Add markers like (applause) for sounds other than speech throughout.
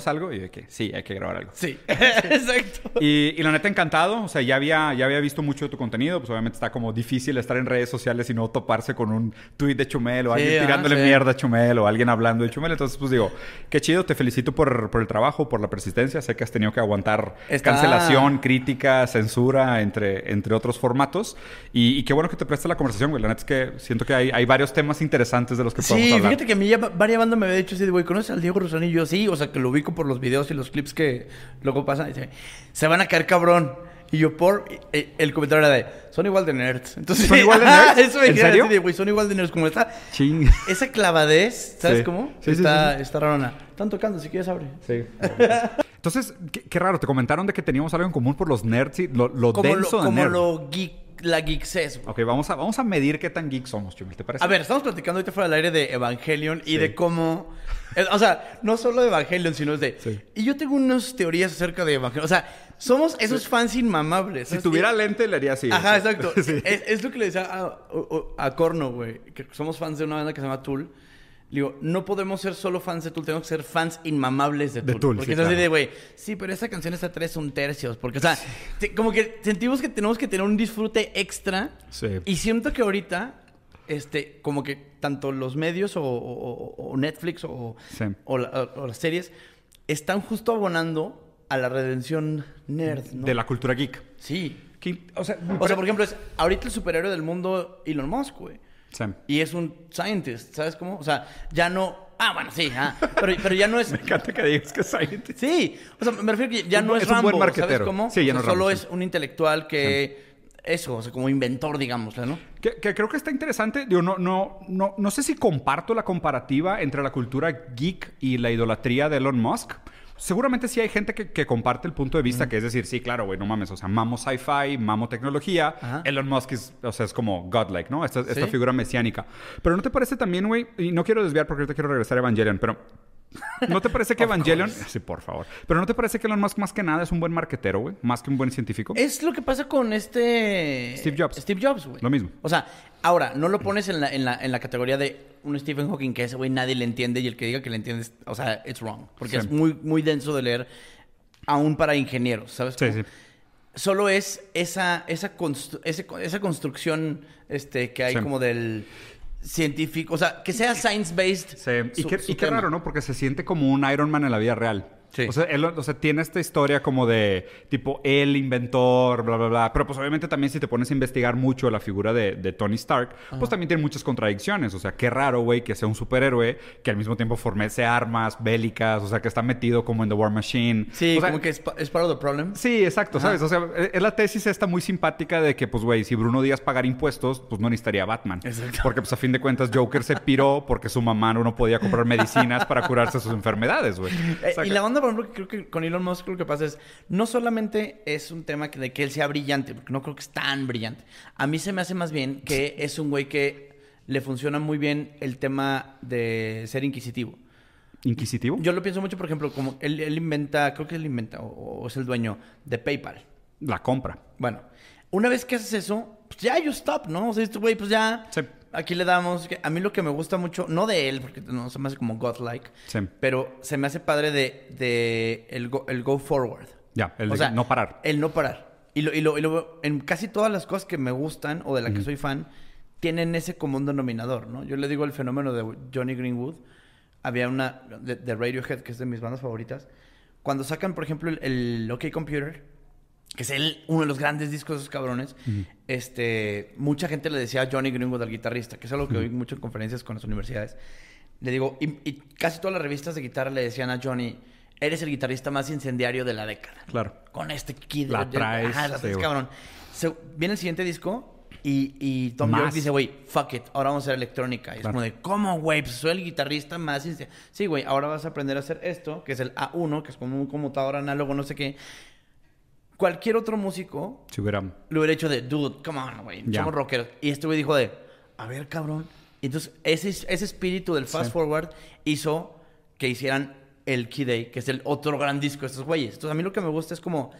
¿hacemos algo? Y de que sí, hay que grabar algo. Sí, (laughs) exacto. Y, y la neta, encantado. O sea, ya había, ya había visto mucho de tu contenido. Pues obviamente está como difícil estar en redes sociales y no toparse con un tweet de Chumel o Sí, alguien ah, tirándole sí. mierda a Chumel o alguien hablando de Chumel. Entonces, pues digo, qué chido. Te felicito por, por el trabajo, por la persistencia. Sé que has tenido que aguantar Está- cancelación, crítica, censura, entre, entre otros formatos. Y, y qué bueno que te prestes la conversación, güey. La neta es que siento que hay, hay varios temas interesantes de los que podemos Sí, hablar. fíjate que a mí ya varias bandas me había dicho así de, güey, ¿conoces al Diego Rosanillo? Sí, o sea, que lo ubico por los videos y los clips que luego pasan. Y dice, se van a caer cabrón. Y yo, por... eh, El comentario era de, son igual de nerds. Entonces, ¿Son igual de (laughs) nerds? Eso me ¿En serio? así de, güey, son igual de nerds. Como está... Ching. Esa clavadez, ¿sabes Sí. cómo? Sí, está, sí. está rarona. Están tocando, si quieres abre. Sí. Entonces, qué, qué raro. Te comentaron de que teníamos algo en común por los nerds y lo, lo Como, lo, denso de como nerd. lo geek, la geekses. Ok, vamos a, vamos a medir qué tan geek somos, Chumel. ¿Te parece? A ver, estamos platicando ahorita fuera del aire de Evangelion y de cómo... O sea, no solo de Evangelion, sino es de... Sí. Y yo tengo unas teorías acerca de Evangelion. O sea, somos esos fans inmamables. Si tuviera lente, le haría así. Ajá, Sí. exacto. (laughs) Sí. Es, es lo que le decía a, a- a Corno, güey. Que somos fans de una banda que se llama Tool. Le digo, no podemos ser solo fans de Tool, tenemos que ser fans inmamables de De Tool. Tool, porque sí, es así claro. de, güey, sí, pero esa canción está a tres un tercios. Porque, o sea, te- como que sentimos que tenemos que tener un disfrute extra. Sí. Y siento que ahorita, este, como que tanto los medios o, o- o- o Netflix o, Sí. o, la- o las series están justo abonando a la redención nerd, ¿no? De la cultura geek. Sí. O sea, O sea, por ejemplo, es ahorita el superhéroe del mundo Elon Musk, güey. Sí. Y es un scientist, ¿sabes cómo? O sea, ya no... Ah, bueno, sí, ah, pero, pero ya no es... (laughs) Me encanta que digas que es scientist. Sí, o sea, me refiero que ya Un no es es un Rambo, buen ¿sabes cómo? Sí, ya O no sea, Rambo, Solo sí. es un intelectual que... Eso, o sea, como inventor, digámosle, ¿no? Que, que creo que está interesante. Digo, no, no, no, no sé si comparto la comparativa entre la cultura geek y la idolatría de Elon Musk. Seguramente sí hay gente que, que comparte el punto de vista, que es decir, sí, claro, güey, no mames, o sea, mamo sci-fi, mamo tecnología. Ajá. Elon Musk es, o sea, es como godlike, ¿no? Esta, esta Sí. figura mesiánica. Pero ¿no te parece también, güey? Y no quiero desviar porque ahorita quiero regresar a Evangelion, pero ¿no te parece que Evangelion... Sí, por favor. Pero ¿no te parece que Elon Musk más que nada es un buen marquetero, güey? Más que un buen científico. Es lo que pasa con este... Steve Jobs. Steve Jobs, güey. Lo mismo. O sea, ahora, no lo pones en la, en la, en la categoría de un Stephen Hawking que ese güey nadie le entiende y el que diga que le entiende, es- o sea, it's wrong. Porque Sí. es muy, muy denso de leer, aún para ingenieros, ¿sabes? Sí, sí. Solo es esa, esa, constru- ese- esa construcción este, que hay como del científico, o sea, que sea science-based. Sí, Y, qué, y qué raro, ¿no? Porque se siente como un Iron Man en la vida real. Sí. O sea, él, o sea, tiene esta historia como de tipo el inventor, bla, bla, bla. Pero pues obviamente también si te pones a investigar mucho la figura de, de Tony Stark, pues también tiene muchas contradicciones. O sea, qué raro, güey, que sea un superhéroe que al mismo tiempo formece armas bélicas, o sea, que está metido como en The War Machine. Sí, O sea, como que es, es part of the problem. Sí, exacto, ¿sabes? O sea, e, es la tesis esta muy simpática de que, pues, güey, si Bruno Díaz pagara impuestos, pues no necesitaría Batman. Exacto. Porque, pues, a fin de cuentas, Joker se piró porque su mamá no podía comprar medicinas para curarse sus enfermedades, güey. (laughs) Eh, O sea, y la por ejemplo, creo que con Elon Musk lo que pasa es, no solamente es un tema que, de que él sea brillante, porque no creo que es tan brillante. A mí se me hace más bien que es un güey que le funciona muy bien el tema de ser inquisitivo. ¿Inquisitivo? Yo lo pienso mucho, por ejemplo, como él, él inventa, creo que él inventa, o, o es el dueño de PayPal. La compra. Bueno, una vez que haces eso, pues ya you stop, ¿no? O sea, este güey, pues ya. Aquí le damos. que- A mí lo que me gusta mucho, no de él, porque no se me hace como godlike, Sí. pero se me hace padre de, de el, go, el go forward. Ya, el O de sea, no parar. El no parar. Y lo, y lo, y lo en casi todas las cosas que me gustan o de las que soy fan, tienen ese común denominador, ¿no? Yo le digo el fenómeno de Johnny Greenwood. Había una de, de Radiohead, que es de mis bandas favoritas. Cuando sacan, por ejemplo, el, el OK Computer, que es el, uno de los grandes discos de esos cabrones, este, mucha gente le decía a Johnny Greenwood, al guitarrista, que es algo que oí mucho en conferencias con las universidades. Le digo, y, y casi todas las revistas de guitarra le decían a Johnny, eres el guitarrista más incendiario de la década. Claro. Con este kid. La traes, Ajá, la traes, cabrón. Se- viene el siguiente disco y, y Tom. York dice, güey, fuck it, ahora vamos a hacer electrónica. Y es como de, ¿cómo, güey? Pues soy el guitarrista más ince-". Sí, güey, ahora vas a aprender a hacer esto, que es el A1, que es como un conmutador análogo, no sé qué. Cualquier otro músico Si hubiera... lo hubiera hecho de, dude, come on, güey, Ya. somos rockeros. Y este güey dijo de, a ver, cabrón. Y entonces, ese, ese espíritu del fast Sí. forward hizo que hicieran el Key Day, que es el otro gran disco de estos güeyes. Entonces, a mí lo que me gusta es como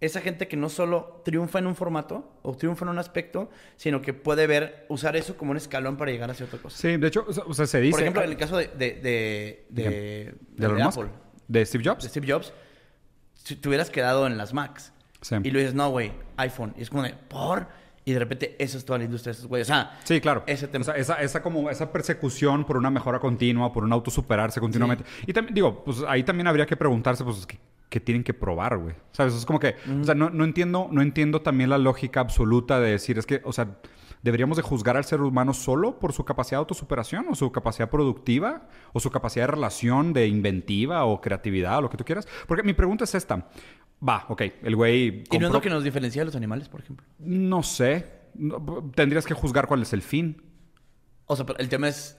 esa gente que no solo triunfa en un formato o triunfa en un aspecto, sino que puede ver, usar eso como un escalón para llegar hacia otra cosa. Sí, de hecho, o sea, se dice... Por ejemplo, en el caso de, de, de, de, ¿De Musk? ¿De Steve Jobs? de Steve Jobs, si te hubieras quedado en las Macs. Sí. Y dices, no, güey, iPhone. Y es como de, ¿por? Y de repente, eso es toda la industria de güeyes. O sea, Sí, claro. Ese tema. O sea, esa, esa como esa persecución por una mejora continua, por un autosuperarse continuamente. Y también, digo, pues ahí también habría que preguntarse, pues, ¿qué, qué tienen que probar, güey? ¿Sabes? Es como que, o sea, no, no entiendo, no entiendo también la lógica absoluta de decir, es que, o sea, ¿deberíamos de juzgar al ser humano solo por su capacidad de autosuperación o su capacidad productiva o su capacidad de relación de inventiva o creatividad o lo que tú quieras? Porque mi pregunta es esta. Va, ok, el güey... ¿Y no es compró- lo que nos diferencia de los animales, por ejemplo? No sé. No, tendrías que juzgar cuál es el fin. O sea, pero el tema es,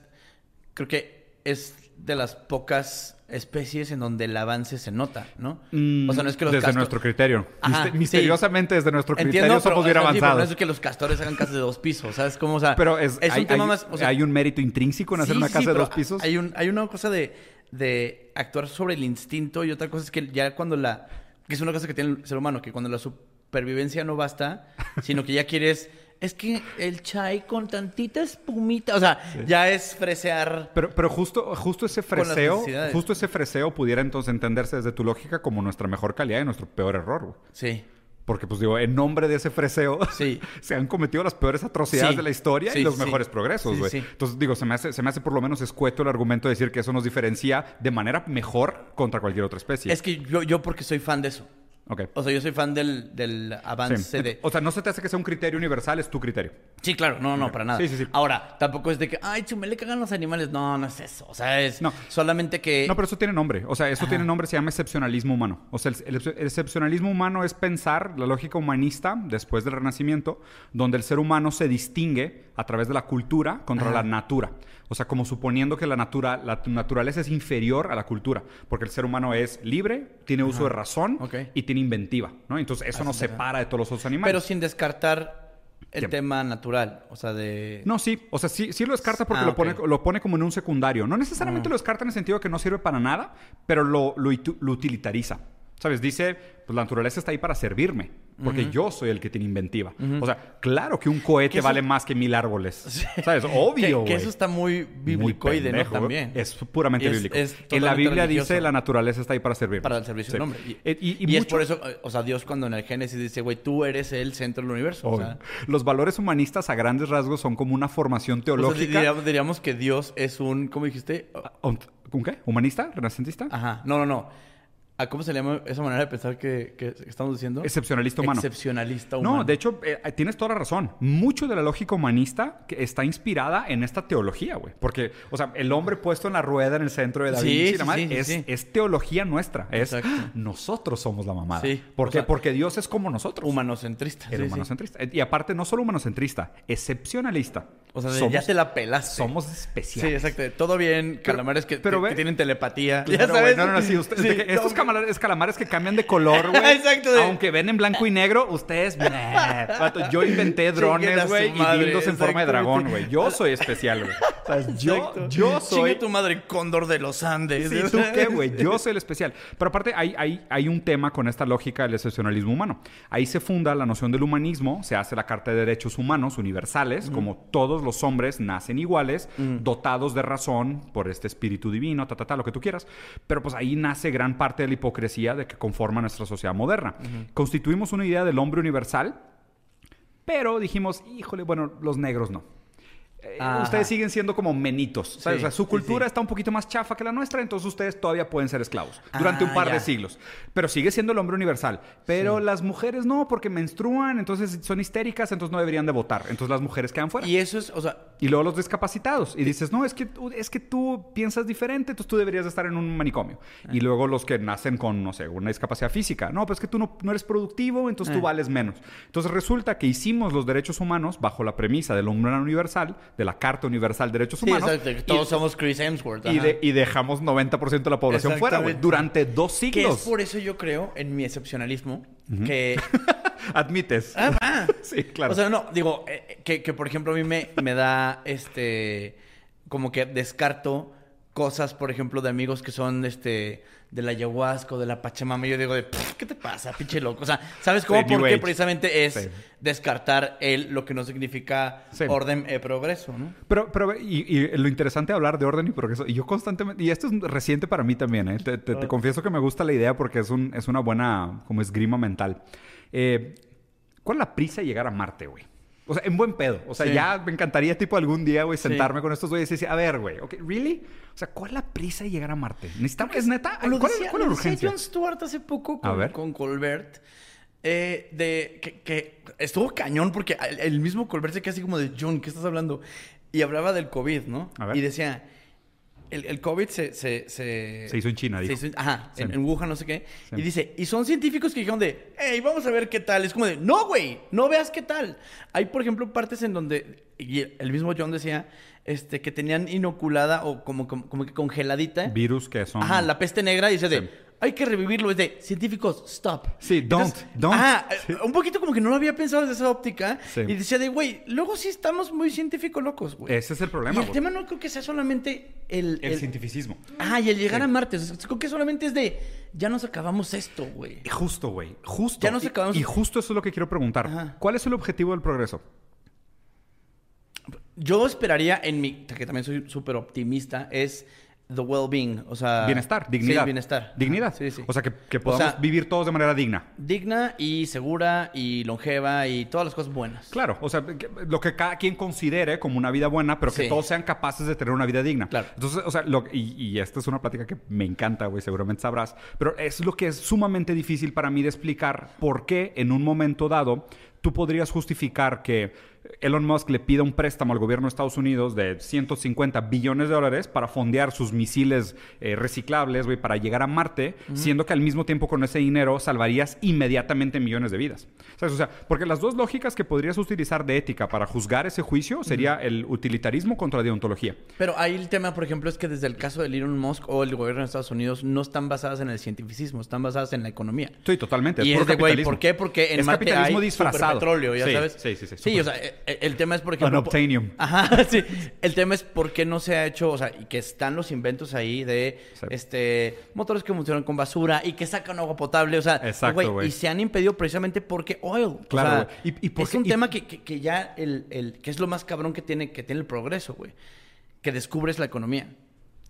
creo que es de las pocas especies en donde el avance se nota, ¿no? o sea, no es que los Mm, Desde castor- nuestro criterio. Ajá, Mister- sí. Misteriosamente, desde nuestro criterio Entiendo, pero, somos bien o sea, sí, pero no avanzados. es que los castores hagan casas de dos pisos, ¿sabes? Como, o sea, Pero es, hay, un tema hay- más... o sea, hay un mérito intrínseco en hacer sí, una casa de dos pisos. Hay, un, hay una cosa de, de actuar sobre el instinto y otra cosa es que ya cuando la... Que es una cosa que tiene el ser humano, que cuando la supervivencia no basta, sino que ya quieres... Es que el chai con tantita espumita, o sea, ya es fresear... Pero, pero justo, justo ese freseo, justo ese freseo pudiera entonces entenderse desde tu lógica como nuestra mejor calidad y nuestro peor error. güey. Sí, Porque, pues digo, en nombre de ese freseo, Sí. (laughs) se han cometido las peores atrocidades Sí. de la historia Sí, y los mejores progresos, güey. sí. Entonces, digo, se me, hace, se me hace por lo menos escueto el argumento de decir que eso nos diferencia de manera mejor contra cualquier otra especie. es que yo, yo porque soy fan de eso. Ok. O sea, yo soy fan del, del avance Sí. de... O sea, no se te hace que sea un criterio universal, es tu criterio. Sí, claro, no, no, para nada. Sí, sí, sí. Ahora, tampoco es de que, ay, chume, le cagan los animales. No, no es eso. O sea, es No. solamente que. No, pero eso tiene nombre. O sea, eso Ajá. tiene nombre, se llama excepcionalismo humano. O sea, el, el- el excepcionalismo humano es pensar la lógica humanista después del Renacimiento, donde el ser humano se distingue a través de la cultura contra Ajá. la natura. O sea, como suponiendo que la, natura, la naturaleza es inferior a la cultura, porque el ser humano es libre, tiene uso de razón Ok. y tiene inventiva, ¿no? Entonces, eso Así nos separa de todos los otros animales. Pero sin descartar el ¿Qué? tema natural. O sea, de. No, sí. O sea, sí, sí lo descarta porque Ah, lo, pone, lo pone como en un secundario. No necesariamente Ah. lo descarta en el sentido de que no sirve para nada, pero lo, lo utilitariza. ¿Sabes? Dice, pues la naturaleza está ahí para servirme, porque yo soy el que tiene inventiva. O sea, claro que un cohete Que eso- vale más que mil árboles. (laughs) ¿Sabes? Obvio, Que, que eso está muy Muy biblicoide, ¿no? pendejo. También. Es puramente Y es- bíblico. es en la Biblia religioso. dice, la naturaleza está ahí para servirme. Para el servicio Sí. del hombre. Y, Eh, y- y y es mucho- por eso, o sea, Dios cuando en el Génesis dice, güey, tú eres el centro del universo. O sea. Los valores humanistas a grandes rasgos son como una formación o sea, teológica. diríamos, diríamos que Dios es un, ¿cómo dijiste? ¿Un qué? ¿Humanista? ¿Renacentista? Ajá, no, no, no. ¿A cómo se le llama esa manera de pensar que, que estamos diciendo? Excepcionalista humano. Excepcionalista humano. No, de hecho, eh, tienes toda la razón. Mucho de la lógica humanista está inspirada en esta teología, güey. Porque, o sea, el hombre puesto en la rueda en el centro de Da Sí, y sí, la madre, sí, sí, es, sí. es teología nuestra. Es Exacto. nosotros somos la mamada. Sí, ¿Por o qué? sea, Porque Dios es como nosotros. Humanocentrista. Sí, sí. humanocentrista. Y aparte, no solo humanocentrista, excepcionalista. O sea, somos, ya te la pelaste. somos Sí, especiales. exacto. Todo bien, calamares que, pero que- ve- que tienen telepatía. Claro, ya sabes. No, no, no, sí, usted- Sí, de que estos calamares, calamares que cambian de color, (laughs) güey. Exacto, de- Aunque ven en blanco y negro, ustedes. (laughs) yo inventé drones, güey, y dildos en forma de dragón, güey. Yo soy especial, güey. ¿Sabes? Yo, Exacto. yo soy. Chingue tu madre, cóndor de los Andes. Sí, ¿tú qué, güey? Yo soy el especial. Pero aparte, hay, hay, hay un tema con esta lógica del excepcionalismo humano. Ahí se funda la noción del humanismo, se hace la Carta de Derechos Humanos universales, como todos los hombres nacen iguales, dotados de razón por este espíritu divino, ta, ta, ta, lo que tú quieras. Pero pues ahí nace gran parte de la hipocresía de que conforma nuestra sociedad moderna. Constituimos una idea del hombre universal, pero dijimos, híjole, bueno, los negros no. Eh, Ajá. ustedes siguen siendo como menitos. ¿sabes? Sí, o sea, su sí, cultura sí. está un poquito más chafa que la nuestra, entonces ustedes todavía pueden ser esclavos durante Ah, un par ya. de siglos. Pero sigue siendo el hombre universal. Pero las mujeres no, porque menstruan, entonces son histéricas, entonces no deberían de votar. Entonces las mujeres quedan fuera. Y, Y eso es, o sea, luego los discapacitados. Y dices, no, es que, es que tú piensas diferente, entonces tú deberías de estar en un manicomio. Ah. Y luego los que nacen con, no sé, una discapacidad física. No, pues es que tú no, no eres productivo, entonces tú Ah. vales menos. Entonces resulta que hicimos los derechos humanos bajo la premisa del hombre universal, de la Carta Universal de Derechos sí, Humanos. exacto, que y- todos somos Chris Hemsworth. y, ajá. de- y dejamos 90% de la población fuera, güey, durante dos Que es siglos. por eso yo creo, en mi excepcionalismo, que... (laughs) Admites. Ah, ah. (laughs) sí, claro. O sea, no, digo, eh, que, que, por ejemplo a mí me, me da este... Como que descarto cosas, por ejemplo, de amigos que son este de la ayahuasca de la pachamama. Y yo digo de, "Pff, ¿qué te pasa, pinche loco? O sea, ¿sabes cómo? Sí, Porque precisamente es Sí. descartar el, lo que no significa Sí. orden e progreso, ¿no? Pero, pero y, y lo interesante de hablar de orden y progreso, y yo constantemente, y esto es reciente para mí también, ¿eh? te, te- te confieso que me gusta la idea porque es, un, es una buena como esgrima mental. Eh, ¿Cuál es la prisa de llegar a Marte, güey? O sea, en buen pedo. O sea, Sí. ya me encantaría, tipo, algún día, güey, Sí. sentarme con estos güeyes y decir, a ver, güey, ok, ¿really? O sea, ¿cuál es la prisa de llegar a Marte? ¿Necesitamos, es neta? ¿Cuál, decía, es, cuál es la urgencia? Jon Stewart hace poco A con, ver. con Colbert. eh, de que, que estuvo cañón porque el, el mismo Colbert se queda así como de John, ¿qué estás hablando? Y hablaba del COVID, ¿no? A ver. Y decía, el, el COVID se, se, se... Se hizo en China, se dijo. hizo en- ajá, Sí. en, en Wuhan, no sé qué. Sí. Y dice, y son científicos que dijeron de, hey, vamos a ver qué tal. Es como de, no, güey, no veas qué tal. Hay, por ejemplo, partes en donde, y el mismo John decía, este, que tenían inoculada o como, como, como que congeladita. Virus que son... Ajá, la peste negra dice de. Hay que revivirlo. Es de, científicos, stop. Sí, don't, don't. Sí. eh, un poquito como que no lo había pensado desde esa óptica. Sí. Y decía de, güey, luego sí estamos muy científicos locos, güey. Ese es el y problema, el güey. tema no creo que sea solamente el... El cientificismo. Ah, y el llegar Sí. a Marte. O sea, creo que solamente es de, ya nos acabamos esto, güey. Y Justo, güey. Justo. Ya nos Y- acabamos- Y, justo eso es lo que quiero preguntar. Ajá. ¿Cuál es el objetivo del progreso? Yo esperaría en mi, que también soy súper optimista, es the well-being, o sea... Bienestar, dignidad. Sí, bienestar. Dignidad. Sí, sí. O sea, que, que O podamos sea, vivir todos de manera digna. digna y segura y longeva y todas las cosas buenas. Claro, o sea, que- lo que cada quien considere como una vida buena, pero que Sí. todos sean capaces de tener una vida digna. Claro. Entonces, o sea, lo- y, y esta es una plática que me encanta, güey, seguramente sabrás, pero es lo que es sumamente difícil para mí de explicar por qué en un momento dado tú podrías justificar que Elon Musk le pida un préstamo al gobierno de Estados Unidos de 150 billones de dólares para fondear sus misiles eh, reciclables, güey, para llegar a Marte, siendo que al mismo tiempo con ese dinero salvarías inmediatamente millones de vidas. ¿Sabes? O sea, porque las dos lógicas que podrías utilizar de ética para juzgar ese juicio sería el utilitarismo contra la deontología. Pero ahí el tema, por ejemplo, es que desde el caso de Elon Musk o el gobierno de Estados Unidos no están basadas en el cientificismo, están basadas en la economía. Sí, totalmente. y es de, güey. ¿por qué? Porque en es Marte capitalismo hay disfrazado. petróleo, ya Sí, sabes. Sí, sí, sí. Sí, o sea, el tema es, por ejemplo... Unobtainium. Ajá, (laughs) sí. El tema es por qué no se ha hecho, o sea, y que están los inventos ahí de, Sí. este, motores que funcionan con basura y que sacan agua potable, o sea, Exacto, güey. y se han impedido precisamente porque oil. Claro, o sea. Y- y es un y- tema que, que- que ya el, el, que es lo más cabrón que tiene, que tiene el progreso, güey. Que descubres la economía.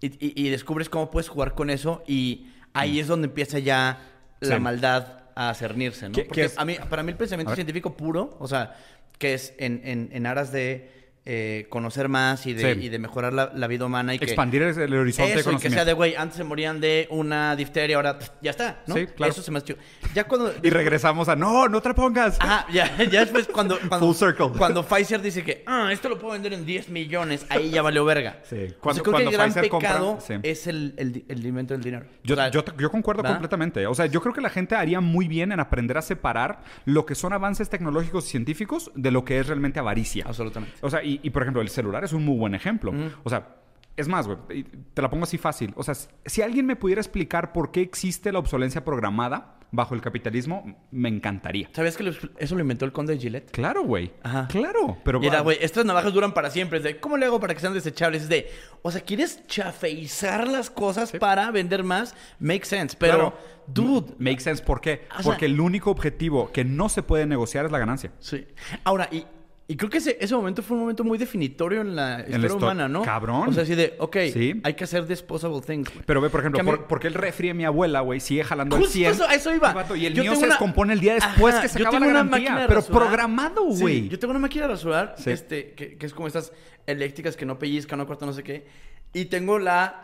Y, y- descubres cómo puedes jugar con eso y ahí es donde empieza ya la Sí. maldad a cernirse, ¿no? ¿Qué- Porque a mí, para mí el pensamiento científico puro, o sea, que es en, en, en aras de eh, conocer más y de, Sí. y de mejorar la, la vida humana y que... Expandir el, el horizonte de Eso, y que conocimiento. sea de, güey, antes se morían de una difteria, ahora pff, ya está, ¿no? Sí, claro. Eso se me hace chido. Ya cuando... (laughs) Y regresamos a, no, no te pongas. Ajá, ya, (laughs) ya después cuando, cuando, Full circle. cuando Pfizer dice que, ah, esto lo puedo vender en 10 millones, ahí ya valió verga. Sí. O sea, Cuando- creo cuando que el gran Pfizer compra- pecado sí. es el, el, el invento del dinero. Yo, O sea, yo, yo concuerdo completamente. O sea, yo creo que la gente haría muy bien en aprender a separar lo que son avances tecnológicos y científicos de lo que es realmente avaricia. Absolutamente. O sea, y, y, por ejemplo, el celular es un muy buen ejemplo. O sea, es más, güey, te la pongo así fácil. O sea, si alguien me pudiera explicar por qué existe la obsolencia programada bajo el capitalismo, me encantaría. ¿Sabías que lo- eso lo inventó el conde de Gillette? Claro, güey. Ajá. Claro. Pero Y era, güey, estas navajas duran para siempre. Es de, ¿cómo le hago para que sean desechables? Es de, o sea, ¿quieres chafeizar las cosas para vender más? Make sense. Pero, Claro. dude. Make sense. ¿Por qué? O sea- Porque el único objetivo que no se puede negociar es la ganancia. Sí. Ahora, y, y creo que ese, ese momento fue un momento muy definitorio en la historia histo- humana, ¿no? Cabrón. O sea, así de, ok, Sí. hay que hacer disposable things, güey. Pero ve, por ejemplo, por, porque el refri de mi abuela, güey, sigue jalando Justo el 100. eso- eso iba. Y, vato, y el Yo mío se una- descompone el día después Ajá, que se acaba la garantía. Pero rasurar. programado, Sí, güey. yo tengo una máquina de rasurar, Sí. este, que, que es como estas eléctricas que no pellizcan, no cortan, no sé qué. Y tengo la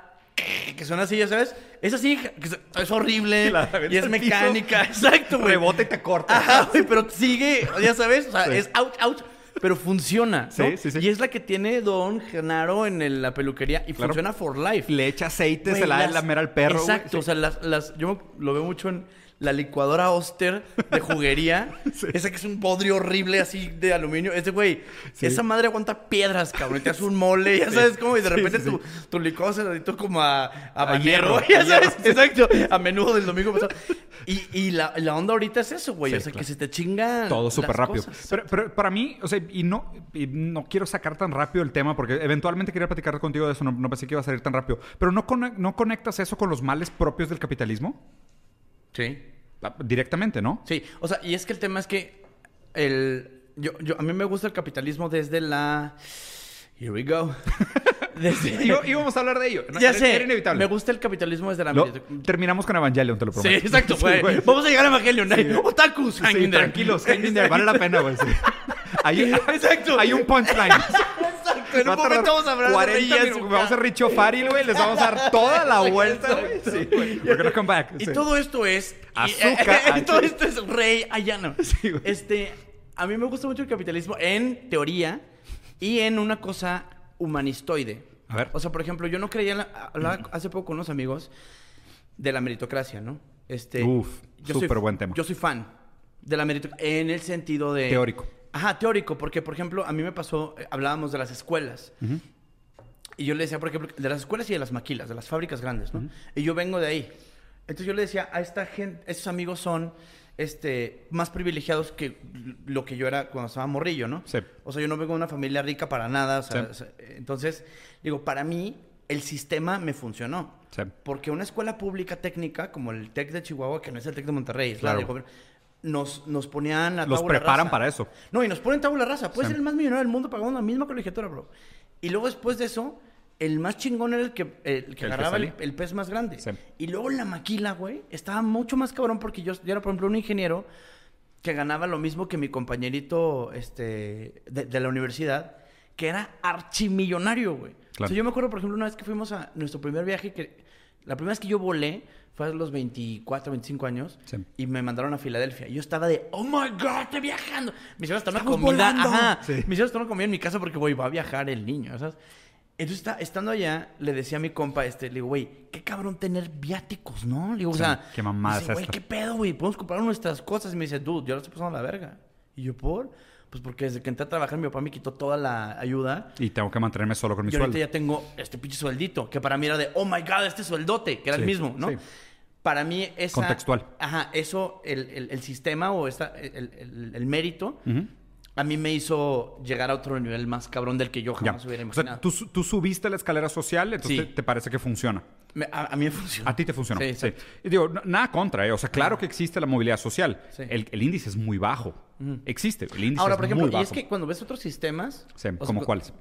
que suena así, ya sabes. Es así, es, horrible. (laughs) Y la Y, avientas es mecánica. (laughs) Exacto, güey. Rebota y te corta. Ajá, güey, pero sigue, ya sabes. O sea, Sí. es out, out. Pero funciona, ¿no? Sí, sí, sí. Y es la que tiene Don Genaro en el- la peluquería y Claro. funciona for life. Le echa aceite, se la da la mera al perro. Exacto, Sí. o sea, las, las- yo lo veo mucho en la licuadora Oster de (laughs) juguería. Esa que es un bodrio horrible así de aluminio. Ese güey, esa madre aguanta piedras, cabrón. Te hace un mole, ya sabes cómo. Y de repente tu, tu licuado se lo como a, a, hierro, (laughs) ya sabes. Exacto. A menudo del domingo pasado. Y, y la, la, onda ahorita es eso, güey. o sea, que se te chinga. Todo súper rápido. Pero, pero, para mí, o sea, y no, y no quiero sacar tan rápido el tema porque eventualmente quería platicar contigo de eso. No, no pensé que iba a salir tan rápido. Pero ¿no, ¿no conectas eso con los males propios del capitalismo? Sí. Ah, directamente, ¿no? Sí, o sea, y es que el tema es que el, yo, yo, a mí me gusta el capitalismo desde la... Here we go. (laughs) Desde... íbamos a hablar de ello. ya sé. Era inevitable. Me gusta el capitalismo desde la... terminamos con Evangelion, te lo prometo. Sí, exacto. (laughs) Vamos a llegar a Evangelion. Sí, (laughs) Otakus. Sí, tranquilos. Vale la pena, güey. Hay, exacto. Hay un punchline. En un momento vamos a hablar 40 de minutos. Vamos a Richo Faril, güey. Les vamos a dar toda la (laughs) vuelta, güey. Sí, We're gonna come back. Y todo esto es... Azúcar. (laughs) Y, todo esto es Rey Ayano. Sí, Este... A mí me gusta mucho el capitalismo en teoría y en una cosa humanistoide. A ver. O sea, por ejemplo, yo no creía... Hablaba hace poco con unos amigos de la meritocracia, ¿no? Este... Uf, súper buen tema. Yo soy fan de la meritocracia en el sentido de... Teórico. Ajá, teórico, porque por ejemplo, a mí me pasó, eh, hablábamos de las escuelas. Y yo le decía, por ejemplo, de las escuelas y de las maquilas, de las fábricas grandes, ¿no? Y yo vengo de ahí. Entonces yo le decía, a esta gente, estos amigos son este, más privilegiados que lo que yo era cuando estaba morrillo, ¿no? Sí. O sea, yo no vengo de una familia rica para nada. O sea, entonces, digo, para mí el sistema me funcionó. Sí. Porque una escuela pública técnica como el TEC de Chihuahua, que no es el TEC de Monterrey, es claro. la de nos, nos ponían a Los preparan para eso. No, y nos ponen tabula rasa. Puedes ser el más millonario del mundo pagando la misma colegiatura, bro. Y luego después de eso, el más chingón era el que, el que agarraba el, pez más grande. Y luego la maquila, güey, estaba mucho más cabrón porque yo, yo, era, por ejemplo, un ingeniero que ganaba lo mismo que mi compañerito este, de, la universidad, que era archimillonario, güey. O sea, yo me acuerdo, por ejemplo, una vez que fuimos a nuestro primer viaje, que la primera vez que yo volé fue a los 24, 25 años. Y me mandaron a Filadelfia. Yo estaba de, oh my God, estoy viajando. Mis hijos están comida. Ajá. Mis hijos están comida en mi casa porque, güey, va a viajar el niño, ¿sabes? Entonces, estando allá, le decía a mi compa, este, le digo, güey, qué cabrón tener viáticos, ¿no? Le digo, o sea, qué mamada dice, güey, qué pedo, güey, podemos comprar nuestras cosas. Y me dice, dude, yo lo estoy pasando a la verga. Y yo, ¿por? Pues porque desde que entré a trabajar, mi papá me quitó toda la ayuda. Y tengo que mantenerme solo con mi sueldo. Y ahorita ya tengo este pinche sueldito, que para mí era de, oh my God, este sueldote, que era el mismo, ¿no? Sí. Para mí, esa. Contextual. Ajá, eso, el, el, sistema o esta, el, el mérito. A mí me hizo llegar a otro nivel más cabrón del que yo jamás hubiera imaginado. O sea, tú, subiste la escalera social, entonces te, parece que funciona. a, mí me funciona. A ti te funciona. Sí, sí. Y digo, nada contra, ¿eh? O sea, claro que existe la movilidad social. El, el, índice es muy bajo. Existe. El índice Ahora, es por ejemplo, muy bajo. y es que cuando ves otros sistemas. Sí, ¿como cuáles?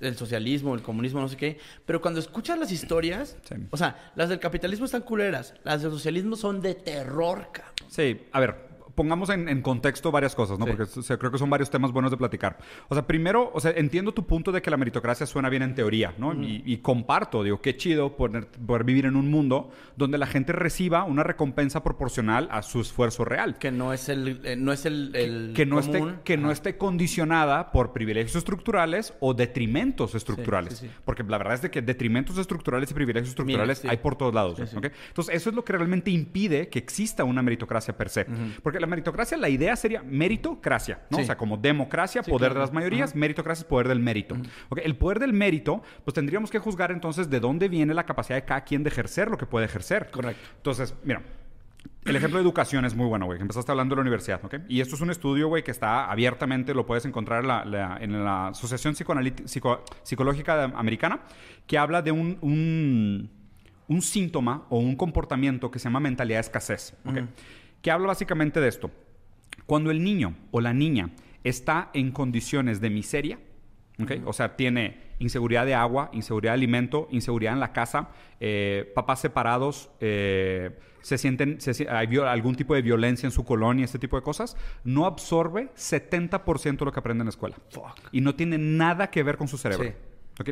El socialismo, el comunismo, no sé qué. Pero cuando escuchas las historias, (clears throat) o sea, las del capitalismo están culeras, las del socialismo son de terror, cabrón. Sí, a ver, pongamos en, contexto varias cosas, ¿no? Porque creo que son varios temas buenos de platicar. O sea, primero, o sea, entiendo tu punto de que la meritocracia suena bien en teoría, ¿no? y, comparto, digo, qué chido poder, poder, vivir en un mundo donde la gente reciba una recompensa proporcional a su esfuerzo real. Que no es el, eh, no es el, que, no esté que no esté condicionada por privilegios estructurales o detrimentos estructurales. Porque la verdad es de que detrimentos estructurales y privilegios estructurales hay por todos lados. Entonces, eso es lo que realmente impide que exista una meritocracia per se. Porque la meritocracia, la idea sería meritocracia, ¿no? O sea, como democracia, poder de las mayorías, meritocracia es poder del mérito. El poder del mérito, pues tendríamos que juzgar entonces de dónde viene la capacidad de cada quien de ejercer lo que puede ejercer. Correcto. Entonces, mira, el ejemplo de educación es muy bueno, güey. Empezaste hablando de la universidad, ¿ok? Y esto es un estudio, güey, que está abiertamente, lo puedes encontrar en la, Asociación Psicológica Americana, que habla de un, un, síntoma o un comportamiento que se llama mentalidad de escasez, ¿ok? Que habla básicamente de esto. Cuando el niño o la niña está en condiciones de miseria, o sea, tiene inseguridad de agua, inseguridad de alimento, inseguridad en la casa, eh, papás separados, eh, se sienten, hay algún tipo de violencia en su colonia, este tipo de cosas, no absorbe 70% de lo que aprende en la escuela. Y no tiene nada que ver con su cerebro.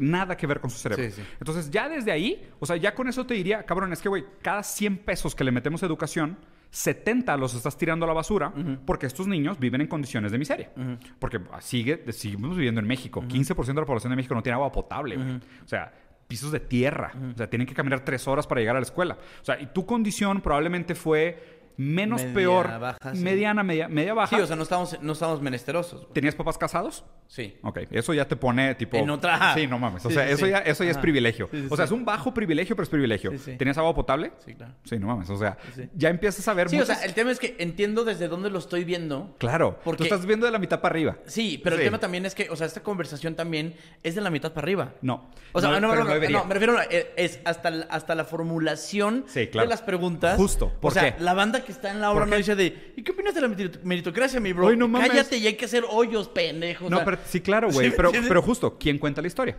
Nada que ver con su cerebro. Entonces, ya desde ahí, o sea, ya con eso te diría, cabrón, es que, güey, cada 100 pesos que le metemos a educación, 70 los estás tirando a la basura porque estos niños viven en condiciones de miseria. Porque sigue, seguimos viviendo en México. 15% de la población de México no tiene agua potable. O sea, pisos de tierra. O sea, tienen que caminar tres horas para llegar a la escuela. O sea, y tu condición probablemente fue menos Media peor, baja, sí. mediana, media, media baja. Sí, o sea, no estamos, no estamos menesterosos. güey. ¿Tenías papás casados? Sí. Ok, eso ya te pone tipo. En otra- (laughs) Sí, no mames. O sea, sí, eso ya, eso ya es privilegio. O sea, es un bajo privilegio, pero es privilegio. ¿Tenías agua potable? Sí, claro. Sí, no mames. O sea, ya empiezas a ver. Sí, o sea, el tema es que entiendo desde dónde lo estoy viendo. Claro. Porque- Tú estás viendo de la mitad para arriba. Sí, pero el tema también es que, o sea, esta conversación también es de la mitad para arriba. No. O sea, No, no, no, no, me refiero a, eh, es hasta, la- hasta la formulación claro. de las preguntas. Justo. ¿Por o sea, qué? la banda que está en la obra ¿Por no dice de, ¿y qué opinas de la merit- meritocracia, mi bro? Oye, no mames. Cállate y hay que hacer hoyos, pendejo. o No, sea, pero sí, claro, (laughs) ¿sí güey. pero, justo, ¿quién cuenta la historia?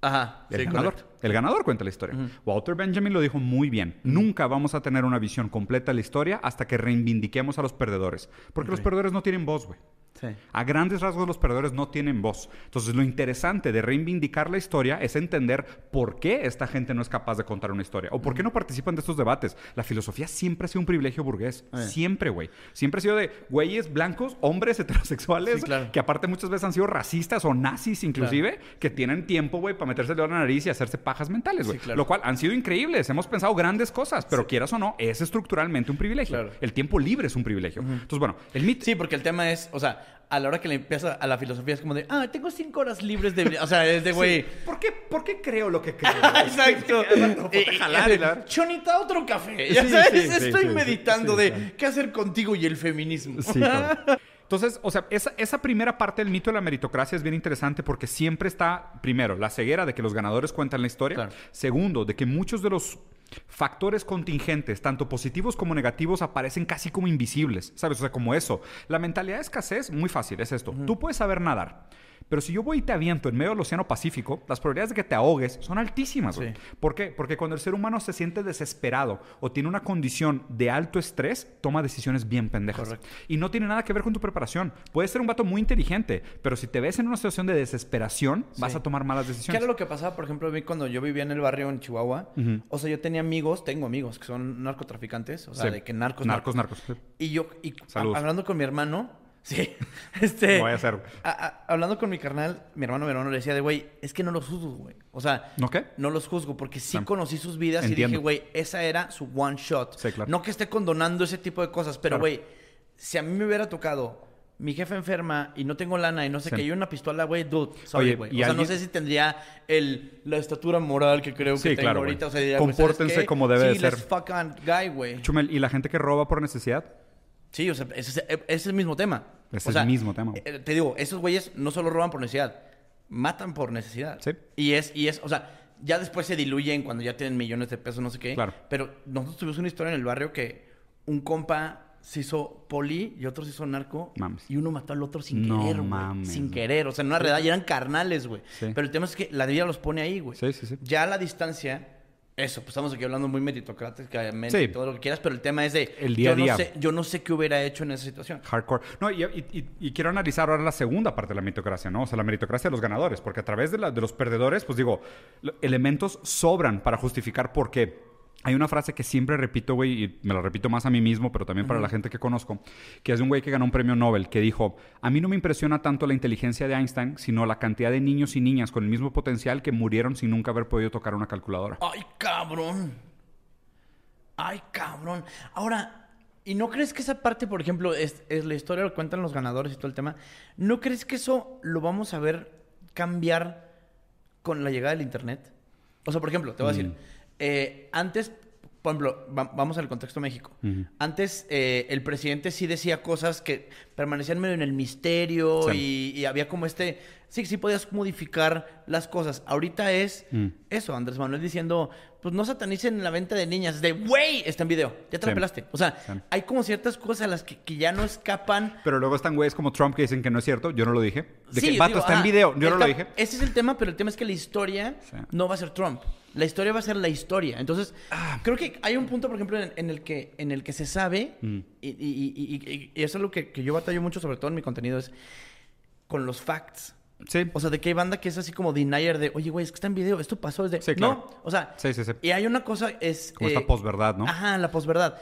Ajá, El sí, ganador. correcto. El ganador cuenta la historia. Walter Benjamin lo dijo muy bien. Nunca vamos a tener una visión completa de la historia hasta que reivindiquemos a los perdedores. Porque los perdedores no tienen voz, güey. Sí. A grandes rasgos los perdedores no tienen voz. Entonces lo interesante de reivindicar la historia es entender por qué esta gente no es capaz de contar una historia o por qué no participan de estos debates. La filosofía siempre ha sido un privilegio burgués. Eh. Siempre, güey. Siempre ha sido de güeyes blancos, hombres heterosexuales, Sí, claro. que aparte muchas veces han sido racistas o nazis inclusive, que tienen tiempo, güey, para meterse el dedo en la nariz y hacerse pajas mentales, güey. Sí, claro. Lo cual han sido increíbles. Hemos pensado grandes cosas, pero quieras o no, es estructuralmente un privilegio. Claro. El tiempo libre es un privilegio. Entonces, bueno, el mito... Sí, porque el tema es, o sea, a la hora que le empieza a la filosofía es como de, ah, tengo cinco horas libres de... O sea, es de, güey... ¿Por qué, ¿Por qué creo lo que creo? (laughs) Exacto. Jalar (laughs) Chonita, otro café. Ya Sí, sabes, sí, estoy meditando de qué hacer contigo y el feminismo. Sí. (laughs) Entonces, o sea, esa, esa primera parte del mito de la meritocracia es bien interesante porque siempre está, primero, la ceguera de que los ganadores cuentan la historia. Claro. Segundo, de que muchos de los factores contingentes, tanto positivos como negativos, aparecen casi como invisibles, ¿sabes? O sea, como eso. La mentalidad de escasez, muy fácil, es esto. Tú puedes saber nadar. Pero si yo voy y te aviento en medio del Océano Pacífico, las probabilidades de que te ahogues son altísimas. Sí. ¿Por qué? Porque cuando el ser humano se siente desesperado o tiene una condición de alto estrés, toma decisiones bien pendejas. Correcto. Y no tiene nada que ver con tu preparación. Puedes ser un vato muy inteligente, pero si te ves en una situación de desesperación, vas Sí. a tomar malas ¿Qué decisiones. era lo que pasaba, por ejemplo, a mí cuando yo vivía en el barrio en Chihuahua? O sea, yo tenía amigos, tengo amigos que son narcotraficantes, o sea, Sí. de que narcos, Narcos, narcos. sí. Y yo, y hablando con mi hermano, sí, (laughs) este... No vaya a ser. a- a- hablando con mi carnal, mi hermano, mi hermano le decía de, güey, es que no los juzgo, güey. O sea, ¿No qué? no los juzgo porque sí Ah. conocí sus vidas y dije, güey, esa era su one shot. Sí, claro. No que esté condonando ese tipo de cosas, pero, Claro. güey, si a mí me hubiera tocado mi jefe enferma y no tengo lana y no sé Sí. qué, y una pistola, güey, dude, sorry, güey. O sea, alguien- no sé si tendría el, la estatura moral que creo Sí, que tengo claro, ahorita. O sea, diría, ¿sabes Compórtense como debe de sí, ser. let's fuck on guy, güey. Chumel, ¿y la gente que roba por necesidad? Sí, o sea, ese, es- ese es el mismo tema. Es O el sea, mismo tema. eh, Te digo, esos güeyes no solo roban por necesidad, matan por necesidad. Sí. Y es, y es, o sea, ya después se diluyen cuando ya tienen millones de pesos, no sé qué. Claro. Pero nosotros tuvimos una historia en el barrio que un compa se hizo poli y otro se hizo narco. Mames. Y uno mató al otro sin No querer, güey. mames, Sin querer. O sea, en una redada y eran carnales, güey. Sí. Pero el tema es que la vida los pone ahí, güey. Sí, sí, sí. Ya a la distancia, eso, pues estamos aquí hablando muy meritocráticamente Sí. todo lo que quieras, pero el tema es de. El día a yo no día. sé- yo no sé qué hubiera hecho en esa situación. Hardcore. No, y, y- quiero analizar ahora la segunda parte de la meritocracia, ¿no? O sea, la meritocracia de los ganadores, porque a través de, la- de los perdedores, pues digo, elementos sobran para justificar por qué. Hay una frase que siempre repito, güey, y me la repito más a mí mismo, pero también para la gente que conozco, que es de un güey que ganó un premio Nobel, que dijo, a mí no me impresiona tanto la inteligencia de Einstein, sino la cantidad de niños y niñas con el mismo potencial que murieron sin nunca haber podido tocar una calculadora. Ay, cabrón. Ay, cabrón. Ahora, ¿y no crees que esa parte, por ejemplo, es, es la historia, lo cuentan los ganadores y todo el tema? ¿No crees que eso lo vamos a ver cambiar con la llegada del Internet? O sea, por ejemplo, te voy a decir, eh, antes, por ejemplo, va- vamos al contexto México. Antes eh, el presidente sí decía cosas que permanecían medio en el misterio Sí. y, y había como este... Sí, sí podías modificar las cosas. Ahorita es Mm. eso, Andrés Manuel diciendo, pues no satanicen la venta de niñas. De, güey, está en video, ya te la Sí. pelaste. O sea, Sí. hay como ciertas cosas a las que, que ya no escapan. Pero luego están güeyes como Trump que dicen que no es cierto, yo no lo dije. De Sí, que, vato, digo, está en video, yo no lo dije. Ese es el tema, pero el tema es que la historia no va a ser Trump. La historia va a ser la historia. Entonces, Ah. creo que hay un punto, por ejemplo, en, en el, que, en el que se sabe, Mm. y, y- y- y- y eso es lo que, que yo batallo mucho, sobre todo en mi contenido, es con los facts. Sí. O sea, de que hay banda que es así como denier de, oye, güey, es que está en video, esto pasó, es de... Sí, claro. No, o sea, Sí, sí, sí. y hay una cosa, es... Como eh, esta posverdad, ¿no? Ajá, la posverdad.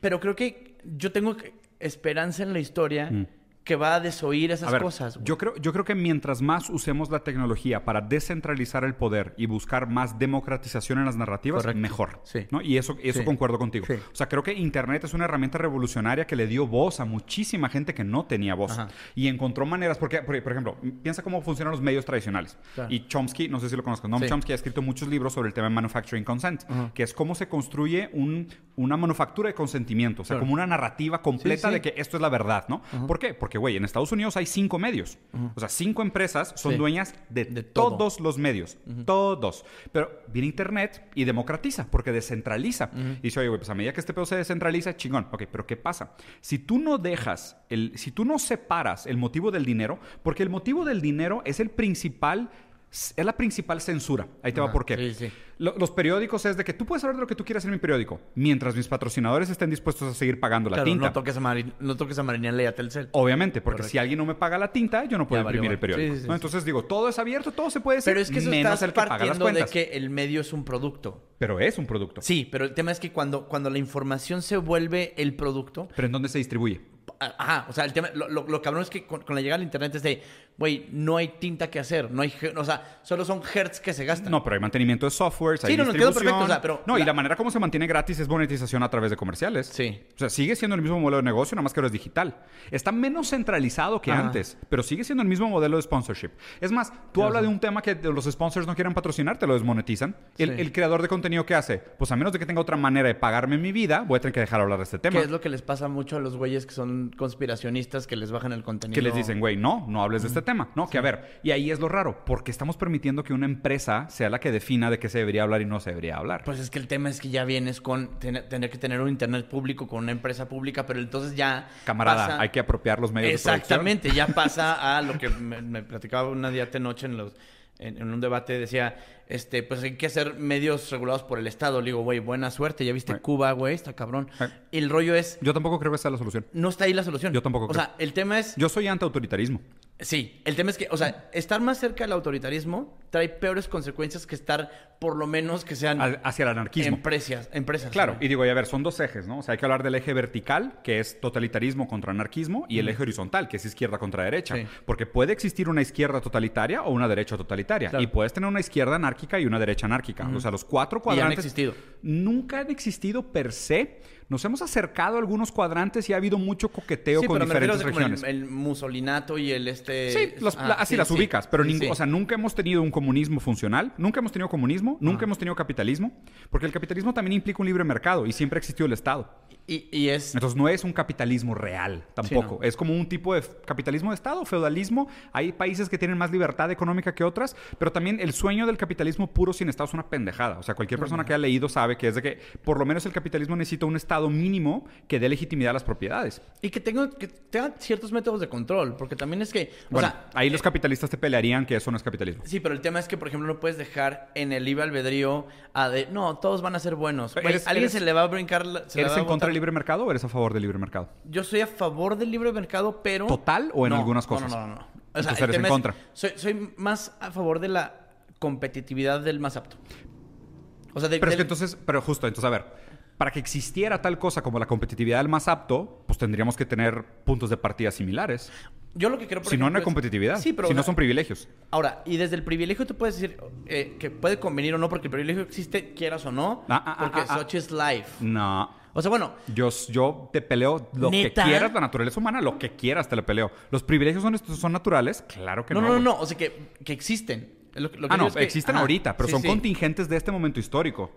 Pero creo que yo tengo esperanza en la historia Mm. Que va a desoír esas A ver, cosas. güey. yo creo, yo creo que mientras más usemos la tecnología para descentralizar el poder y buscar más democratización en las narrativas, Correcto. mejor. Sí. ¿no? Y eso, eso Sí. concuerdo contigo. Sí. O sea, creo que Internet es una herramienta revolucionaria que le dio voz a muchísima gente que no tenía voz. Ajá. Y encontró maneras, porque, por, por ejemplo, piensa cómo funcionan los medios tradicionales. Claro. Y Chomsky, no sé si lo conozcas, Noam. Chomsky ha escrito muchos libros sobre el tema de manufacturing consent, que es cómo se construye un- una manufactura de consentimiento, o sea, Claro. como una narrativa completa de que esto es la verdad, ¿no? ¿Por qué? Porque, güey, en Estados Unidos hay cinco medios. O sea, cinco empresas son Sí. dueñas de, De todo. todos los medios. Todos. Pero viene Internet y democratiza, porque descentraliza. Y dice, oye, güey, pues a medida que este pedo se descentraliza, chingón. Ok, pero ¿qué pasa? Si tú no dejas, el, si tú no separas el motivo del dinero, porque el motivo del dinero es el principal es la principal censura. Ahí te va Ajá, por qué. sí, sí. Lo- los periódicos es de que tú puedes hablar de lo que tú quieras en mi periódico, mientras mis patrocinadores estén dispuestos a seguir pagando la Claro, tinta. no toques a Mari, no toques a Marianela y a Telcel. Obviamente, porque Correcto. si alguien no me paga la tinta, yo no puedo Ya imprimir el vale. periódico. Sí, Entonces digo, todo es abierto, todo se puede decir, Pero es que eso menos estás el que paga las partiendo de que el medio es un producto. Pero es un producto. Sí, pero el tema es que cuando, cuando la información se vuelve el producto, Pero ¿en dónde se distribuye? Ajá, o sea, el tema, lo, lo, lo cabrón es que con, con la llegada al internet es de, güey, no hay tinta que hacer, no hay, o sea, solo son hertz que se gastan. No, pero hay mantenimiento de software, hay Sí, no, quedó distribución. perfecto, o sea, pero no, y la- manera como se mantiene gratis es monetización a través de comerciales. Sí. O sea, sigue siendo el mismo modelo de negocio, nada más que ahora es digital. Está menos centralizado que Ajá. antes, pero sigue siendo el mismo modelo de sponsorship. Es más, tú hablas de un tema que los sponsors no quieran patrocinar, te lo desmonetizan. El, Sí. el creador de contenido, ¿qué hace? Pues a menos de que tenga otra manera de pagarme en mi vida, voy a tener que dejar hablar de este tema. Que es lo que les pasa mucho a los güeyes que son conspiracionistas que les bajan el contenido. Que les dicen, güey, no, no hables de este tema. No, que a ver, y ahí es lo raro, porque estamos permitiendo que una empresa sea la que defina de qué se debería hablar y no se debería hablar. Pues es que el tema es que ya vienes con ten- tener que tener un internet público con una empresa pública, pero entonces ya. Camarada, pasa- hay que apropiar los medios de Exactamente, ya pasa a lo que me, me platicaba una día noche en los en, un debate decía, este, pues hay que hacer medios regulados por el Estado. Le digo, güey, buena suerte, ya viste. Cuba, güey, está cabrón. El rollo es, Yo tampoco creo que esa sea la solución. no está ahí la solución. Yo tampoco O creo. sea, el tema es, Yo soy anti-autoritarismo. Sí, el tema es que, o sea, estar más cerca del autoritarismo trae peores consecuencias que estar, por lo menos, que sean hacia el anarquismo. empresas, empresas. Claro, ¿no? y digo, y a ver, son dos ejes, ¿no? O sea, hay que hablar del eje vertical, que es totalitarismo contra anarquismo, y el eje horizontal, que es izquierda contra derecha. Sí. Porque puede existir una izquierda totalitaria o una derecha totalitaria. Claro. Y puedes tener una izquierda anárquica y una derecha anárquica. O sea, los cuatro Y han cuadrantes. existido. Nunca han existido per se. Nos hemos acercado a algunos cuadrantes y ha habido mucho coqueteo Sí, con pero me refiero diferentes como regiones. el, el musolinato y el este... Sí, los- Ah, así sí, las sí. ubicas, pero Sí, sí. o sea, nunca hemos tenido un comunismo funcional, nunca hemos tenido comunismo, nunca hemos tenido capitalismo, porque el capitalismo también implica un libre mercado y siempre existió el Estado. Y, y es... Entonces no es un capitalismo real tampoco, Sí, no. es como un tipo de capitalismo de Estado, feudalismo. Hay países que tienen más libertad económica que otras, pero también el sueño del capitalismo puro sin Estado es una pendejada. O sea, cualquier persona que haya leído sabe que es de que por lo menos el capitalismo necesita un Estado mínimo que dé legitimidad a las propiedades. Y que tenga, que tenga ciertos métodos de control, porque también es que... O Bueno, sea, ahí los capitalistas te pelearían que eso no es capitalismo. Sí, pero el tema es que, por ejemplo, no puedes dejar en el libre albedrío a de, no, todos van a ser buenos. Eres- alguien eres- se le va a brincar... se le ¿Eres va a en contra del libre mercado o eres a favor del libre mercado? Yo soy a favor del libre mercado, pero... ¿Total o en No, algunas no, cosas? No, no, no. no. O sea, Entonces el eres en es- contra. soy, soy más a favor de la competitividad del más apto. O sea, de- Pero es que entonces, pero justo, entonces a ver, para que existiera tal cosa como la competitividad del más apto, pues tendríamos que tener puntos de partida similares. Yo lo que creo, por Si no, no ejemplo, hay es- competitividad. Sí, pero... si o no son privilegios. Ahora, y desde el privilegio tú puedes decir eh, que puede convenir o no, porque el privilegio existe, quieras o no, Ah, ah, ah, porque ah, such is life. No. O sea, bueno, Yo, yo te peleo lo ¿Neta? que quieras, la naturaleza humana, lo que quieras te lo peleo. ¿Los privilegios son, son naturales? Claro que no. no, no, no, güey. no, o sea, que, que existen. Lo, que- lo que Ah, no, digo es que- existen ahorita, pero sí, son sí. contingentes de este momento histórico.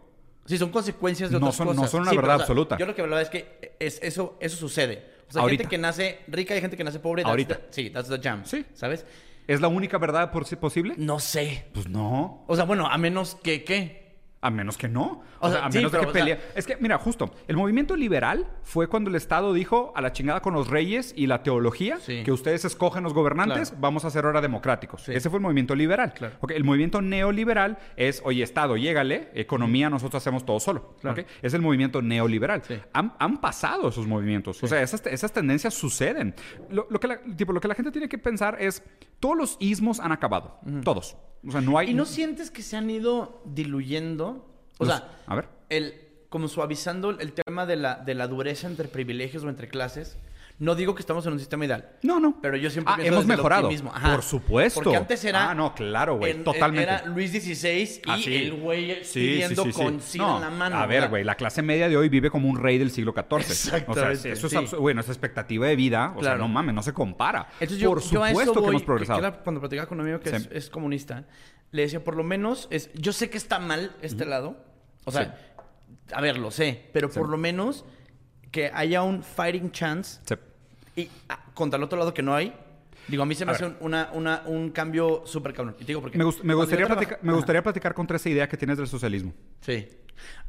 Sí, son consecuencias de No otras son- no cosas. son una Sí, pero, verdad o sea, absoluta. Yo lo que hablaba es que es, eso, eso sucede. O sea, hay gente que nace rica y hay gente que nace pobre. Ahorita. the- sí, that's the jam. Sí. ¿Sabes? ¿Es la única verdad por posible? No sé. Pues no. O sea, bueno, a menos que, ¿qué? A menos que no. O, O sea, sea, a sí, menos pero, que o sea- pelee. Es que, mira, justo, el movimiento liberal fue cuando el Estado dijo a la chingada con los reyes y la teología Sí. que ustedes escogen los gobernantes, Claro. vamos a ser ahora democráticos. Sí. Ese fue el movimiento liberal. Claro. Ok, El movimiento neoliberal es, oye, Estado, llégale, economía, nosotros hacemos todo solo. Claro. Ok, Es el movimiento neoliberal. Han, han pasado esos movimientos. O sea, esas, esas tendencias suceden. Lo, lo que la, tipo, lo que la gente tiene que pensar es, todos los ismos han acabado. Todos. O sea, no hay... ¿Y no sientes que se han ido diluyendo? O Los- sea, a ver. el, como suavizando el tema de la, de la dureza entre privilegios o entre clases. No digo que estamos en un sistema ideal. No, no. Pero yo siempre Ah, pienso hemos mejorado. Ajá. Por supuesto. Porque antes era... Ah, no, claro, güey. en- Totalmente. Era Luis XVI y Ah, sí. el güey pidiendo sí, sí. con No, en la mano. A ver, güey, la clase media de hoy vive como un rey del siglo XIV. Exactamente, O sea, eso es bueno, esa expectativa de vida, o sea, no mames, no se compara. Entonces yo, Por yo eso supuesto que voy, hemos progresado. que era cuando platicaba con un amigo que es, es comunista, le decía, por lo menos, es, yo sé que está mal este lado. O sea, a ver, lo sé. Pero por lo menos que haya un fighting chance Sí. y ah, contra el otro lado que no hay. Digo, a mí se me A hace un, una, una- un cambio súper cabrón. Y te digo porque... Me, gust- me gustaría yo traba- platicar, me gustaría platicar contra esa idea que tienes del socialismo. Sí.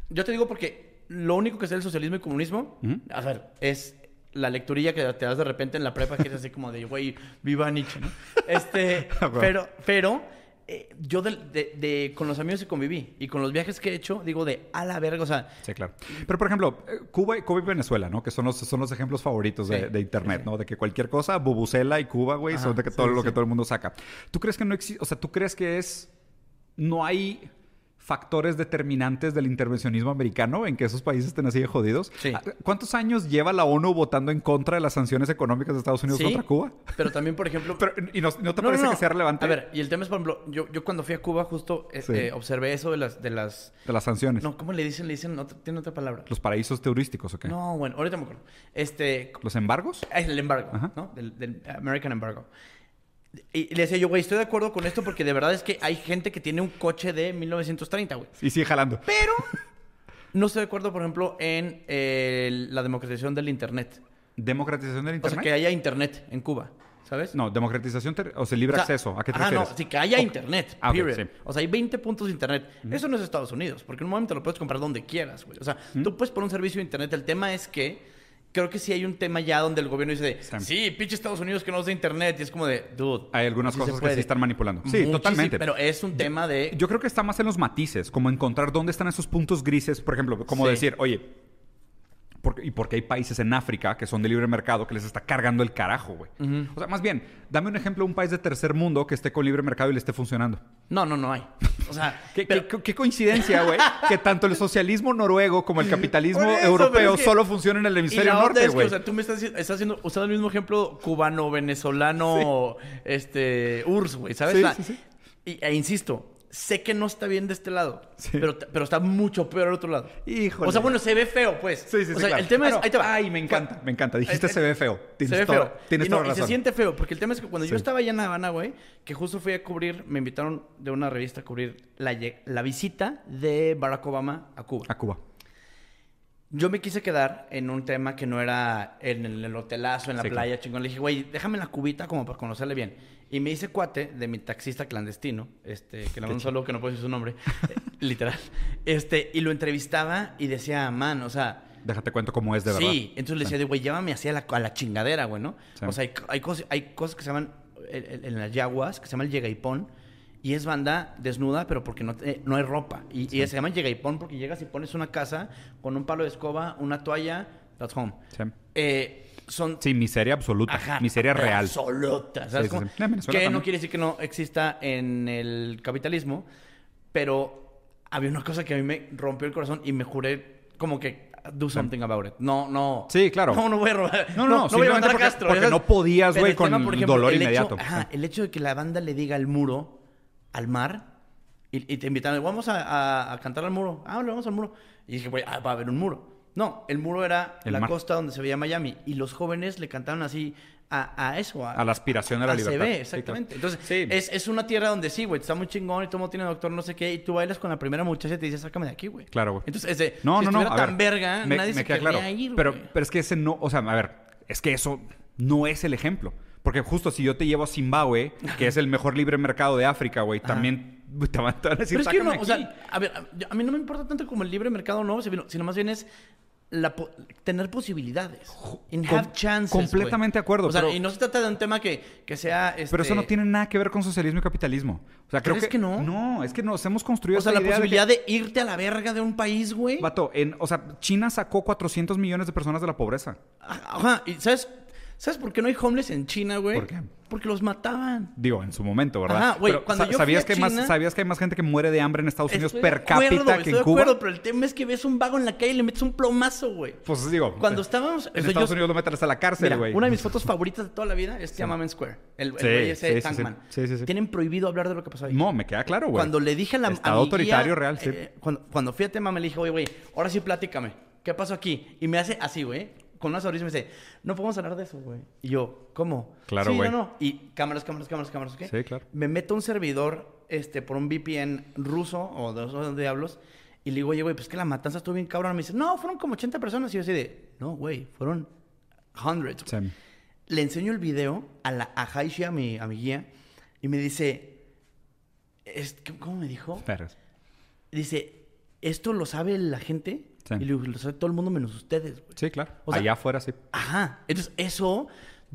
Yo te digo porque lo único que sé del socialismo y comunismo, a ver, es la lecturilla que te das de repente en la prepa que es así como de, güey, viva Nietzsche, ¿no? (laughs) Este, Ah, pero, pero eh, yo de, de- de- con los amigos que conviví y con los viajes que he hecho, digo de a la verga, o sea, Sí, claro. Pero, por ejemplo, eh, Cuba, y- Cuba y Venezuela, ¿no? Que son los, son los ejemplos favoritos de, Sí, de Internet, ¿no? De que cualquier cosa, Bubucela y Cuba, güey, son de que sí, todo lo que todo el mundo saca. ¿Tú crees que no existe, o sea, tú crees que es, no hay factores determinantes del intervencionismo americano en que esos países estén así de jodidos? Sí. Ah, ¿Cuántos años lleva la ONU votando en contra de las sanciones económicas de Estados Unidos sí, contra Cuba? pero también, por ejemplo... (laughs) Pero, ¿Y no, no te No, parece no. que sea relevante A ver, y el tema es, por ejemplo, yo, yo cuando fui a Cuba justo eh, Sí. eh, observé eso de las... De las de las sanciones? no, ¿cómo le dicen? Le dicen, otra- tiene otra palabra. ¿Los paraísos turísticos o qué? No, bueno, ahorita me acuerdo. Este, ¿Los embargos? Es el embargo, Ajá. ¿no? Del, del American Embargo. Y le decía yo, güey, estoy de acuerdo con esto porque de verdad es que hay gente que tiene un coche de 1930, güey. Y sigue jalando. Pero (laughs) no estoy de acuerdo, por ejemplo, en eh, la democratización del Internet. ¿Democratización del O Internet? sea, que haya Internet en Cuba, ¿sabes? No, democratización, o sea, libre O sea, acceso. ¿A qué te refieres? no, sí, que haya internet, Ah, period. sí. O sea, hay 20 puntos de internet. Eso no es Estados Unidos, porque en un momento lo puedes comprar donde quieras, güey. O sea, tú puedes poner un servicio de internet. El tema es que creo que sí hay un tema ya donde el gobierno dice, Sí. sí, pinche Estados Unidos que no nos da internet. Y es como de, dude. Hay algunas cosas que sí están manipulando. Sí, Muchísimo, totalmente. Pero es un tema de... Yo creo que está más en los matices, como encontrar dónde están esos puntos grises. Por ejemplo, como Sí. decir, oye, y porque hay países en África que son de libre mercado que les está cargando el carajo, güey. O sea, más bien, dame un ejemplo de un país de tercer mundo que esté con libre mercado y le esté funcionando. No, no, no hay. O sea, (laughs) ¿Qué, pero- qué- qué coincidencia, güey? que tanto el socialismo noruego como el (laughs) capitalismo eso, europeo es que- solo funcionan en el hemisferio norte, es que, güey. o sea, tú me estás, estás haciendo, usando el mismo ejemplo cubano, venezolano, este, URSS, güey, ¿sabes? Sí, O sea, sí, e insisto, sé que no está bien de este lado, Sí. pero, pero está mucho peor al otro lado. Híjole. O sea, bueno, se ve feo, pues. Sí, sí, sí. O sea, claro. el tema es, ahí te va. Ay, me encanta, me encanta. Dijiste Eh, se ve feo. Tienes se ve toda- feo. Tienes y, no, toda y razón. se siente feo, porque el tema es que cuando Sí. yo estaba allá en La Habana, güey, que justo fui a cubrir, me invitaron de una revista a cubrir la, la visita de Barack Obama a Cuba. A Cuba. Yo me quise quedar en un tema que no era en el, el hotelazo, en la Sí, playa, chingón. Le dije, güey, déjame la cubita como para conocerle bien. Y me hice cuate de mi taxista clandestino, este, que le mando un saludo que no puedo decir su nombre, (laughs) eh, literal. Este, y lo entrevistaba y decía, man, o sea, Déjate cuento cómo es de verdad. Sí, entonces le decía, de, güey, llévame así a la, a la chingadera, güey, ¿no? Sí. O sea, hay, hay, cosas, hay cosas que se llaman, en, las yaguas, que se llama el llegaipón, y es banda desnuda, pero porque no, te- no hay ropa. Y, y se llama llegaipón porque llegas y pones una casa con un palo de escoba, una toalla, that's home. Sí. Eh, son... Sí, miseria absoluta. Ajá, miseria real. Absoluta. ¿sabes Sí, sí, sí. Que no quiere decir que no exista en el capitalismo, pero había una cosa que a mí me rompió el corazón y me juré como que do something about it. No, no. Sí, claro. No, no voy a robar. No, no, voy a simplemente matar a porque- Castro. porque no podías, güey, tema, con por ejemplo, dolor el hecho- inmediato. ajá, Sí. el hecho de que la banda le diga al muro, al mar, y, y te invitan, vamos a, a- a cantar al muro. Ah, le vamos al muro. Y dije, güey, ah, va a haber un muro. No, el muro era El la mar. costa donde se veía Miami. Y los jóvenes le cantaban así a, a eso. A la aspiración de la a libertad. CB, Sí, exactamente. claro. Entonces, Sí. es, es una tierra donde sí, güey, está muy chingón y todo mundo tiene doctor, no sé qué, y tú bailas con la primera muchacha y te dice, sácame de aquí, güey. Claro, güey. Entonces, es de, No, si no, no. a tan ver, verga, me- nadie me se queda claro. ir, pero, güey. pero es que ese no, o sea, a ver, es que eso no es el ejemplo. Porque justo si yo te llevo a Zimbabue, que es el mejor libre mercado de África, güey, también (laughs) te van a decir, Pero es que no, "Sácame o sea, aquí". a ver, a- a mí no me importa tanto como el libre mercado no, sino más bien es la po- tener posibilidades. In Com- have chances. completamente de acuerdo, O sea, pero- y no se trata de un tema que, que sea. Pero eso este, no tiene nada que ver con socialismo y capitalismo. O sea, creo ¿Crees que, que no? No, es que nos hemos construido O sea, la idea de que- posibilidad de, irte a la verga de un país, güey. Vato, en, o sea, China sacó 400 millones de personas de la pobreza. Ajá, y ¿sabes? ¿Sabes por qué no hay homeless en China, güey? ¿Por qué? Porque los mataban. Digo, en su momento, ¿verdad? Ajá, güey, Pero, cuando sa- yo fui ¿sabías, a que hay más, China- ¿Sabías que hay más gente que muere de hambre en Estados Unidos Estoy per cápita que estoy en de Cuba? acuerdo, pero el tema es que ves un vago en la calle y le metes un plomazo, güey. Pues digo, Cuando eh, estábamos... en o sea, Estados yo- Unidos lo meten hasta la cárcel, Mira, güey. una de mis fotos favoritas de toda la vida es Tiananmen Square. El, el Sí, güey ese sí, sí, sí. Tankman. Sí, sí, sí. Tienen prohibido hablar de lo que pasó ahí. No, me queda claro, güey. Cuando le dije a la a Estado autoritario real, sí. eh, cuando, cuando fui a tema me le dije, oye, güey, ahora sí platícame. ¿Qué pasó aquí? Y me hace así, güey. Con una sonrisa me dice, no podemos hablar de eso, güey. Y yo, ¿cómo? Claro, sí, güey. no, no. Y cámaras, cámaras, cámaras, cámaras, ¿ok? Sí, claro. Me meto a un servidor este, por un VPN ruso o de esos diablos. Y le digo, oye, güey, pues que la matanza estuvo bien cabrón. Me dice, no, fueron como 80 personas. Y yo así de, no, güey, fueron hundreds. güey". Sí. Le enseño el video a, la, a Haishi, a mi, a mi guía, y me dice, es- ¿cómo me dijo? Perras. Dice, ¿esto lo sabe la gente? Sí. Y le digo, lo sabe todo el mundo menos ustedes, güey. Sí, claro. O sea- Allá afuera sí. Ajá. Entonces, eso,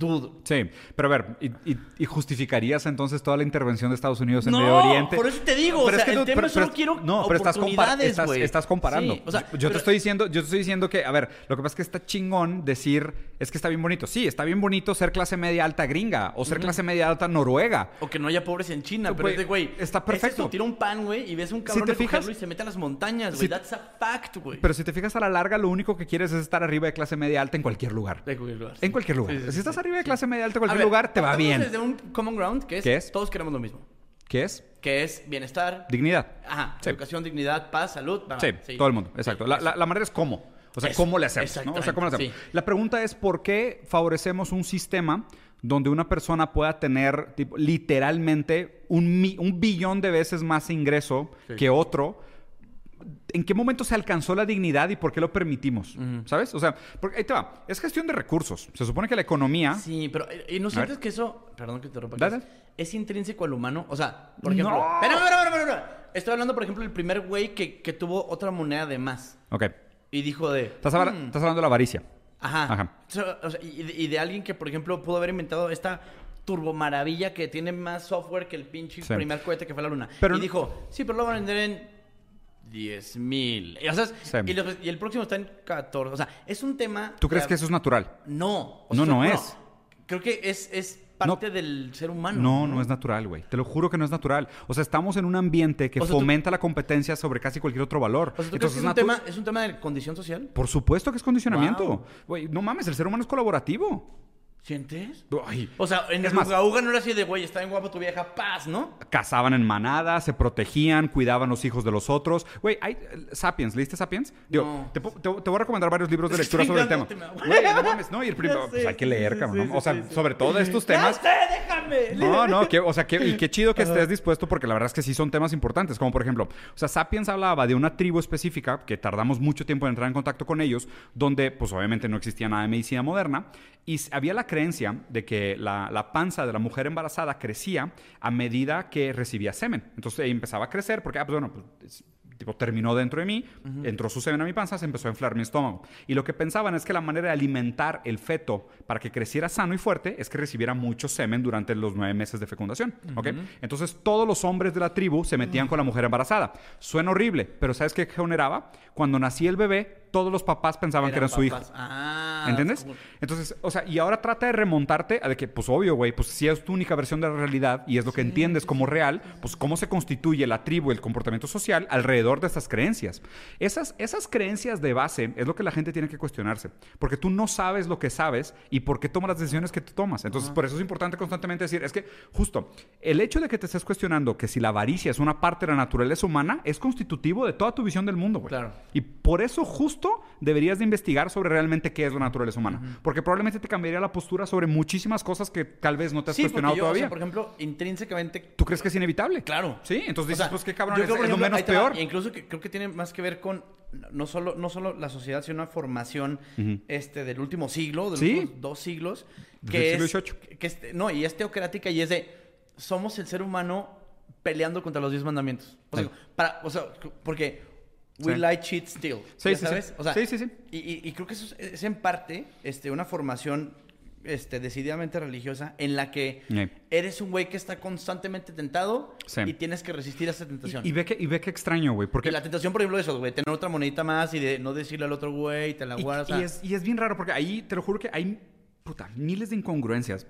dude. Sí, pero a ver, ¿y, y- y justificarías entonces toda la intervención de Estados Unidos en No, Medio Oriente? por eso te digo, o Pero sea, el tú- tema es solo quiero No, pero estás, compar- estás, comparando. Sí, o sea, yo, yo pero- te estoy diciendo, yo te estoy diciendo que, a ver, lo que pasa es que está chingón decir, es que está bien bonito. Sí, está bien bonito ser clase media alta gringa o ser clase media alta noruega. O que no haya pobres en China, pero es de, güey. está es perfecto. eso, tira un pan, güey, y ves un cabrón te recogerlo fijas- y se mete a las montañas, Si güey. te- That's a fact, güey. Pero si te fijas a la larga, lo único que quieres es estar arriba de clase media alta en cualquier lugar. De cualquier lugar. En cualquier lugar. Si estás sí, arriba de clase media alta A cualquier ver, lugar, te va partamos bien. desde un common ground que es, ¿Qué es? todos queremos lo mismo. ¿Qué es? Que es bienestar, Dignidad. ajá, Sí. educación, dignidad, paz, salud. bla, Sí, bla. todo el mundo, exacto. Sí, la, eso. la- la manera es cómo. O sea, Eso, cómo le hacemos. ¿no? O sea, cómo le hacemos. exactamente, La pregunta es por qué favorecemos un sistema donde una persona pueda tener tipo, literalmente un, mi- un billón de veces más ingreso que otro. ¿En qué momento se alcanzó la dignidad y por qué lo permitimos? ¿Sabes? O sea, porque ahí te va. Es gestión de recursos. Se supone que la economía. Sí, pero ¿y no ver. sientes que eso, perdón que te Dale. es, es intrínseco al humano? O sea, por ejemplo, No. Estoy hablando, por ejemplo, del primer güey que, que tuvo otra moneda de más Ok. y dijo de Estás, "Hmm, estás hablando de la avaricia. Ajá. Ajá. So- o sea, y, de- y de alguien que, por ejemplo, pudo haber inventado esta turbomaravilla que tiene más software que el pinche Sí. primer cohete que fue a la luna. Pero y no- dijo, sí, pero lo van a vender en 10 mil. O sea, Sí. y, el próximo está en 14. O sea, es un tema... ¿Tú crees que eso es natural? No. o No, no es. Creo que es, es parte del ser humano. No, no es natural, güey. Te lo juro que no es natural. O sea, estamos en un ambiente que O sea, tú- fomenta la competencia sobre casi cualquier otro valor. O sea, ¿tú crees que es un, natu- tema, es un tema de condición social? Por supuesto que es condicionamiento. Wow. Güey, no mames, el ser humano es colaborativo. ¿Sientes? Ay. O sea, en Es el más- Uga Uga no era así de, güey, está bien guapo tu vieja, paz, ¿no? Cazaban en manada, se protegían, cuidaban los hijos de los otros. Güey, hay eh, Sapiens, ¿leíste Sapiens? Digo, No. te, po- te- te voy a recomendar varios libros de (laughs) lectura sobre el tema. Güey, no mames, no, y el primero, pues hay que leer, sí, cabrón. sí, ¿no? O sea, sí, sobre todo de estos (laughs) ¡Ya temas. sé, déjame! No, no, que, o sea, que, y qué chido que estés dispuesto porque la verdad es que sí son temas importantes, como por ejemplo, o sea, Sapiens hablaba de una tribu específica que tardamos mucho tiempo en entrar en contacto con ellos, donde pues obviamente no existía nada de medicina moderna y había la creencia de que la, la panza de la mujer embarazada crecía a medida que recibía semen. Entonces empezaba a crecer porque, ah, pues bueno, pues, es- tipo terminó dentro de mí, entró su semen a mi panza, se empezó a inflar mi estómago. Y lo que pensaban es que la manera de alimentar el feto para que creciera sano y fuerte es que recibiera mucho semen durante los nueve meses de fecundación. ¿ok? Entonces todos los hombres de la tribu se metían con la mujer embarazada. Suena horrible, pero ¿sabes qué generaba? Cuando nacía el bebé, todos los papás pensaban que era Eran su hijo. Ah, ¿Entiendes? Entonces, o sea, y ahora trata de remontarte a de que, pues obvio, güey, pues si es tu única versión de la realidad y es lo que entiendes como real, pues cómo se constituye la tribu, el comportamiento social alrededor de estas creencias. Esas, esas creencias de base es lo que la gente tiene que cuestionarse, porque tú no sabes lo que sabes y por qué tomas las decisiones que tú tomas. Entonces, por eso es importante constantemente decir, es que justo el hecho de que te estés cuestionando que si la avaricia es una parte de la naturaleza humana es constitutivo de toda tu visión del mundo, güey. Claro. Y por eso justo deberías de investigar sobre realmente qué es la naturaleza humana. Porque probablemente te cambiaría la postura sobre muchísimas cosas que tal vez no te has Sí, cuestionado yo, o todavía. sea, por ejemplo, intrínsecamente... ¿Tú crees que es inevitable? Claro. Sí, entonces O dices, sea, pues qué cabrón, yo es, creo, es lo ejemplo, menos te va, peor. e incluso que, creo que tiene más que ver con no solo, no solo la sociedad, sino una formación este, del último siglo, de los Sí. últimos dos siglos, Desde que el es, siglo que es- no, y es teocrática y es de, somos el ser humano peleando contra los diez mandamientos. O sea, Sí. para, o sea porque we Sí. lie, cheat, steal. Sí, ¿ya sí, sí. sabes? O sea, Sí, sí, sí. Y, y- y creo que eso es, es en parte este, una formación este, decididamente religiosa en la que Sí. eres un güey que está constantemente tentado Sí. y tienes que resistir a esa tentación. Y, y ve que, y ve que extraño, güey. Porque Y la tentación, por ejemplo, eso, güey, tener otra monedita más y de no decirle al otro güey, te la Y, guardas. o y sea, es, y es bien raro porque ahí, te lo juro que hay puta, miles de incongruencias.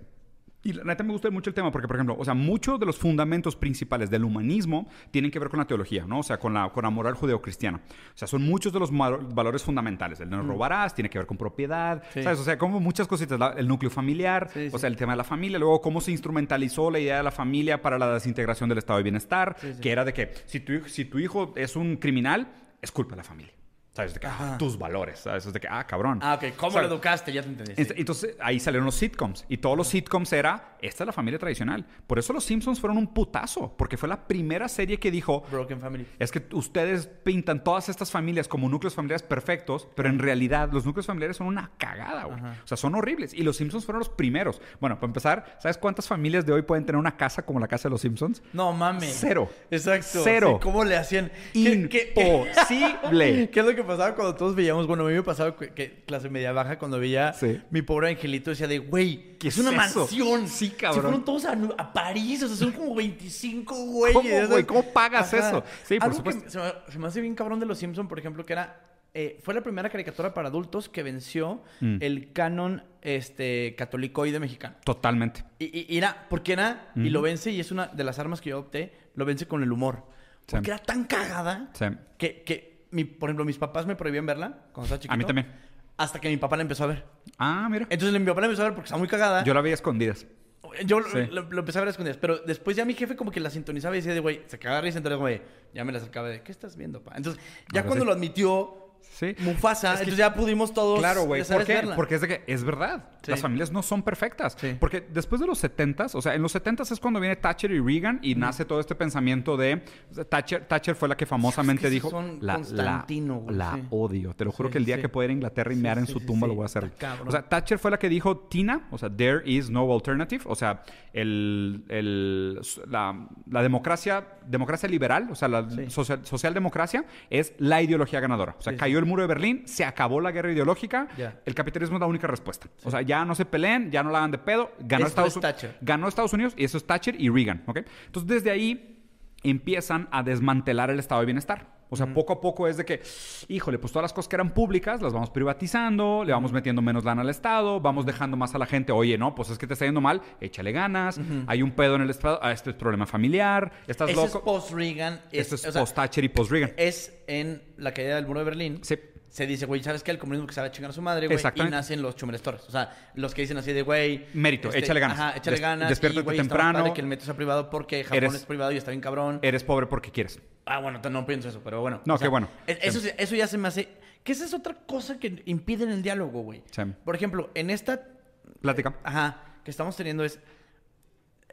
Y la neta me gusta mucho el tema porque, por ejemplo, o sea, muchos de los fundamentos principales del humanismo tienen que ver con la teología, ¿no? O sea, con la, con la moral judeocristiana. O sea, son muchos de los valores fundamentales. El no robarás, tiene que ver con propiedad, Sí. ¿sabes? O sea, como muchas cositas. la- el núcleo familiar, Sí, o sí. sea, el tema de la familia. Luego, cómo se instrumentalizó la idea de la familia para la desintegración del estado de bienestar, que era de que si tu, si tu hijo es un criminal, es culpa de la familia. ¿Sabes? De que, ah, tus valores, ¿sabes? Es de que, ah, cabrón. Ah, ok. ¿Cómo ¿Sabes? lo educaste? Ya te entendí. sí. Entonces ahí salieron los sitcoms y todos los sitcoms era esta es la familia tradicional. Por eso los Simpsons fueron un putazo, porque fue la primera serie que dijo Broken Family. es que ustedes pintan todas estas familias como núcleos familiares perfectos, pero en realidad los núcleos familiares son una cagada, güey. O sea, son horribles. Y los Simpsons fueron los primeros. Bueno, para empezar, ¿sabes cuántas familias de hoy pueden tener una casa como la casa de los Simpsons? No mames. Cero. Exacto. Cero. Sí, ¿Cómo le hacían? ¿Qué- qué- Imposible. (laughs) ¿Qué es lo que pasaba cuando todos veíamos? Bueno, a mí me pasaba que, que clase media baja cuando veía Sí. mi pobre angelito decía de, güey, ¿Qué es una eso? mansión. Sí, Se cabrón. fueron todos a, París, o sea, son como 25 güeyes. ¿Cómo, güey? ¿Cómo pagas eso? Sí, por Algo supuesto. que se me, se me hace bien cabrón de los Simpson, por ejemplo, que era eh, fue la primera caricatura para adultos que venció Mm. el canon este catolicoide mexicano. Totalmente. Y, era, porque era, y lo vence, y es una de las armas que yo opté, lo vence con el humor. Sí. Porque era tan cagada Sí. que, que mi- por ejemplo, mis papás me prohibían verla cuando estaba chiquito. A mí también. Hasta que mi papá la empezó a ver. Ah, mira. Entonces mi papá la empezó a ver porque estaba muy cagada. Yo la veía escondidas. Yo lo, Sí. lo- lo empecé a ver a escondidas. Pero después ya mi jefe como que la sintonizaba y decía de, güey, se cagaba de risa. Entonces, güey, ya me la acercaba de, ¿qué estás viendo, pa? Entonces, ya Ahora cuando sí. lo admitió Sí. Mufasa, Es que- entonces ya pudimos todos Claro, güey. ¿Por qué? verla. Porque es de que es verdad. Sí. Las familias no son perfectas. Sí. Porque después de los 70s, o sea, en los 70s es cuando viene Thatcher y Reagan y nace todo este pensamiento de. Thatcher, Thatcher fue la que famosamente Es que dijo. son la, Constantino, la odio. Te lo juro que el día que pueda ir a Inglaterra y mear en su tumba lo voy a hacer. O sea, Thatcher fue la que dijo Tina, o sea, there is no alternative. O sea, el, el- la, la democracia, democracia liberal, o sea, la social, socialdemocracia es la ideología ganadora. O sea. Cayó el muro de Berlín, se acabó la guerra ideológica, el capitalismo es la única respuesta. O sea, ya no se peleen, ya no la hagan de pedo. Ganó, Estados, es ganó Estados Unidos y eso es Thatcher y Reagan. ¿ok? Entonces, desde ahí empiezan a desmantelar el estado de bienestar. O sea, poco a poco es de que, híjole, pues todas las cosas que eran públicas las vamos privatizando, le vamos metiendo menos lana al Estado, vamos dejando más a la gente, oye, no, pues es que te está yendo mal, échale ganas, hay un pedo en el Estado, ah, este es problema familiar, estás Ese es loco. post-Reagan. Esto es sea, post-Thatcher y post-Reagan. Es en la caída del muro de Berlín. Sí. Se dice, güey, ¿sabes qué? El comunismo que a chingar a su madre, güey. Y nacen los chumerestores. O sea, los que dicen así de, güey. este, Mérito, échale ganas. Ajá, échale Des- ganas. despiértate y, güey, está más temprano. que el metro sea privado porque Japón Eres- es privado y está bien cabrón. Eres pobre porque quieres. Ah, bueno, no pienso eso, pero bueno. No, sea, qué bueno. e- Eso, sí- eso ya se me hace. Que esa es otra cosa que impide el diálogo, güey. Sí. Por ejemplo, en esta. Plática. Ajá, que estamos teniendo es.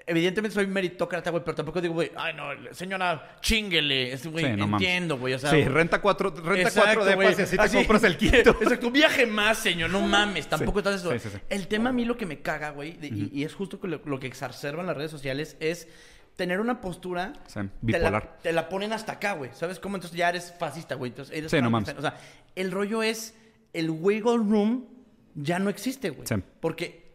Evidentemente soy meritócrata, güey, pero tampoco digo, güey, ay, no, señora, chinguele. Es, güey, Sí, no mames. entiendo, güey. O sea, sí, renta cuatro, renta Exacto, cuatro depas y así te Así- compras el (laughs) quinto. Exacto, viaje más, señor, no mames, tampoco Sí, estás eso. sí, sí, sí. El tema a mí lo que me caga, güey, y, y es justo que lo, lo que exacerban las redes sociales es tener una postura Sí, Te la, bipolar. te la ponen hasta acá, güey. ¿Sabes cómo? Entonces ya eres fascista, güey. Entonces eres Sí, no frankenstein. O sea, el rollo es el wiggle room ya no existe, güey. Sí. Porque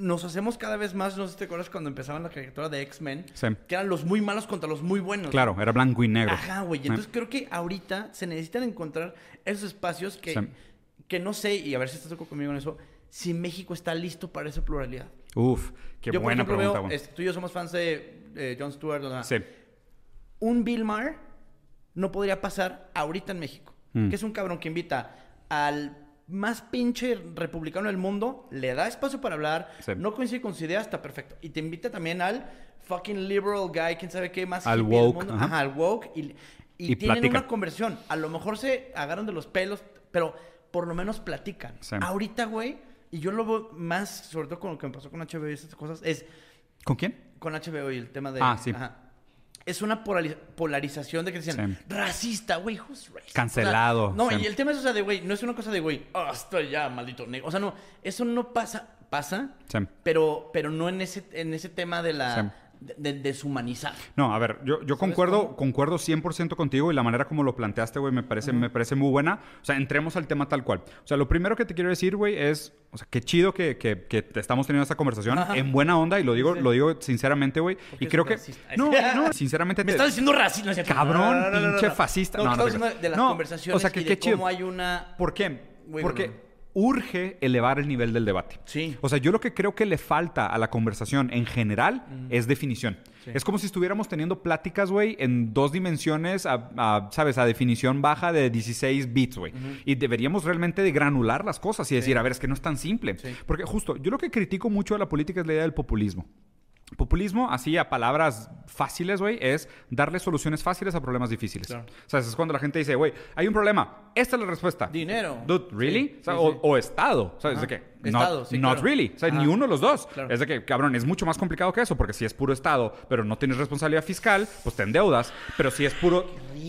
nos hacemos cada vez más, no sé si te acuerdas cuando empezaban la caricatura de X-Men, Sí. que eran los muy malos contra los muy buenos. Claro, era blanco y negro. Ajá, güey. Sí. Entonces creo que ahorita se necesitan encontrar esos espacios que, Sí. que no sé, y a ver si estás de acuerdo conmigo en eso, si México está listo para esa pluralidad. Uf, qué Yo, por buena ejemplo, pregunta, veo, este, tú y yo somos fans de eh, Jon Stewart. o sea, Sí. un Bill Maher no podría pasar ahorita en México. Mm. Que es un cabrón que invita al más pinche republicano del mundo, le da espacio para hablar, Sí. no coincide con su idea, está perfecto. Y te invita también al fucking liberal guy, quién sabe qué más. Al woke, mundo. ajá. Ajá, al woke. Y, y, Y tienen una conversión. A lo mejor se agarran de los pelos, pero por lo menos platican. Sí. Ahorita, güey, y yo lo veo más, sobre todo con lo que me pasó con HBO y esas cosas, es ¿Con quién? con HBO y el tema de. Ah, sí. Ajá. Es una polariz- polarización de que decían, Sí. racista, güey, who's racist? Cancelado, O sea, no, sí. y el tema es, o sea, de, güey, no es una cosa de, güey, oh, estoy ya, maldito negro. O sea, no, eso no pasa, pasa, Sí. pero, pero no en ese, en ese tema de la. De, de deshumanizar. No, a ver, yo, yo ¿Sabes concuerdo, cómo? concuerdo 100% contigo y la manera como lo planteaste, güey, me parece, me parece muy buena. O sea, entremos al tema tal cual. O sea, lo primero que te quiero decir, güey, es, o sea, qué chido que, que, que te estamos teniendo esta conversación Ajá. en buena onda y lo digo, Sí. lo digo sinceramente, güey. Y creo que... racista. No, (laughs) no, sinceramente... Me estás diciendo racista. No. Cabrón, No, no, pinche fascista. No, No, no, de las conversaciones o sea, que y qué de chido. cómo hay una... ¿Por qué? Güey, Porque urge elevar el nivel del debate. Sí. O sea, yo lo que creo que le falta a la conversación en general es definición. Sí. Es como si estuviéramos teniendo pláticas, güey, en dos dimensiones, a, a, ¿sabes? A definición baja de 16 bits, güey. Y deberíamos realmente de granular las cosas y decir, a ver, es que no es tan simple. Sí. Porque justo, yo lo que critico mucho de la política es la idea del populismo. Populismo, así a palabras fáciles, güey, es darle soluciones fáciles a problemas difíciles. Claro. O sea, es cuando la gente dice, güey, hay un problema, esta es la respuesta. Dinero. Dude, ¿really? Sí, o, sea, sí, o- sí. o Estado. ¿Sabes Ajá. de qué? Estado, not, sí, not claro. really. O sea, ni uno de los dos. Claro. Es de que, cabrón, es mucho más complicado que eso, porque si es puro Estado, pero no tienes responsabilidad fiscal, pues te endeudas. Pero si es puro.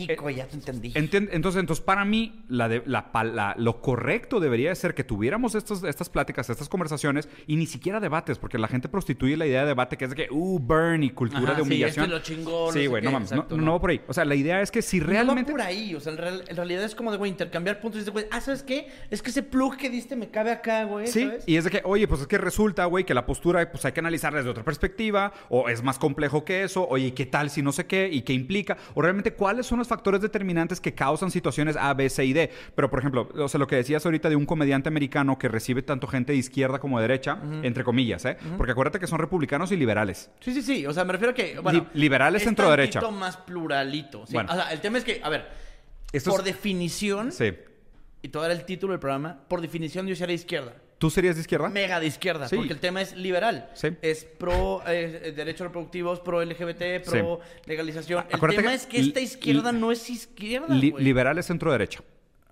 Rico, ya te entendí. Entonces, entonces, para mí, la de- la la- lo correcto debería de ser que tuviéramos estos, estas pláticas, estas conversaciones y ni siquiera debates, porque la gente prostituye la idea de debate que es de que, uh, burn y cultura Ajá, de sí, humillación. esto es lo chingón, no Sí, güey, no mames. No, no no. va por ahí. O sea, la idea es que si No realmente. va por ahí, o sea, en, real- en realidad es como de, güey, intercambiar puntos y dices, güey, ah, ¿sabes qué? Es que ese plug que diste me cabe acá, güey, Sí, ¿sabes? y es de que, oye, pues es que resulta, güey, que la postura pues hay que analizarla desde otra perspectiva, o es más complejo que eso, oye, ¿qué tal si no sé qué? ¿Y qué implica? O realmente, ¿cuáles son los factores determinantes que causan situaciones A, B, C y D? Pero, por ejemplo, o sea, lo que decías ahorita de un comediante americano que recibe tanto gente de izquierda como de derecha, entre comillas, ¿eh? Porque acuérdate que son republicanos y liberales. Sí, sí, sí. O sea, me refiero a que. Bueno, Li- liberales es centro-derecha. tantito más pluralito. ¿sí? Bueno. O sea, el tema es que, a ver, Esto por es- definición, Sí. y todo era el título del programa, por definición yo sería izquierda. ¿Tú serías de izquierda? Mega de izquierda, Sí. porque el tema es liberal. Sí. Es pro eh, derechos reproductivos, pro LGBT, pro legalización. El tema que es que esta izquierda no es izquierda. Li- güey. liberales centro-derecha.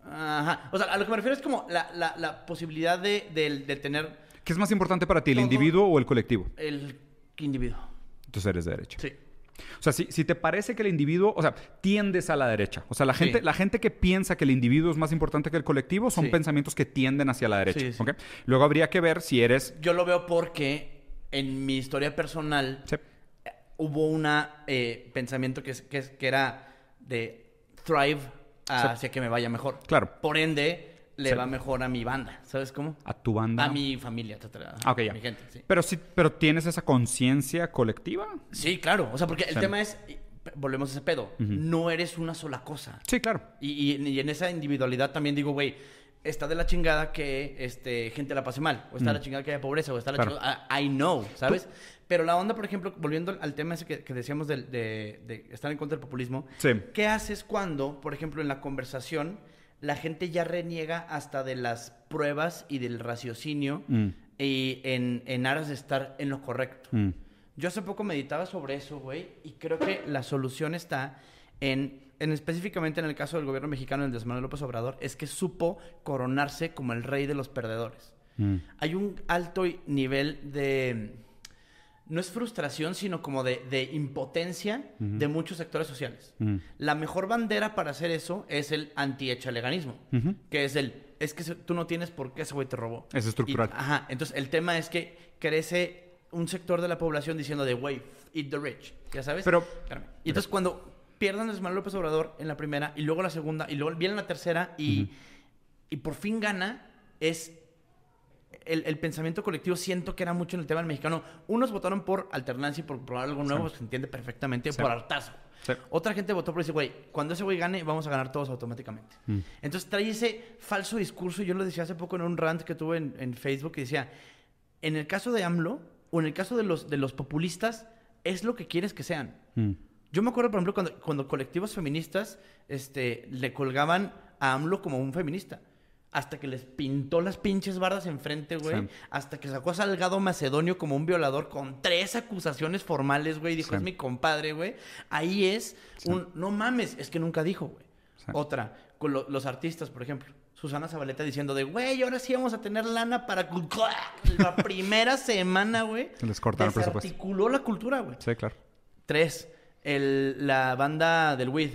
Ajá. O sea, a lo que me refiero es como la, la- la posibilidad de, de- de tener ¿Qué es más importante para ti, el individuo o el colectivo? el individuo. Entonces eres de derecha. Sí. O sea, si, si te parece que el individuo, o sea, tiendes a la derecha. O sea, la gente, Sí. la gente que piensa que el individuo es más importante que el colectivo son Sí. pensamientos que tienden hacia la derecha. Sí, sí. ¿ok? Luego habría que ver si eres. Yo lo veo porque en mi historia personal eh, hubo un pensamiento que, que, que era de thrive hacia que me vaya mejor. Claro. Por ende, le Sí. va mejor a mi banda. ¿Sabes cómo? A tu banda. A mi familia. Ah, A ya. mi gente, sí. Pero sí, pero tienes esa conciencia colectiva. Sí, claro. O sea, porque el Sí. tema es, volvemos a ese pedo, no eres una sola cosa. Sí, claro. Y, y- y en esa individualidad también digo, güey, está de la chingada que este, gente la pase mal. O está de la chingada que haya pobreza. O está de la Mm. Claro. chingada... I, I know, ¿sabes? Pero la onda, por ejemplo, volviendo al tema ese que, que decíamos de, de estar en contra del populismo. Sí. ¿Qué haces cuando, por ejemplo, en la conversación, la gente ya reniega hasta de las pruebas y del raciocinio Mm. y en, en aras de estar en lo correcto? Mm. Yo hace poco meditaba sobre eso, güey, y creo que la solución está en, en específicamente en el caso del gobierno mexicano, el de Manuel López Obrador, es que supo coronarse como el rey de los perdedores. Mm. Hay un alto nivel de, no es frustración, sino como de, de impotencia de muchos sectores sociales. Mm. La mejor bandera para hacer eso es el anti-echaleganismo, Ujú. que es el, es que tú no tienes por qué ese güey te robó. Es estructural. Y- ajá, entonces el tema es que crece un sector de la población diciendo de, güey, eat the rich, ¿ya sabes? Pero- Espérame. Y entonces cuando pierdan a Manuel López Obrador en la primera y luego la segunda y luego viene la tercera y, y por fin gana, es el, el pensamiento colectivo siento que era mucho en el tema del mexicano. Unos votaron por alternancia y por probar algo nuevo, Sí. se entiende perfectamente, Sí. por hartazo. Sí. Otra gente votó por decir, güey, cuando ese güey gane, vamos a ganar todos automáticamente. Mm. Entonces trae ese falso discurso. Yo lo decía hace poco en un rant que tuve en, en Facebook que decía, en el caso de AMLO o en el caso de los, de los populistas, es lo que quieres que sean. Mm. Yo me acuerdo, por ejemplo, cuando, cuando colectivos feministas este, le colgaban a AMLO como un feminista. Hasta que les pintó las pinches bardas enfrente, güey. Sí. Hasta que sacó a Salgado Macedonio como un violador con tres acusaciones formales, güey. Dijo, Sí. es mi compadre, güey. Ahí es un, no mames, es que nunca dijo, güey. Otra, con lo- los artistas, por ejemplo. Susana Zabaleta diciendo de, güey, ahora sí vamos a tener lana para... (laughs) La primera semana, güey. (laughs) Les cortaron el presupuesto. desarticuló la cultura, güey. Sí, claro. Tres, el- la banda del WID.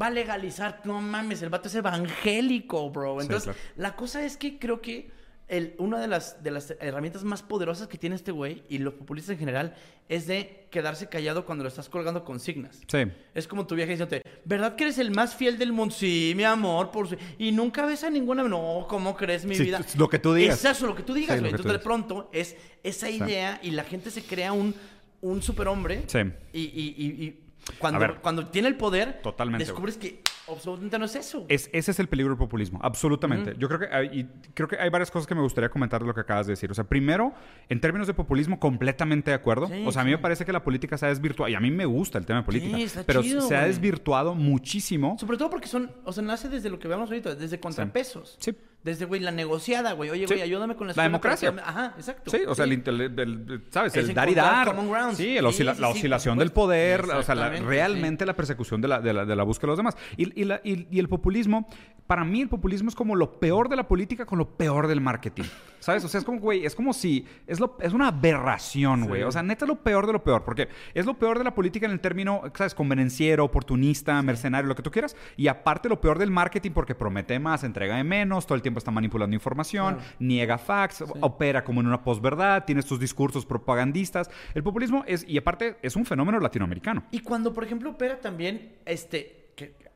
Va a legalizar, no mames, el vato es evangélico, bro. Sí, Entonces, claro. la cosa es que creo que el- una de las, de las herramientas más poderosas que tiene este güey y los populistas en general es de quedarse callado cuando lo estás colgando consignas. Sí. Es como tu vieja diciéndote, ¿verdad que eres el más fiel del mundo? Sí, mi amor, por su... Y nunca ves a ninguna... No, ¿cómo crees mi Sí, vida? lo que tú digas. Es eso, lo que tú digas, Sí, güey. tú Entonces, de pronto, es esa idea y la gente se crea un, un superhombre Sí. y, y, y, y Cuando, A ver. cuando tiene el poder, Totalmente, descubres que absolutamente no es eso. Es, ese es el peligro del populismo, absolutamente. Yo creo que, hay, y creo que hay varias cosas que me gustaría comentar de lo que acabas de decir. O sea, primero, en términos de populismo, completamente de acuerdo. Sí, o sea, a mí sí. me parece que la política se ha desvirtuado, y a mí me gusta el tema de política, Sí, pero chido, se ha desvirtuado muchísimo. Sobre todo porque son, o sea, nace desde lo que veamos ahorita, desde contrapesos. Sí. Desde, güey, la negociada, güey. Oye, Sí. güey, ayúdame con la democracia. que- Ajá, exacto. Sí, o sea, el, el- el- ¿sabes? Es El dar y dar. common. Sí, el la oscilación del poder, o sea, la- realmente la persecución de la, de, la, de la búsqueda de los demás. Y, y la- y- y el populismo, para mí el populismo es como lo peor de la política con lo peor del marketing. ¿Sabes? O sea, es como, güey, es como si, es, lo, es una aberración, güey. O sea, neta es lo peor de lo peor, porque es lo peor de la política en el término, ¿sabes? Convenenciero, oportunista, mercenario, lo que tú quieras. Y aparte lo peor del marketing porque promete más, entrega de menos, todo el tiempo está manipulando información, Claro. niega facts, opera como en una posverdad, tiene estos discursos propagandistas. El populismo es, y aparte, es un fenómeno latinoamericano. Y cuando, por ejemplo, opera también, este,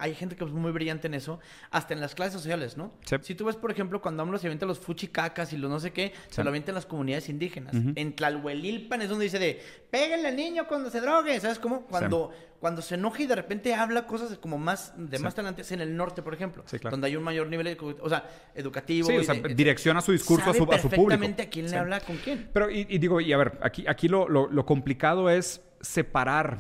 hay gente que es muy brillante en eso, hasta en las clases sociales, ¿no? Sí. Si tú ves, por ejemplo, cuando AMLO se avienta los fuchicacas y los no sé qué, Sí. se lo avientan las comunidades indígenas. En Tlalhuelilpan es donde dice de, pégale al niño cuando se drogue, ¿sabes cómo? Cuando, cuando se enoja y de repente habla cosas como más, de más talante, es en el norte, por ejemplo, claro. donde hay un mayor nivel, de- o sea, educativo. Sí, o y sea, de- direcciona su discurso a su, a su público. perfectamente a quién le habla con quién. Pero, y, y digo, y a ver, aquí, aquí lo, lo- lo complicado es separar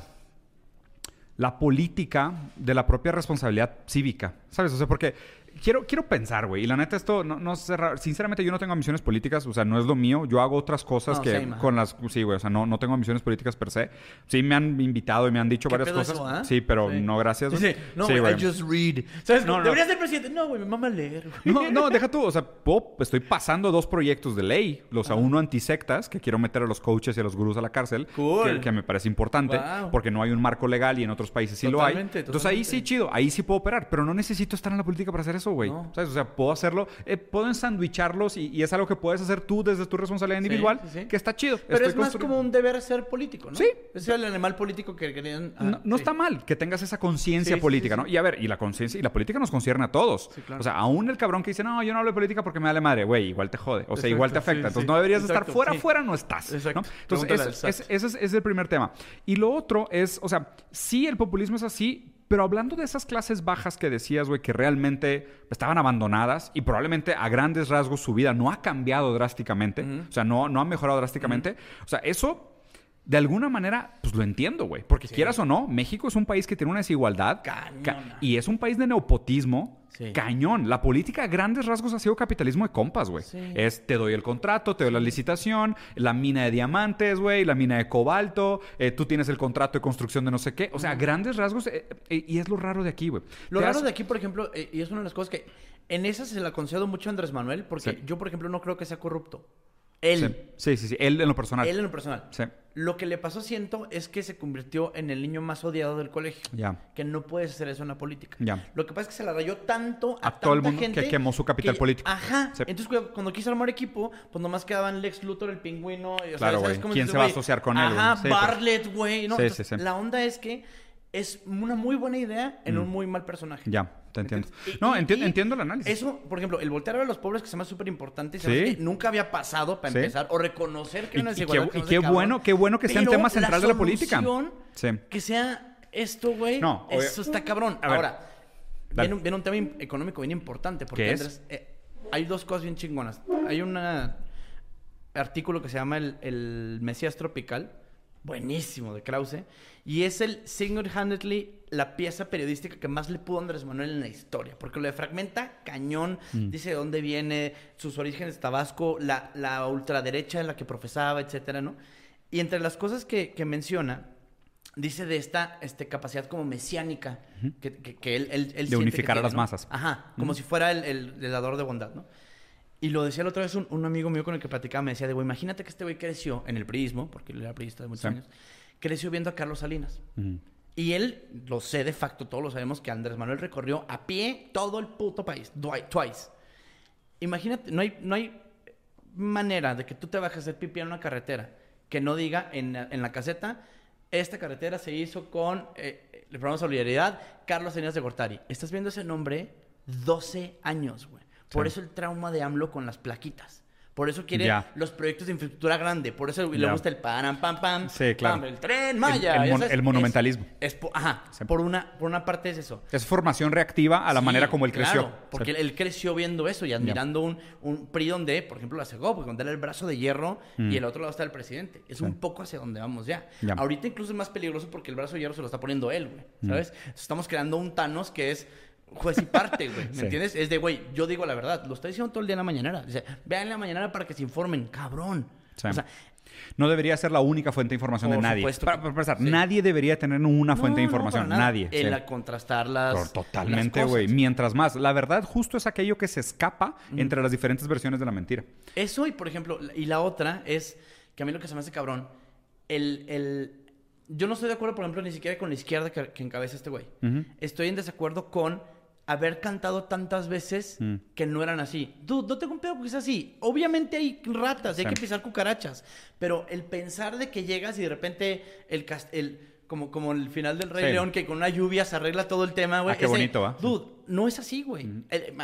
la política de la propia responsabilidad cívica, ¿sabes? O sea, porque quiero, quiero pensar, güey, y la neta esto, no, no ra- sinceramente yo no tengo ambiciones políticas, o sea, no es lo mío, yo hago otras cosas No, que same, con las, sí, güey, o sea, no, no tengo ambiciones políticas per se. Sí me han invitado y me han dicho ¿Qué varias pedo cosas. eso, ah? Sí, pero Sí. no gracias. güey. No, Sí, güey, güey. I just read. ¿Sabes? No, no. Debería ser presidente. No, güey, me mama leer, güey. No, no, deja tú. O sea, puedo- estoy pasando dos proyectos de ley. O sea, uno antisectas, que quiero meter a los coaches y a los gurús a la cárcel. Cool. Que, que me parece importante. Wow. Porque no hay un marco legal y en otros países sí lo hay. Totalmente, Entonces ahí sí, chido. Ahí sí puedo operar. Pero no necesito estar en la política para hacer eso, güey. No. ¿Sabes? O sea, puedo hacerlo. eh, puedo ensandwicharlos y, y es algo que puedes hacer tú desde tu responsabilidad individual. sí, sí. Que está chido. Pero Estoy es más como un deber ser político, ¿no? Sí. Es el animal político que querían... ah, No, está mal que tengas esa conciencia política, ¿no? Y a ver, y la conciencia y la política nos concierne a todos. Claro. O sea, aún el cabrón que dice, no, yo no hablo de política porque me vale madre, güey, igual te jode. O sea, Exacto, igual te afecta. Entonces no deberías estar Exacto, fuera, sí. fuera no estás. Exacto. ¿no? Entonces, es- es- ese es, es el primer tema. Y lo otro es, o sea, sí, el populismo es así. Pero hablando de esas clases bajas que decías, güey, que realmente estaban abandonadas y probablemente a grandes rasgos su vida no ha cambiado drásticamente, o sea, no, no ha mejorado drásticamente, o sea, eso de alguna manera, pues lo entiendo, güey. Porque quieras o no, México es un país que tiene una desigualdad. Cañona. ca- y es un país de neopotismo. Sí. Cañón. La política a grandes rasgos ha sido capitalismo de compas, güey. Sí. Es te doy el contrato, te doy la licitación, la mina de diamantes, güey, la mina de cobalto, eh, tú tienes el contrato de construcción de no sé qué. O sea, grandes rasgos, eh, eh, y es lo raro de aquí, güey. Lo Te raro has- de aquí, por ejemplo, y es una de las cosas que... En esa se la concedo mucho a Andrés Manuel, porque yo, por ejemplo, no creo que sea corrupto. Él. Sí, sí, sí, sí. Él en lo personal. Él en lo personal. Sí. Lo que le pasó, siento, es que se convirtió en el niño más odiado del colegio. Ya. Que no puedes hacer eso en la política. Ya. Lo que pasa es que se la rayó tanto a, A todo el mundo gente que quemó su capital político. Ajá. Sí. Entonces, cuando- cuando quiso armar equipo, pues nomás quedaban Lex Luthor, el pingüino. y, o sea, Claro, ¿sabes güey. ¿Quién dices, se va a asociar con él, Ajá, pues. Bartlett, güey. ¿no? Sí, Entonces, sí, sí. La onda es que es una muy buena idea en un muy mal personaje. Mm. Ya, te entiendo. Y- No, y- enti- y entiendo el análisis. Eso, por ejemplo, el voltear a ver a los pobres que se me hace súper importante y se Sí. que nunca había pasado para Sí. empezar o reconocer que hay una Y- y desigualdad. qué- y qué cabrón. bueno- qué bueno que sea un tema central la de la política. Sí. Que sea esto, güey. No, eso está cabrón. A. Ahora, viene un, viene un tema económico bien importante. Porque, ¿Qué es? Andrés, eh, hay dos cosas bien chingonas. Hay un artículo que se llama El, el Mesías Tropical. Buenísimo, de Krause. Y es el single-handedly la pieza periodística que más le pudo a Andrés Manuel en la historia. Porque lo de fragmenta cañón, Mm. dice de dónde viene, sus orígenes Tabasco, la, la ultraderecha en la que profesaba, etcétera, ¿no? Y entre las cosas que, que menciona, dice de esta este, capacidad como mesiánica que, que- que él, él- él siente que unificar a las masas. Ajá, como si fuera el, el, el dador de bondad, ¿no? Y lo decía la otra vez un, un amigo mío con el que platicaba, me decía, de güey, imagínate que este güey creció en el priismo, porque él era priista de muchos Sí. años, creció viendo a Carlos Salinas. Y él, lo sé de facto, todos lo sabemos, que Andrés Manuel recorrió a pie todo el puto país, twice. Imagínate, no hay, no hay manera de que tú te bajes a hacer pipí en una carretera que no diga en, la- en la caseta, esta carretera se hizo con eh, el programa Solidaridad, Carlos Salinas de Gortari. Estás viendo ese nombre 12 años, güey. Por eso el trauma de AMLO con las plaquitas. Por eso quiere Ya. los proyectos de infraestructura grande. Por eso le gusta el pam, pam, pam. Sí, claro. pam, el tren, Maya. El- el mon- el monumentalismo. Es, ajá. Sí. Por, una, por una parte es eso. Es formación reactiva a la Sí, manera como él creció. claro, porque Sí. él, creció viendo eso y admirando un, un PRI donde, por ejemplo, la Segov, porque donde era el brazo de hierro y el otro lado está el presidente. Es un poco hacia donde vamos ya. Mm. Ya. Ahorita incluso es más peligroso porque el brazo de hierro se lo está poniendo él, güey. ¿Sabes? Estamos creando un Thanos que es juez y parte, güey. ¿Me Sí. entiendes? Es de, güey, yo digo la verdad. Lo está diciendo todo el día en la mañanera. Dice, vean en la mañanera para que se informen. Cabrón. Sí. O sea, No debería ser la única fuente de información de nadie. Para, para empezar, sí. nadie debería tener una fuente de no, información. nadie. En sí. la contrastar las. Pero totalmente, güey. Mientras más. La verdad justo es aquello que se escapa entre las diferentes versiones de la mentira. Eso y, por ejemplo, y la otra es que a mí lo que se me hace cabrón, el, el... Yo no estoy de acuerdo, por ejemplo, ni siquiera con la izquierda que, que encabeza este güey. Estoy en desacuerdo con haber cantado tantas veces Mm. que no eran así. Dude, no tengo un pedo que es así. Obviamente hay ratas, hay Sí. que pisar cucarachas. Pero el pensar de que llegas y de repente el... cas- el como, como el final del Rey Sí. León, que con una lluvia se arregla todo el tema, güey. Ah, qué Ese- bonito, ¿va? Dude, no es así, güey.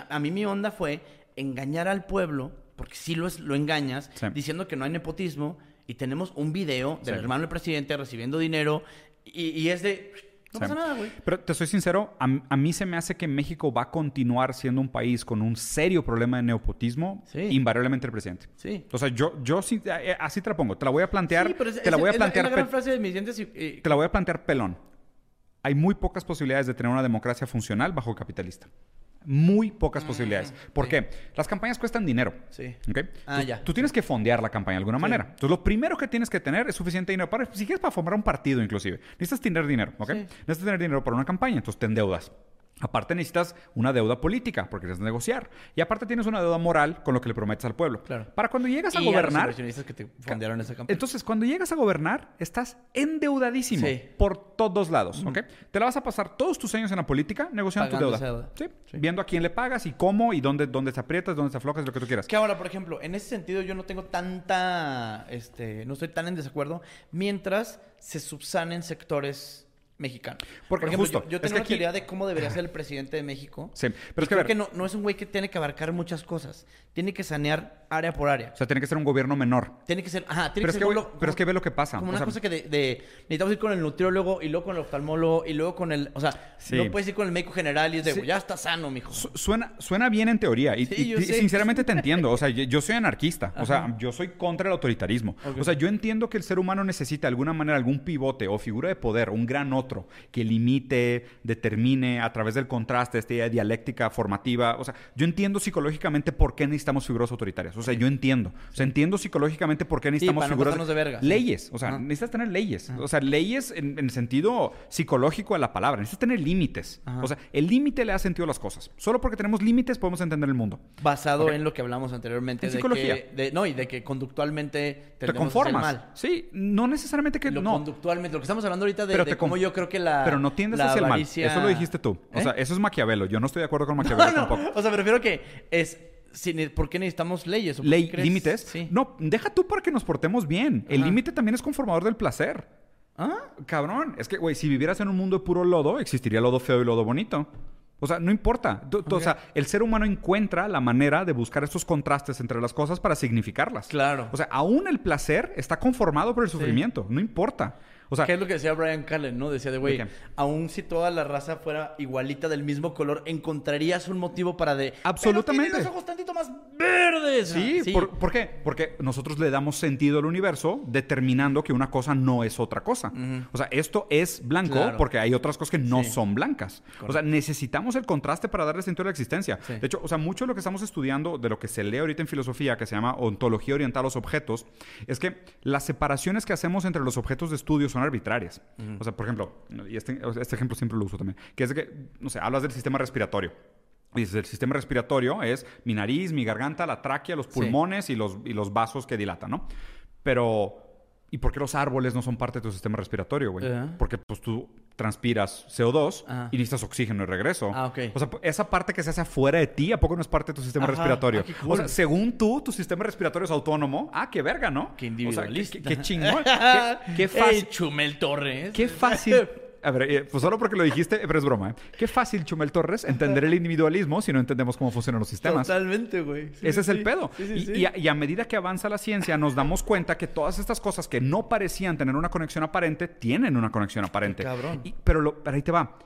A, mí mi onda fue engañar al pueblo, porque sí lo, es, lo engañas, Sí. diciendo que no hay nepotismo, y tenemos un video del hermano del presidente recibiendo dinero, y, y es de... No pasa nada, güey. Pero te soy sincero, a, a mí se me hace que México va a continuar siendo un país con un serio problema de nepotismo, Sí. invariablemente el presidente. Sí. O sea, yo, yo sí, eh, así te la pongo. Te la voy a plantear. Sí, pero es- te la voy a es plantear. Es la gran frase de mis dientes y... y- Te la voy a plantear pelón. Hay muy pocas posibilidades de tener una democracia funcional bajo capitalista. Muy pocas posibilidades. ¿Por sí. qué? Las campañas cuestan dinero. Sí. ¿ok? Ah, Tú- ya. Tú tienes que fondear la campaña de alguna manera. Entonces, lo primero que tienes que tener es suficiente dinero para, si quieres, para formar un partido, inclusive. Necesitas tener dinero, ¿ok? Sí. Necesitas tener dinero para una campaña, entonces te endeudas. Aparte necesitas una deuda política, porque necesitas negociar. Y aparte tienes una deuda moral con lo que le prometes al pueblo. Claro. Para cuando llegas a y los gobernar, inversionistas que te fondearon esa campaña. entonces, cuando llegas a gobernar, estás endeudadísimo Sí. por todos lados, ¿ok? Te la vas a pasar todos tus años en la política negociando tu deuda. Sí. Sí. Viendo a quién le pagas y cómo y dónde, dónde te aprietas, dónde te aflojas, lo que tú quieras. Que ahora, por ejemplo, en ese sentido yo no tengo tanta, este, no estoy tan en desacuerdo, mientras se subsanen sectores mexicanos. Porque por ejemplo, justo, yo, yo es tengo que una aquí- teoría de cómo debería ser el presidente de México. Sí, pero es que, creo ver, que no, no es un güey que tiene que abarcar muchas cosas. Tiene que sanear área por área. o sea, tiene que ser un gobierno menor. Tiene que ser, ajá, tiene Pero es, que que, ser lo- pero es que ve lo que pasa. como O una sea, cosa que de, de- necesitamos ir con el nutriólogo y luego con el oftalmólogo y luego con el, o sea, Sí. no puedes ir con el médico general y es de, Sí. ya está sano, mijo. Su- Suena, suena bien en teoría y, Sí, y- sinceramente te entiendo. O sea, yo, soy anarquista. O sea, yo soy contra el autoritarismo. O sea, yo entiendo que el ser humano necesita de alguna manera algún pivote o figura de poder, un gran otro que limite, determine a través del contraste, esta idea de dialéctica formativa. O sea, yo entiendo psicológicamente por qué necesitamos figuras autoritarias. O sea, yo entiendo. O sea, entiendo psicológicamente por qué necesitamos para figuras de verga, leyes. O sea, Ajá. necesitas tener leyes. O sea, leyes en, en sentido psicológico de la palabra. Necesitas tener límites. Ajá. O sea, el límite le da sentido a las cosas. Solo porque tenemos límites podemos entender el mundo. Basado en lo que hablamos anteriormente. En de psicología. que- de- no, y de que conductualmente Te conformas. mal. Sí, no necesariamente que Lo no. conductualmente, lo que estamos hablando ahorita de, de cómo yo creo que la. Pero no tiendes hacia el mal. Eso lo dijiste tú. O ¿Eh? sea, eso es Maquiavelo. Yo no estoy de acuerdo con (laughs) Maquiavelo no, tampoco. O sea, me refiero que es. ¿Por qué necesitamos leyes? Límites. Sí. No, deja tú para que nos portemos bien. El límite también es conformador del placer. ¿Ah? Cabrón, es que, güey, si vivieras en un mundo de puro lodo, existiría lodo feo y lodo bonito. O sea, no importa. O sea, el ser humano encuentra la manera de buscar estos contrastes entre las cosas para significarlas. Claro. O sea, aún el placer está conformado por el sufrimiento. No importa. O sea, ¿Qué es lo que decía Brian Callen, no? Decía de, güey, aún si toda la raza fuera igualita del mismo color, encontrarías un motivo para de... Absolutamente. Pero tiene los ojos tantito más verdes. Sí, Ah, ¿por, por qué? Porque nosotros le damos sentido al universo determinando que una cosa no es otra cosa. O sea, esto es blanco Claro. porque hay otras cosas que no Sí. son blancas. O sea, necesitamos el contraste para darle sentido a la existencia. Sí. De hecho, o sea, mucho de lo que estamos estudiando, de lo que se lee ahorita en filosofía, que se llama ontología oriental a los objetos, es que las separaciones que hacemos entre los objetos de estudio son arbitrarias. O sea, por ejemplo, y este, este ejemplo siempre lo uso también, que es de que, no sé, hablas del sistema respiratorio. Y dices, el sistema respiratorio es mi nariz, mi garganta, la tráquea, los Sí. pulmones y, los, y los vasos que dilatan, ¿no? Pero, ¿y por qué los árboles no son parte de tu sistema respiratorio, güey? Ajá. Porque pues tú transpiras CO2 Ajá. y necesitas oxígeno y regreso. Ah, ok. O sea, esa parte que se hace afuera de ti, ¿a poco no es parte de tu sistema Ajá. respiratorio? Ah, O sea, según tú, tu sistema respiratorio es autónomo. Ah, qué verga, ¿no? Qué O sea, individualista. qué, qué- qué chingón. qué, qué (laughs) fácil. Ey, Chumel Torres. Qué fácil, (laughs) A ver, eh, pues solo porque lo dijiste, pero es broma. ¿eh? Qué fácil, Chumel Torres, entender el individualismo si no entendemos cómo funcionan los sistemas. Totalmente, güey. Sí, Ese es el pedo. sí, y, a, y a medida que avanza la ciencia, nos damos cuenta que todas estas cosas que no parecían tener una conexión aparente, tienen una conexión aparente. cabrón. Y- pero, lo- pero ahí te va.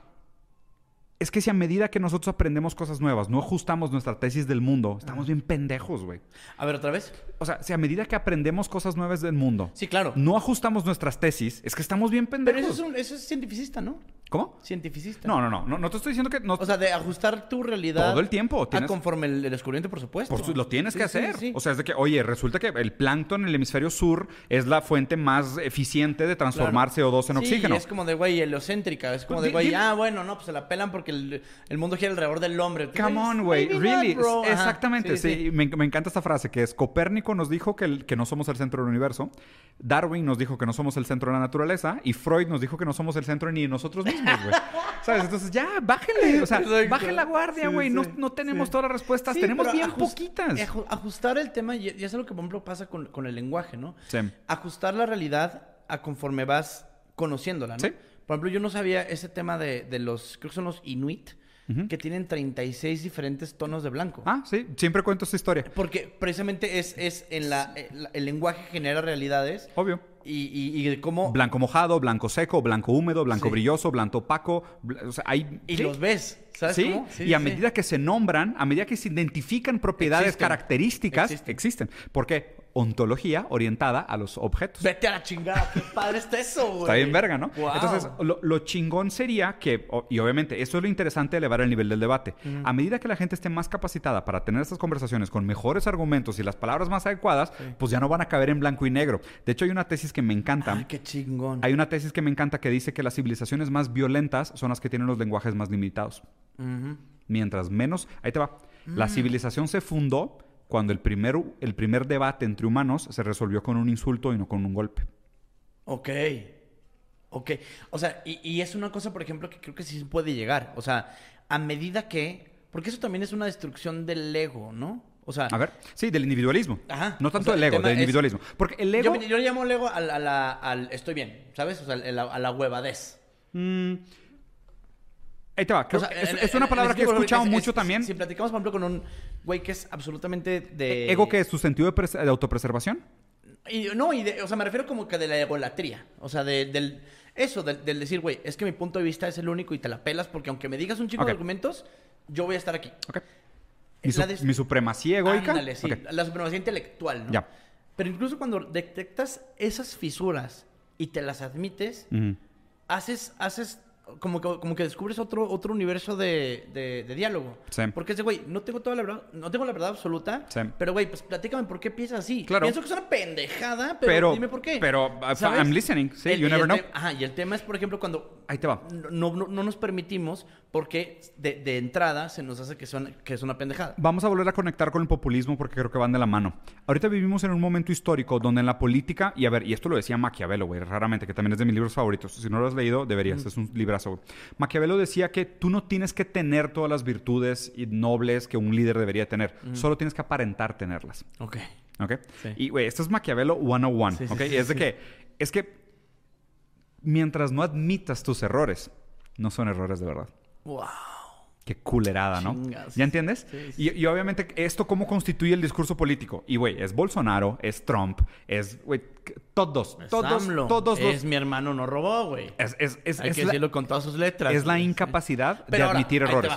Es que si a medida que nosotros aprendemos cosas nuevas, no ajustamos nuestra tesis del mundo, estamos bien pendejos, güey. A ver, otra vez. O sea, si a medida que aprendemos cosas nuevas del mundo, Sí, claro. no ajustamos nuestras tesis, es que estamos bien Pero pendejos. eso es, un, eso es cientificista, ¿no? ¿Cómo? Cientificista. No, no, no, no. No te estoy diciendo que... No, O sea, de ajustar tu realidad. Todo el tiempo, A tienes- conforme el, el descubrimiento, por supuesto. Por su- lo tienes Sí, que hacer. sí. O sea, es de que, oye, resulta que el plancton en el hemisferio sur es la fuente más eficiente de transformar Claro. CO2 en oxígeno. es como de güey heliocéntrica. Es como Pues de güey, ah, bueno, no, pues se la pelan porque el, el mundo gira alrededor del hombre. Come on, güey. Really. not, bro. Ajá. Exactamente. Sí, Me, me encanta esta frase que es Copérnico nos dijo que, el- que no somos el centro del universo. Darwin nos dijo que no somos el centro de la naturaleza. Y Freud nos dijo que no somos el centro ni de nosotros mismos, güey. (laughs) ¿Sabes? Entonces ya, bájenle. O sea, Exacto. bajen la guardia, Sí, güey. no, sí, no tenemos sí. todas las respuestas. Sí, tenemos bien poquitas. aju- Ajustar el tema, y es algo que, por ejemplo, pasa con, con el lenguaje, ¿no? Sí. Ajustar la realidad a conforme vas conociéndola, ¿no? Sí. Por ejemplo, yo no sabía ese tema de, de los, creo que son los Inuit, que tienen 36 diferentes tonos de blanco. Ah, sí. Siempre cuento esta historia. Porque precisamente es, es en la, el, el lenguaje genera realidades Obvio. y, y, y cómo... Blanco mojado, blanco seco, blanco húmedo, blanco Sí. brilloso, blanco opaco. bl- O sea, hay... Y sí. los ves, ¿sabes Sí, cómo? y a sí, medida que se nombran, a medida que se identifican propiedades Existen. características, Existen. existen. ¿Por qué? Ontología orientada a los objetos. Vete a la chingada, qué padre está eso, güey. Está bien verga, ¿no? Entonces, lo, lo chingón sería que, y obviamente, eso es lo interesante de elevar el nivel del debate. A medida que la gente esté más capacitada para tener estas conversaciones con mejores argumentos y las palabras más adecuadas, pues ya no van a caber en blanco y negro. De hecho, hay una tesis que me encanta. Ay, qué chingón. Hay una tesis que me encanta que dice que las civilizaciones más violentas son las que tienen los lenguajes más limitados. Ujú. Mientras menos, ahí te va. La Mm. civilización se fundó cuando el primer, el primer debate entre humanos se resolvió con un insulto y no con un golpe. Ok. Ok. O sea, y, y es una cosa, por ejemplo, que creo que sí puede llegar. O sea, a medida que. Porque eso también es una destrucción del ego, ¿no? O sea. A ver, sí, del individualismo. Ajá. No O tanto sea, del el ego, del es- individualismo. Porque el ego... Yo, yo le llamo ego al, estoy bien, ¿sabes? O sea, a la, a la huevadez. Mm, ahí te va. Creo O sea, que es, en- es una en- palabra que he escuchado es- mucho es- también. Si platicamos, por ejemplo, con un güey que es absolutamente de. ¿Ego qué es? ¿Tu sentido de, de autopreservación? Y, no, y de- o sea, me refiero como que de la egolatría. O sea, de- del. Eso, del, del decir, güey, es que mi punto de vista es el único y te la pelas porque aunque me digas un chico de argumentos, yo voy a estar aquí. Ok. Mi, La su- mi supremacía egoica. Ándale, sí. Ok. La supremacía intelectual, ¿no? Ya. Pero incluso cuando detectas esas fisuras y te las admites, haces, haces como que, como que descubres otro, otro universo de, de- de diálogo. Sí. Porque ese güey, no tengo toda la verdad, no tengo la verdad absoluta, Sí. pero güey, pues platícame por qué piensas así. Claro. Pienso que es una pendejada, pero, Pero- dime por qué. pero, uh, ¿Sabes? I'm listening. Sí, El- you never know. Ajá, y el tema es, por ejemplo, cuando Ahí te va. no, no, no nos permitimos porque de, de entrada se nos hace que, son, que es una pendejada. Vamos a volver a conectar con el populismo porque creo que van de la mano. Ahorita vivimos en un momento histórico donde en la política, y a ver, y esto lo decía Maquiavelo, güey, raramente, que también es de mis libros favoritos. Si no lo has leído, deberías, es un librazo, güey. Maquiavelo decía que tú no tienes que tener todas las virtudes y nobles que un líder debería tener, solo tienes que aparentar tenerlas. Ok. ¿Ok? Sí. Y, güey, esto es Maquiavelo 101, Sí, sí, es de que, es que mientras no admitas tus errores, no son errores de verdad. Wow. Qué culerada, ¿no? Chingas. ¿Ya entiendes? Sí, sí. Y, y obviamente, ¿esto cómo constituye el discurso político? Y, güey, es Bolsonaro, es Trump, es, güey, todos, Es todos, AMLO. todos los... Es mi hermano no robó, güey. Es, es, es, Hay es que la, decirlo con todas sus letras. es la incapacidad de Pero admitir errores.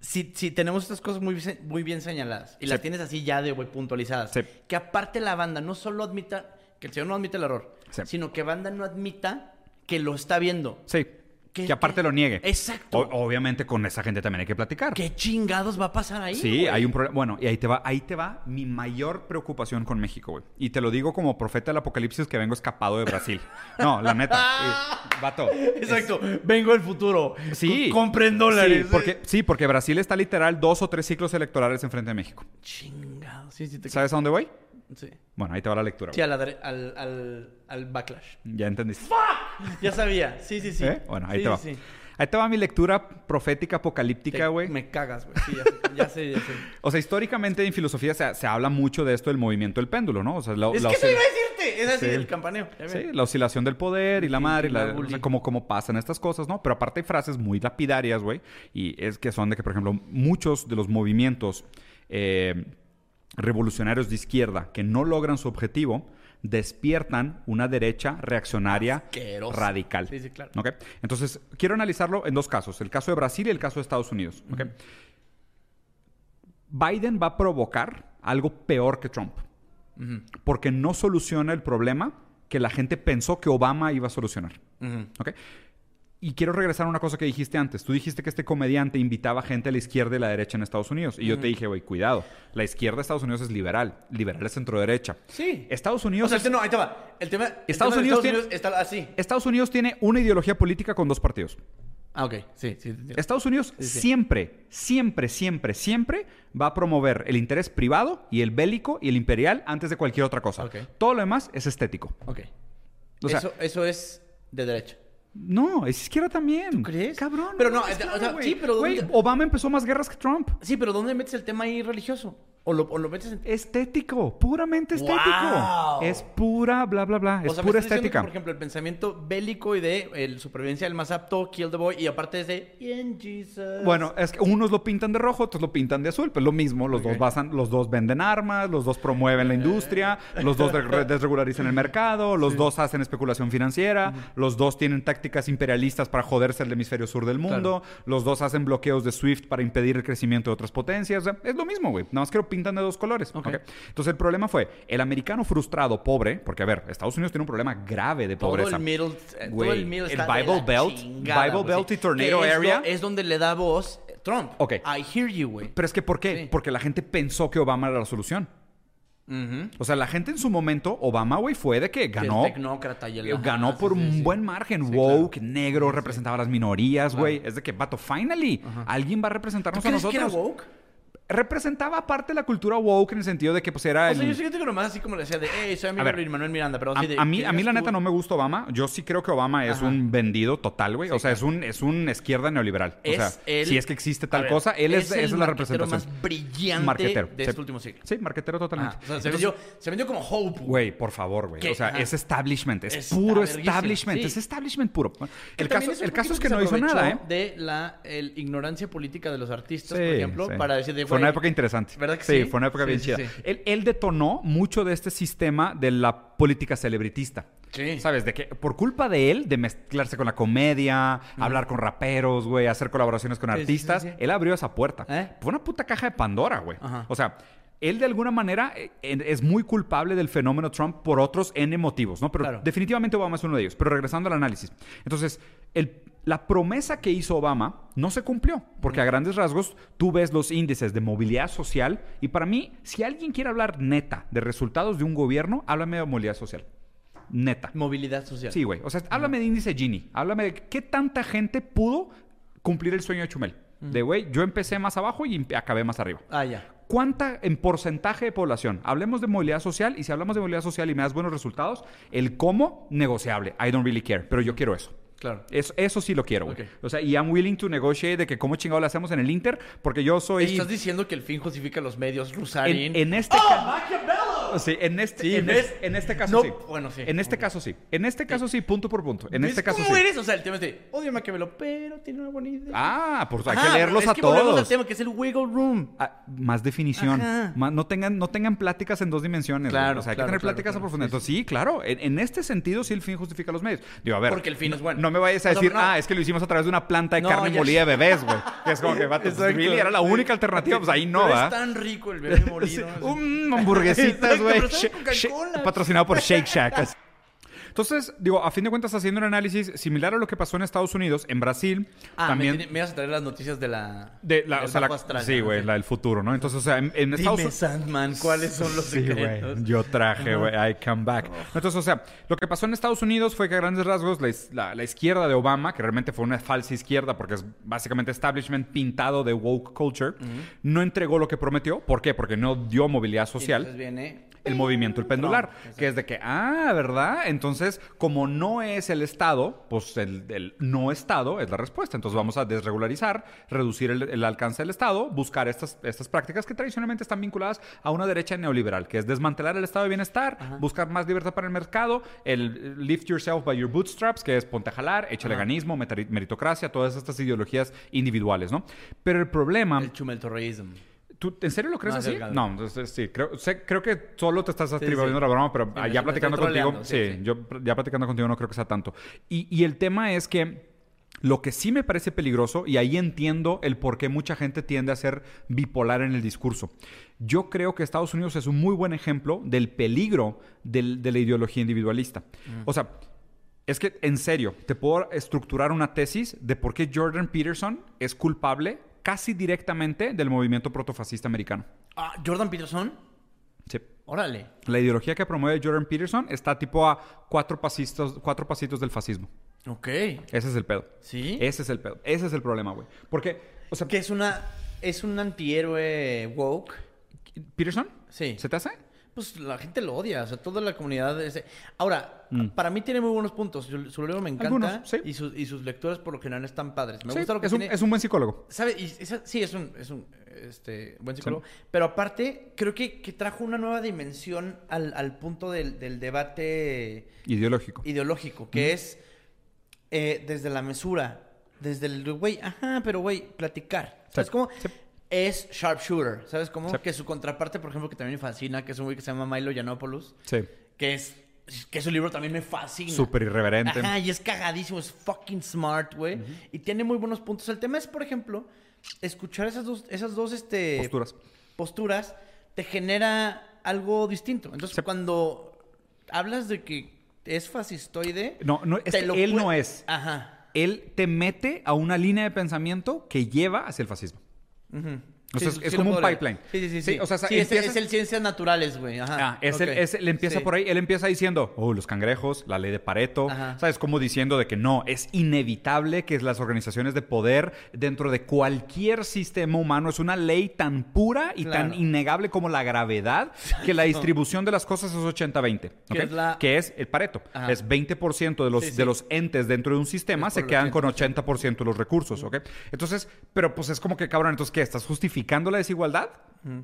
Si, si tenemos estas cosas muy, bien- muy bien señaladas y las tienes así ya de güey puntualizadas, que aparte la banda no solo admita que el señor no admite el error, sino que banda no admita que lo está viendo. Sí. ¿Qué- que aparte lo niegue. Exacto. O- obviamente con esa gente también hay que platicar. ¿Qué chingados va a pasar ahí? Sí, güey? hay un problema. Bueno, y ahí te va, ahí te va mi mayor preocupación con México, güey. Y te lo digo como profeta del apocalipsis que vengo escapado de Brasil. (laughs) No, la neta. eh, (laughs) vato. Exacto. Vengo del futuro. Sí. Co- Compren dólares. Sí porque, sí, porque Brasil está literal dos o tres ciclos electorales enfrente de México. Chingados. Sí, sí, te ¿Sabes a dónde voy? Sí. Bueno, ahí te va la lectura. Sí, la al, al, al backlash. Ya entendiste. Ya sabía. Sí, sí, sí. (laughs) ¿Eh? Bueno, ahí Sí, te va. sí. Ahí te va mi lectura profética apocalíptica, güey. Me cagas, güey. Sí, ya sé, ya sé. ya sé. O sea, históricamente en filosofía se, se habla mucho de esto del movimiento del péndulo, ¿no? O sea, la, Es la que oscil- iba a decirte. Es así, Sí. el campaneo. Sí, la oscilación del poder y la madre, y la, Bully. o sea, cómo, cómo pasan estas cosas, ¿no? Pero aparte hay frases muy lapidarias, güey, y es que son de que, por ejemplo, muchos de los movimientos eh, revolucionarios de izquierda que no logran su objetivo despiertan una derecha reaccionaria radical. Sí, sí, claro. ¿ok? Entonces, quiero analizarlo en dos casos, el caso de Brasil y el caso de Estados Unidos. Biden va a provocar algo peor que Trump porque no soluciona el problema que la gente pensó que Obama iba a solucionar. Y quiero regresar a una cosa que dijiste antes. Tú dijiste que este comediante invitaba gente a la izquierda y la derecha en Estados Unidos. Y yo te dije, güey, cuidado. La izquierda de Estados Unidos es liberal. Liberal es centro-derecha. Sí. Estados O Unidos, sea, es- este no, ahí te va. El tema. el Estados tema Unidos Estados tiene- Unidos está así. Estados Unidos tiene una ideología política con dos partidos. Ah, ok. Sí, sí. sí. Estados Unidos Sí, sí. siempre, siempre, siempre, siempre va a promover el interés privado y el bélico y el imperial antes de cualquier otra cosa. Ok. Todo lo demás es estético. Ok. O sea, eso, eso es de derecha. No, es izquierda también. ¿Tú crees? Cabrón. Pero no, es o sea, claro, sí, pero Güey, ¿dónde- Obama empezó más guerras que Trump. Sí, pero ¿dónde metes el tema ahí religioso? ¿O lo, o lo metes en.? Estético, puramente estético. ¡Wow! Es pura, bla, bla, bla. O es sea, pura que, estética. por ejemplo, el pensamiento bélico y de el supervivencia del más apto, kill the boy, y aparte es de in Jesus. Bueno, es que unos lo pintan de rojo, otros lo pintan de azul, pues lo mismo, los dos basan, los dos venden armas, los dos promueven la industria, los dos de- (laughs) desregularizan el mercado, los dos hacen especulación financiera, los dos tienen tácticas imperialistas para joderse el hemisferio sur del mundo, los dos hacen bloqueos de SWIFT para impedir el crecimiento de otras potencias, o sea, es lo mismo, güey, nada más que pintan de dos colores. Ok. ¿ok? Entonces el problema fue el americano frustrado, pobre, porque a ver, Estados Unidos tiene un problema grave de todo pobreza. el middle, eh, Güey, todo el middle el Bible Belt, chingada, Bible güey, Belt y Tornado es Area. do- es donde le da voz Trump. Ok. I hear you, güey. Pero es que ¿por qué? Sí. Porque la gente pensó que Obama era la solución. Ujú. O sea, la gente en su momento, Obama, güey, fue de que ganó. El tecnócrata y el- eh, ajá, Ganó sí, por sí, un sí. buen margen. Sí, Woke, claro. negro, representaba a las minorías, Claro. güey. Es de que, vato, finally, alguien va a ¿Tú representarnos a crees que nosotros. era woke? Representaba parte de la cultura woke en el sentido de que, pues, era O el... sea, yo que nomás así como le decía de, hey, soy amigo de Manuel Miranda, pero A, así de... a mí, ¿qué a mí la neta no me gusta Obama. Yo sí creo que Obama es un vendido total, güey. O sea, claro. es un es un izquierda neoliberal. Es o sea, el- si es que existe tal ver, cosa, él es, el esa es la representación. más brillante Marquetero, de sí. este último siglo. Sí, marquetero totalmente. O sea, se, vendió, se vendió como Hope. Güey, por favor, güey. O sea, Ajá. es establishment, es Está puro establishment, sí. es establishment puro. El caso, el caso es que no hizo nada, ¿eh? De la el ignorancia política de los artistas, por ejemplo, para decir de, Fue una época interesante. ¿Verdad que sí? sí? fue una época Sí, bien sí, chida. sí. Él, él detonó mucho de este sistema de la política celebritista. Sí. ¿Sabes? De que por culpa de él, de mezclarse con la comedia, hablar con raperos, güey, hacer colaboraciones con artistas, él abrió esa puerta. ¿Eh? Fue una puta caja de Pandora, güey. O sea, él de alguna manera eh, es muy culpable del fenómeno Trump por otros N motivos, ¿no? Pero Claro. definitivamente Obama es uno de ellos. Pero regresando al análisis. Entonces, el- la promesa que hizo Obama no se cumplió. Porque a grandes rasgos tú ves los índices de movilidad social. Y para mí, si alguien quiere hablar neta de resultados de un gobierno, háblame de movilidad social. Neta. movilidad social. Sí, güey. O sea, háblame de índice Gini. Háblame de qué tanta gente pudo cumplir el sueño de Chumel. De, güey, yo empecé más abajo y acabé más arriba. Ah, ya. ¿Cuánta en porcentaje de población? Hablemos de movilidad social y si hablamos de movilidad social y me das buenos resultados, el cómo, negociable. I don't really care, pero yo quiero eso. Claro. Eso, eso sí lo quiero, güey. O sea, y I'm willing to negotiate de que cómo chingado le hacemos en el Inter, porque yo soy... Estás diciendo que el fin justifica los medios, Rusarín. En, en este ¡Oh! Sí, en este, Sí, en, es- este caso No, sí. bueno, sí. En este caso sí. En este caso sí, punto por punto. En ¿Ves este caso ¿Cómo sí. eres? O sea, el tema es de, odio a Maquiavelo, pero tiene una buena idea. Ah, pues hay que leerlos es a que volvemos todos. al tema, que es el wiggle room. Ah, más definición. Más- no, tengan, no tengan pláticas en dos dimensiones. güey. Claro, O sea, hay claro, que tener claro, pláticas claro. a profundidad. Sí, Entonces, sí, claro. En, en este sentido, sí, el fin justifica los medios. Digo, a ver. Porque el fin es bueno. No me vayas a decir, no. ah, es que lo hicimos a través de una planta de No, carne molida de bebés, güey. Que es como que, vato, pues, really, era la única alternativa. Pues ahí no, Pero va. es tan rico el bebé (laughs) molido. Un hamburguesitas, güey. Patrocinado por Shake Shack. Entonces, digo, a fin de cuentas, haciendo un análisis similar a lo que pasó en Estados Unidos, en Brasil, Ah, también... me, me vas a traer las noticias de la... de la, del o sea, la- astral, sí, ¿no? güey, la del futuro, ¿no? Entonces, o sea, en, en Estados Dime, Unidos... Sandman, ¿cuáles son los Sí, secretos? güey. Yo traje, güey. I come back. Entonces, o sea, lo que pasó en Estados Unidos fue que a grandes rasgos la, la- la izquierda de Obama, que realmente fue una falsa izquierda porque es básicamente establishment pintado de woke culture, no entregó lo que prometió. ¿Por qué? Porque no dio movilidad Y social. Entonces viene... el movimiento el pendular, que es de que, ah, ¿verdad? Entonces, como no es el Estado, pues el, el no Estado es la respuesta. Entonces vamos a desregularizar, reducir el, el alcance del Estado, buscar estas, estas prácticas que tradicionalmente están vinculadas a una derecha neoliberal, que es desmantelar el Estado de bienestar, buscar más libertad para el mercado, el lift yourself by your bootstraps, que es ponte a jalar, metari- meritocracia, todas estas ideologías individuales, ¿no? Pero el problema... El chumeltorreísmo. ¿Tú en serio lo crees Más así? No, entonces, sí, creo, sé- creo que solo te estás sí. atribuyendo la broma, pero Sí, ya platicando contigo, sí, sí, sí. yo ya platicando contigo no creo que sea tanto. Y, y el tema es que lo que sí me parece peligroso, y ahí entiendo el por qué mucha gente tiende a ser bipolar en el discurso. Yo creo que Estados Unidos es un muy buen ejemplo del peligro del- de la ideología individualista. O sea, es que, en serio, te puedo estructurar una tesis de por qué Jordan Peterson es culpable casi directamente del movimiento protofascista americano. Ah, Jordan Peterson. Sí. Órale. La ideología que promueve Jordan Peterson está tipo a cuatro pasitos, cuatro pasitos del fascismo. Ok. Ese es el pedo. ¿Sí? Ese es el pedo. Ese es el problema, güey. Porque, o sea, Que es una... Es un antihéroe woke. ¿Peterson? Sí. ¿Se te hace? Pues la gente lo odia, o sea, toda la comunidad... es- Ahora, Mm. para mí tiene muy buenos puntos. Su libro me encanta Algunos, sí. y, sus- y sus lecturas por lo general están padres. Me Sí, gusta lo que es, un, tiene... es un buen psicólogo. ¿Sabe? Y esa- sí, es un, es un este, buen psicólogo. Pero aparte, creo que, que trajo una nueva dimensión al, al punto del, del debate Ideológico. ideológico, que es eh, desde la mesura, desde el, güey, ajá, pero güey, platicar. ¿Sabes Sí, cómo? sí. Es sharpshooter, ¿sabes cómo? Sí. Que su contraparte, por ejemplo, que también me fascina, que es un güey que se llama Milo Yiannopoulos, Sí. que es... Que su libro también me fascina. Súper irreverente. Ajá, y es cagadísimo, es fucking smart, güey. Y tiene muy buenos puntos. El tema es, por ejemplo, escuchar esas dos, esas dos este, Posturas. posturas te genera algo distinto. Entonces, Sí. cuando hablas de que es fascistoide, No, no, es que él no es. Ajá. Él te mete a una línea de pensamiento que lleva hacia el fascismo. Mm-hmm. O sea, Sí, es- sí como un pipeline. Sí, sí, sí. Sí, o sea, Sí, es, empieza- es el ciencias naturales, güey. Ajá. Ah, es el, Ok. es- él empieza por ahí, él empieza diciendo, oh, los cangrejos, la ley de Pareto, Ajá. ¿sabes? Como diciendo de que no, es inevitable que las organizaciones de poder dentro de cualquier sistema humano es una ley tan pura y Claro. tan innegable como la gravedad que la distribución de las cosas es 80-20, Que ¿ok? es la- Que es el Pareto. Ajá. Es 20% de los, de los entes dentro de un sistema se el quedan con 80% de los recursos, ¿ok? Entonces, pero pues es como que, cabrón, entonces, ¿qué? ¿Estás justificando la desigualdad?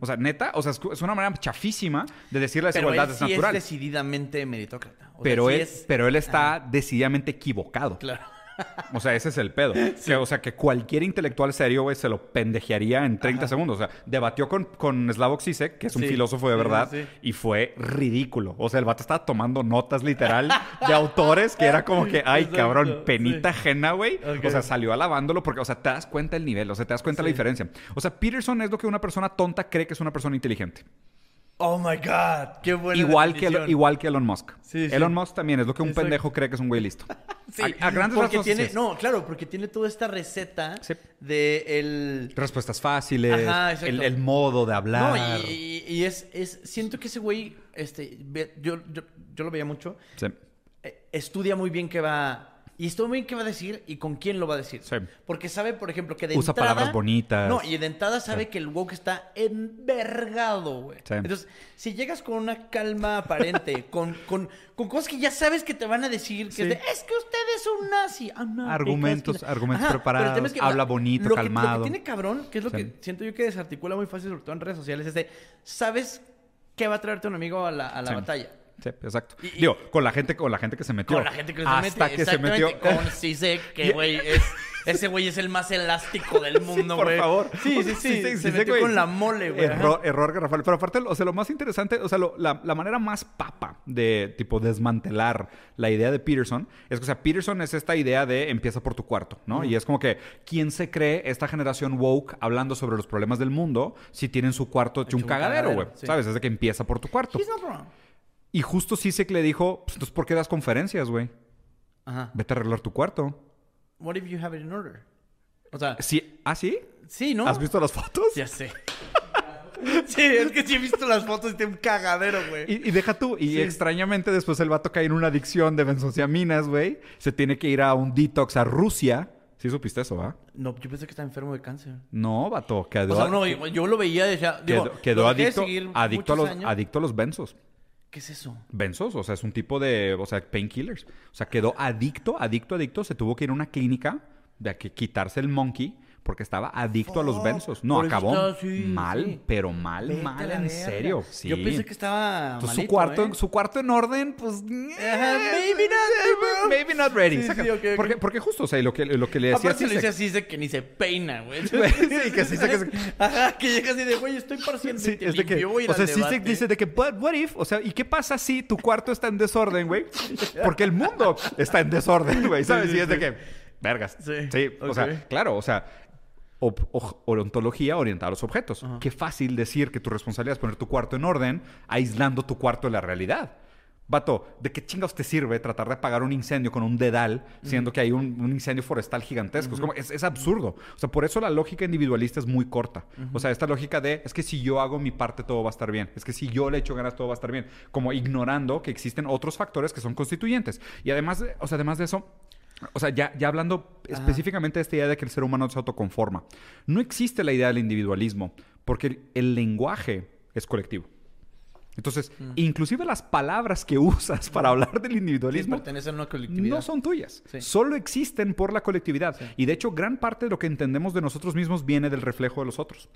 O sea, neta, o sea, es, es una manera chafísima de decir la Pero desigualdad es sí natural. es decididamente meritócrata. O sea, pero, sí él, es- pero él está decididamente equivocado. Claro. O sea, ese es el pedo. (laughs) Que, o sea, que cualquier intelectual serio, güey, se lo pendejearía en 30 segundos. O sea, debatió con, con Slavoj Zizek, que es un Sí. filósofo de verdad, sí, y fue ridículo. O sea, el vato estaba tomando notas literal (laughs) de autores que era como que, ay, Exacto, cabrón, penita ajena, güey. O sea, salió alabándolo porque, o sea, te das cuenta el nivel, o sea, te das cuenta la diferencia. O sea, Peterson es lo que una persona tonta cree que es una persona inteligente. Oh my God. Qué buena Igual que, igual que Elon Musk. Sí, sí. Elon Musk también es lo que un Exacto. pendejo cree que es un güey listo. (laughs) Sí, a, a grandes porque rasgos, tiene, así es. no, claro, porque tiene toda esta receta de el Respuestas fáciles, Ajá, el, el modo de hablar. no y, y- y es, es siento que ese güey este yo, yo, yo lo veía mucho Sí. eh, estudia muy bien qué va y estudia muy bien qué va a decir y con quién lo va a decir. Sí. Porque sabe, por ejemplo, que de Usa entrada... palabras bonitas. No, y de entrada sabe que el woke está envergado, güey. Sí. Entonces, si llegas con una calma aparente, (laughs) con, con, con cosas que ya sabes que te van a decir, que Sí. es, de, es que usted es un nazi. Not Argumentos- because- argumentos el preparados, es habla bonito, lo que- calmado. lo que tiene cabrón, que es lo Sí. que siento yo que desarticula muy fácil, sobre todo en redes sociales, es de, sabes qué va a traerte un amigo a la, a la Sí. batalla. Sí, exacto. Y- Digo, con la gente, con la gente que se metió. Con la gente que se Hasta mete. que se metió. Con (laughs) Zizek, que güey es... Ese güey es el más elástico del (laughs) mundo, por güey. favor. Sí, sí, sí. se metió con la mole, güey. Error, error garrafal. Pero aparte, o sea, lo más interesante, o sea, lo- la, la manera más papa de, tipo, desmantelar la idea de Peterson es que, o sea, Peterson es esta idea de empieza por tu cuarto, ¿no? Y es como que, ¿quién se cree esta generación woke hablando sobre los problemas del mundo si tienen su cuarto hecho un cagadero, cagadero, güey? sí. ¿Sabes? Es de que empieza por tu cuarto. He's not wrong. Y justo Sisek le dijo, pues, entonces, ¿por qué das conferencias, güey? Ajá. Vete a arreglar tu cuarto. What if you have it in order? O sea, Sí, ¿Ah, sí? sí, ¿no? ¿Has visto las fotos? Ya sé. (laughs) sí, es que sí he visto las fotos y tiene un cagadero, güey. Y, y deja tú, y extrañamente después el vato cae en una adicción de benzociaminas, güey. Se tiene que ir a un detox a Rusia. ¿Sí supiste eso, va? No, yo pensé que estaba enfermo de cáncer. No, vato, quedó, O sea, no, yo, yo lo veía y decía, digo, quedó, adicto, seguir adicto, a muchos los, años. adicto a los benzos. ¿Qué es eso? Benzos, o sea, es un tipo de, o sea, painkillers. O sea, quedó adicto, adicto, adicto. Se tuvo que ir a una clínica de que quitarse el monkey porque estaba adicto a los benzos. No, acabó está mal, sí. pero mal, Vete mal, en serio. Sí. Yo pensé que estaba Entonces, su cuarto, ¿eh? su cuarto en orden, pues. Ajá, maybe (laughs) not, bro. Maybe not ready. Sí, sí. Porque, justo, o sea, lo que, lo que le decía Aparte lo sí dice así, dice que ni se peina, güey. (laughs) Sí, que sí (laughs) que Ajá, que llega así de, güey, estoy parciendo Sí, es de que, o sea, sí se dice de que, but what if, o sea, ¿y qué pasa si tu cuarto está en desorden, güey? Porque el mundo está en desorden, güey, ¿sabes? Y es de que, vergas. Sí, o ok. sea, claro, o sea, odontología orientada a los objetos. Qué fácil decir que tu responsabilidad es poner tu cuarto en orden, aislando tu cuarto de la realidad. Vato, ¿de qué chingados te sirve tratar de apagar un incendio con un dedal, siendo que hay un, un incendio forestal gigantesco? Es, como- es- es absurdo. O sea, por eso la lógica individualista es muy corta. O sea, esta lógica de, es que si yo hago mi parte, todo va a estar bien. Es que si yo le echo ganas, todo va a estar bien. Como ignorando que existen otros factores que son constituyentes. Y además, de- o sea, además de eso, o sea, ya, ya hablando específicamente de esta idea de que el ser humano se autoconforma, no existe la idea del individualismo, porque el, el lenguaje es colectivo. Entonces, inclusive las palabras que (laughs) usas para hablar del individualismo pertenecen a una colectividad. no son tuyas. Sí. Solo existen por la colectividad. Y de hecho, gran parte de lo que entendemos de nosotros mismos viene del reflejo de los otros.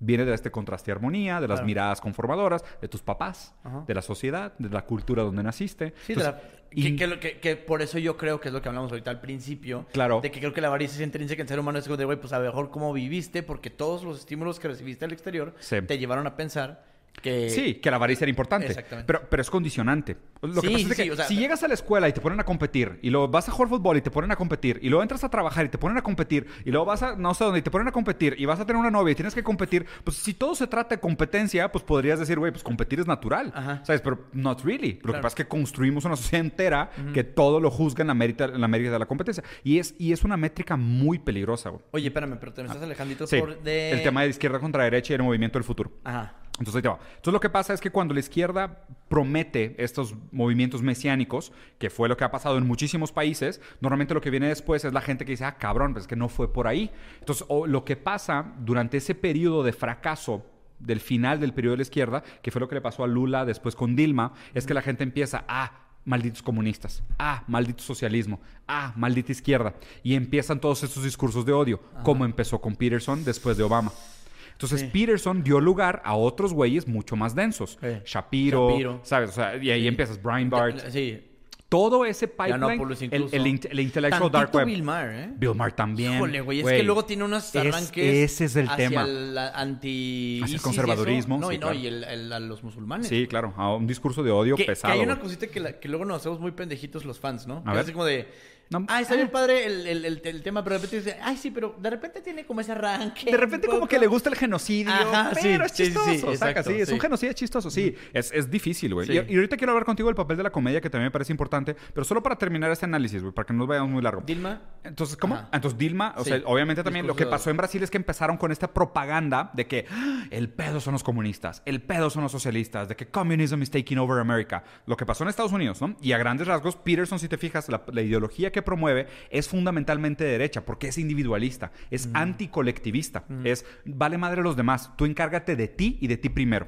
Viene de este contraste y armonía, de las Claro. miradas conformadoras, de tus papás, Ajá. de la sociedad, de la cultura donde naciste. Sí, de la- Entonces, que, que por eso yo creo que es lo que hablamos ahorita al principio. Claro. De que creo que la avaricia es intrínseca en el ser humano. Es como de, güey, pues a lo mejor cómo viviste, porque todos los estímulos que recibiste al exterior te llevaron a pensar que... Sí, que la avaricia era importante. Exactamente. Pero, pero es condicionante. Lo que pasa es que sí, o sea, si llegas a la escuela y te ponen a competir, y luego vas a jugar fútbol y te ponen a competir, y luego entras a trabajar y te ponen a competir, y luego vas a no sé dónde y te ponen a competir, y vas a tener una novia y tienes que competir, pues si todo se trata de competencia, pues podrías decir, güey, pues competir es natural. Ajá. ¿Sabes? Pero not really. Lo que pasa es que construimos una sociedad entera que todo lo juzga en la mérita, en la mérita de la competencia. Y es, y es una métrica muy peligrosa, güey. Oye, espérame, pero te me estás alejandito Sí, por de... el tema de izquierda contra derecha y el movimiento del futuro. Ajá. Entonces, ahí te va. Entonces, lo que pasa es que cuando la izquierda promete estos movimientos mesiánicos, que fue lo que ha pasado en muchísimos países, normalmente lo que viene después es la gente que dice, ah, cabrón, pues es que no fue por ahí. Entonces, o lo que pasa durante ese periodo de fracaso del final del periodo de la izquierda, que fue lo que le pasó a Lula después con Dilma, es que la gente empieza, ah, malditos comunistas, ah, maldito socialismo, ah, maldita izquierda. Y empiezan todos estos discursos de odio, como empezó con Peterson después de Obama. Entonces Sí. Peterson dio lugar a otros güeyes mucho más densos. Sí. Shapiro, Shapiro. ¿sabes? O sea, y ahí Sí. empiezas Brian Bart. Sí. Todo ese pipeline, el, el, int- el intellectual Tantito dark web. Bill Maher, ¿eh? Bill Maher también. Híjole, güey, es que luego tiene unos Es- arranques ese es el hacia tema. el anti Hacia el conservadurismo. No, y no, claro. y el, el- a los musulmanes. Sí, claro, a un discurso de odio Que, que pesado. hay una güey. cosita que, la- que luego nos hacemos muy pendejitos los fans, ¿no? A Que ver. es como de... No, ah, está bien padre el, el, el, el tema, pero de repente dice, ay, sí, pero de repente tiene como ese arranque. De repente como que poco". le gusta el genocidio, Ajá, pero sí, es sí, sí, chistoso, sí, saca, exacto, sí, es un sí. genocidio chistoso, sí, es, es difícil, güey. Sí. Y, y ahorita quiero hablar contigo del papel de la comedia, que también me parece importante, pero solo para terminar este análisis, güey, para que no nos vayamos muy largo. Dilma. Entonces, ¿cómo? Ajá. Entonces, Dilma, o Sí. sea, obviamente también lo que Discurso- pasó en Brasil es que empezaron con esta propaganda de que "Ah, el pedo son los comunistas, el pedo son los socialistas, de que communism is taking over America. Lo que pasó en Estados Unidos, ¿no? Y a grandes rasgos, Peterson, si te fijas, la, la ideología que promueve es fundamentalmente de derecha, porque es individualista, es anticolectivista, es vale madre los demás, tú encárgate de ti y de ti primero.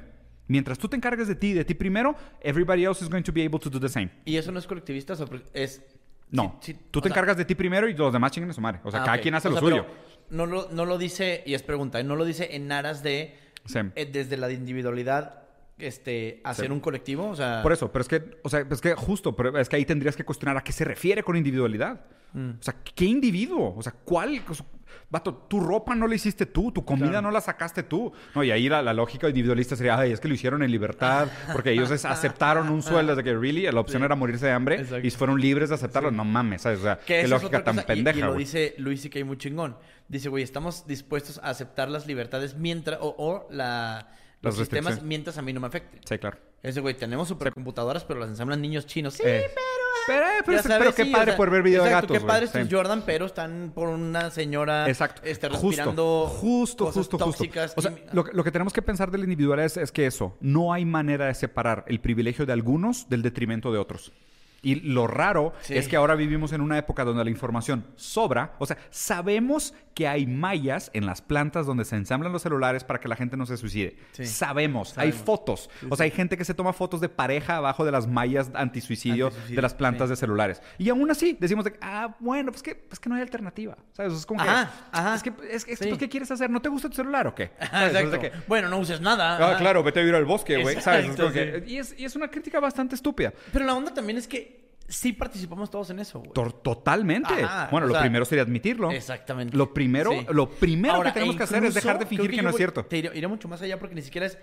Mientras tú te encargues de ti y de ti primero, everybody else is going to be able to do the same. ¿Y eso no es colectivista? Es... No, tú te sea- encargas de ti primero y los demás chinguen a su madre. O sea, Ah, cada quien hace O lo suyo. No lo, no lo dice, y es pregunta, ¿eh? no lo dice en aras de, Sí. eh, desde la individualidad, este, hacer Sí. un colectivo, o sea... Por eso, pero es que, o sea, es que justo, pero es que ahí tendrías que cuestionar a qué se refiere con individualidad. Mm. O sea, ¿qué individuo? O sea, ¿cuál? O sea, Vato, tu ropa no la hiciste tú, tu comida Claro. no la sacaste tú. No, y ahí la, la lógica individualista sería, ay, es que lo hicieron en libertad, (laughs) porque ellos es- aceptaron un sueldo de que, really, la opción Sí. era morirse de hambre Exacto. y fueron libres de aceptarlo. No mames, ¿sabes? O sea, qué lógica tan cosa, y- pendeja, Y, lo dice Luis y que hay muy chingón. Dice, güey, estamos dispuestos a aceptar las libertades mientras... O, o la, los sistemas mientras a mí no me afecte. Sí, claro. Ese, güey, tenemos supercomputadoras, pero las ensamblan niños chinos. Sí, Eh, pero... Pero, eh, pero, sabes, qué sí, padre o sea, poder ver video de gatos, Qué padre estos Sí. Jordan, pero están por una señora Exacto. este, respirando Justo, cosas justo, justo. tóxicas. O sea, lo, que- lo que tenemos que pensar del individual es, es que eso, no hay manera de separar el privilegio de algunos del detrimento de otros. Y lo raro Sí. es que ahora vivimos en una época donde la información sobra. O sea, sabemos que hay mallas en las plantas donde se ensamblan los celulares para que la gente no se suicide. Sí. Sabemos, hay fotos. o sea, hay gente que se toma fotos de pareja abajo de las mallas antisuicidio, Antisuicidio, de las plantas de celulares. Y aún así decimos, de, ah, bueno, pues que, pues que no hay alternativa. ¿Sabes? Es como que, Ajá, ajá. es que, es que, Sí. ¿pues ¿qué quieres hacer? ¿No te gusta tu celular o qué? (laughs) Ajá. Es exacto. que, Bueno, no uses nada. Ah, ajá. claro, vete a vivir al bosque, güey. ¿Sabes? Es como que- y, es, y es una crítica bastante estúpida. Pero la onda también es que sí participamos todos en eso, güey. Totalmente. Ajá, bueno, lo sea, primero sería admitirlo. Exactamente. Lo primero, Sí. lo primero Ahora, que tenemos e que hacer es dejar de fingir que, no es cierto. Te iré, iré mucho más allá porque ni siquiera es.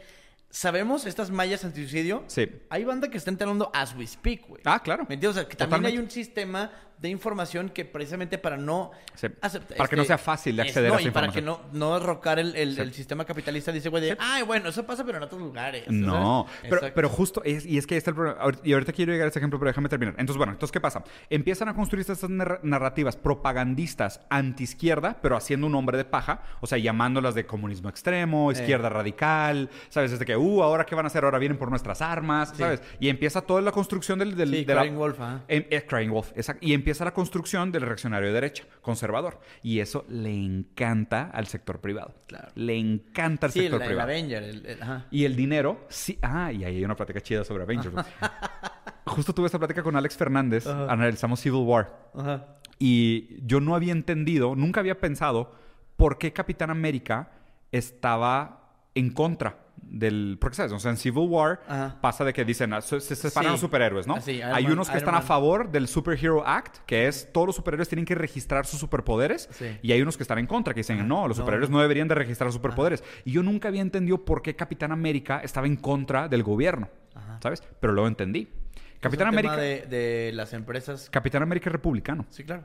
Sabemos estas mallas antisuicidio. Sí. Hay banda que está entrando as we speak, güey. Ah, claro. ¿Me entiendes? O sea, que también Totalmente. hay un sistema de información que precisamente para no... Acepta- Para que no sea fácil de es- acceder a no, esa y para que no, no derrocar el, el- Sí. el sistema capitalista dice, güey, de, ay, bueno, eso pasa pero en otros lugares. No, pero, pero justo, es- y es que ahí está el problema. Y ahorita quiero llegar a ese ejemplo, pero déjame terminar. Entonces, bueno, entonces, ¿qué pasa? Empiezan a construir estas narra- narrativas propagandistas anti-izquierda, pero haciendo un hombre de paja, o sea, llamándolas de comunismo extremo, Eh. izquierda radical, ¿sabes? Desde que, uh, ahora qué van a hacer, ahora vienen por nuestras armas, Sí. ¿sabes? Y empieza toda la construcción del... del Sí, de la- Crying Wolf. Em- eh, Crying Wolf, exacto. Y empieza la construcción del reaccionario de derecha, conservador. Y eso le encanta al sector privado. Claro. Le encanta al Sí, sector el, el privado. Avenger. el- el- ajá. Y el dinero, sí. Ah, y ahí hay una plática chida sobre Avengers. güey. (laughs) Justo tuve esta plática con Alex Fernández, Ajá. analizamos Civil War. Ajá. Y yo no había entendido, nunca había pensado por qué Capitán América estaba en contra del... Porque, ¿sabes? O sea, en Civil War Ajá. pasa de que dicen, ah, se, se separan Sí. los superhéroes, ¿no? Ah, Hay Man- unos que Iron están a favor del Superhero Act, que es todos los superhéroes tienen que registrar sus superpoderes. Sí. Y hay unos que están en contra, que dicen, no, los no, superhéroes no, deberían de registrar superpoderes. Y yo nunca había entendido por qué Capitán América estaba en contra del gobierno. ¿sabes? Pero luego entendí. Capitán tema América, De, de las empresas. Capitán América es republicano. Sí, claro.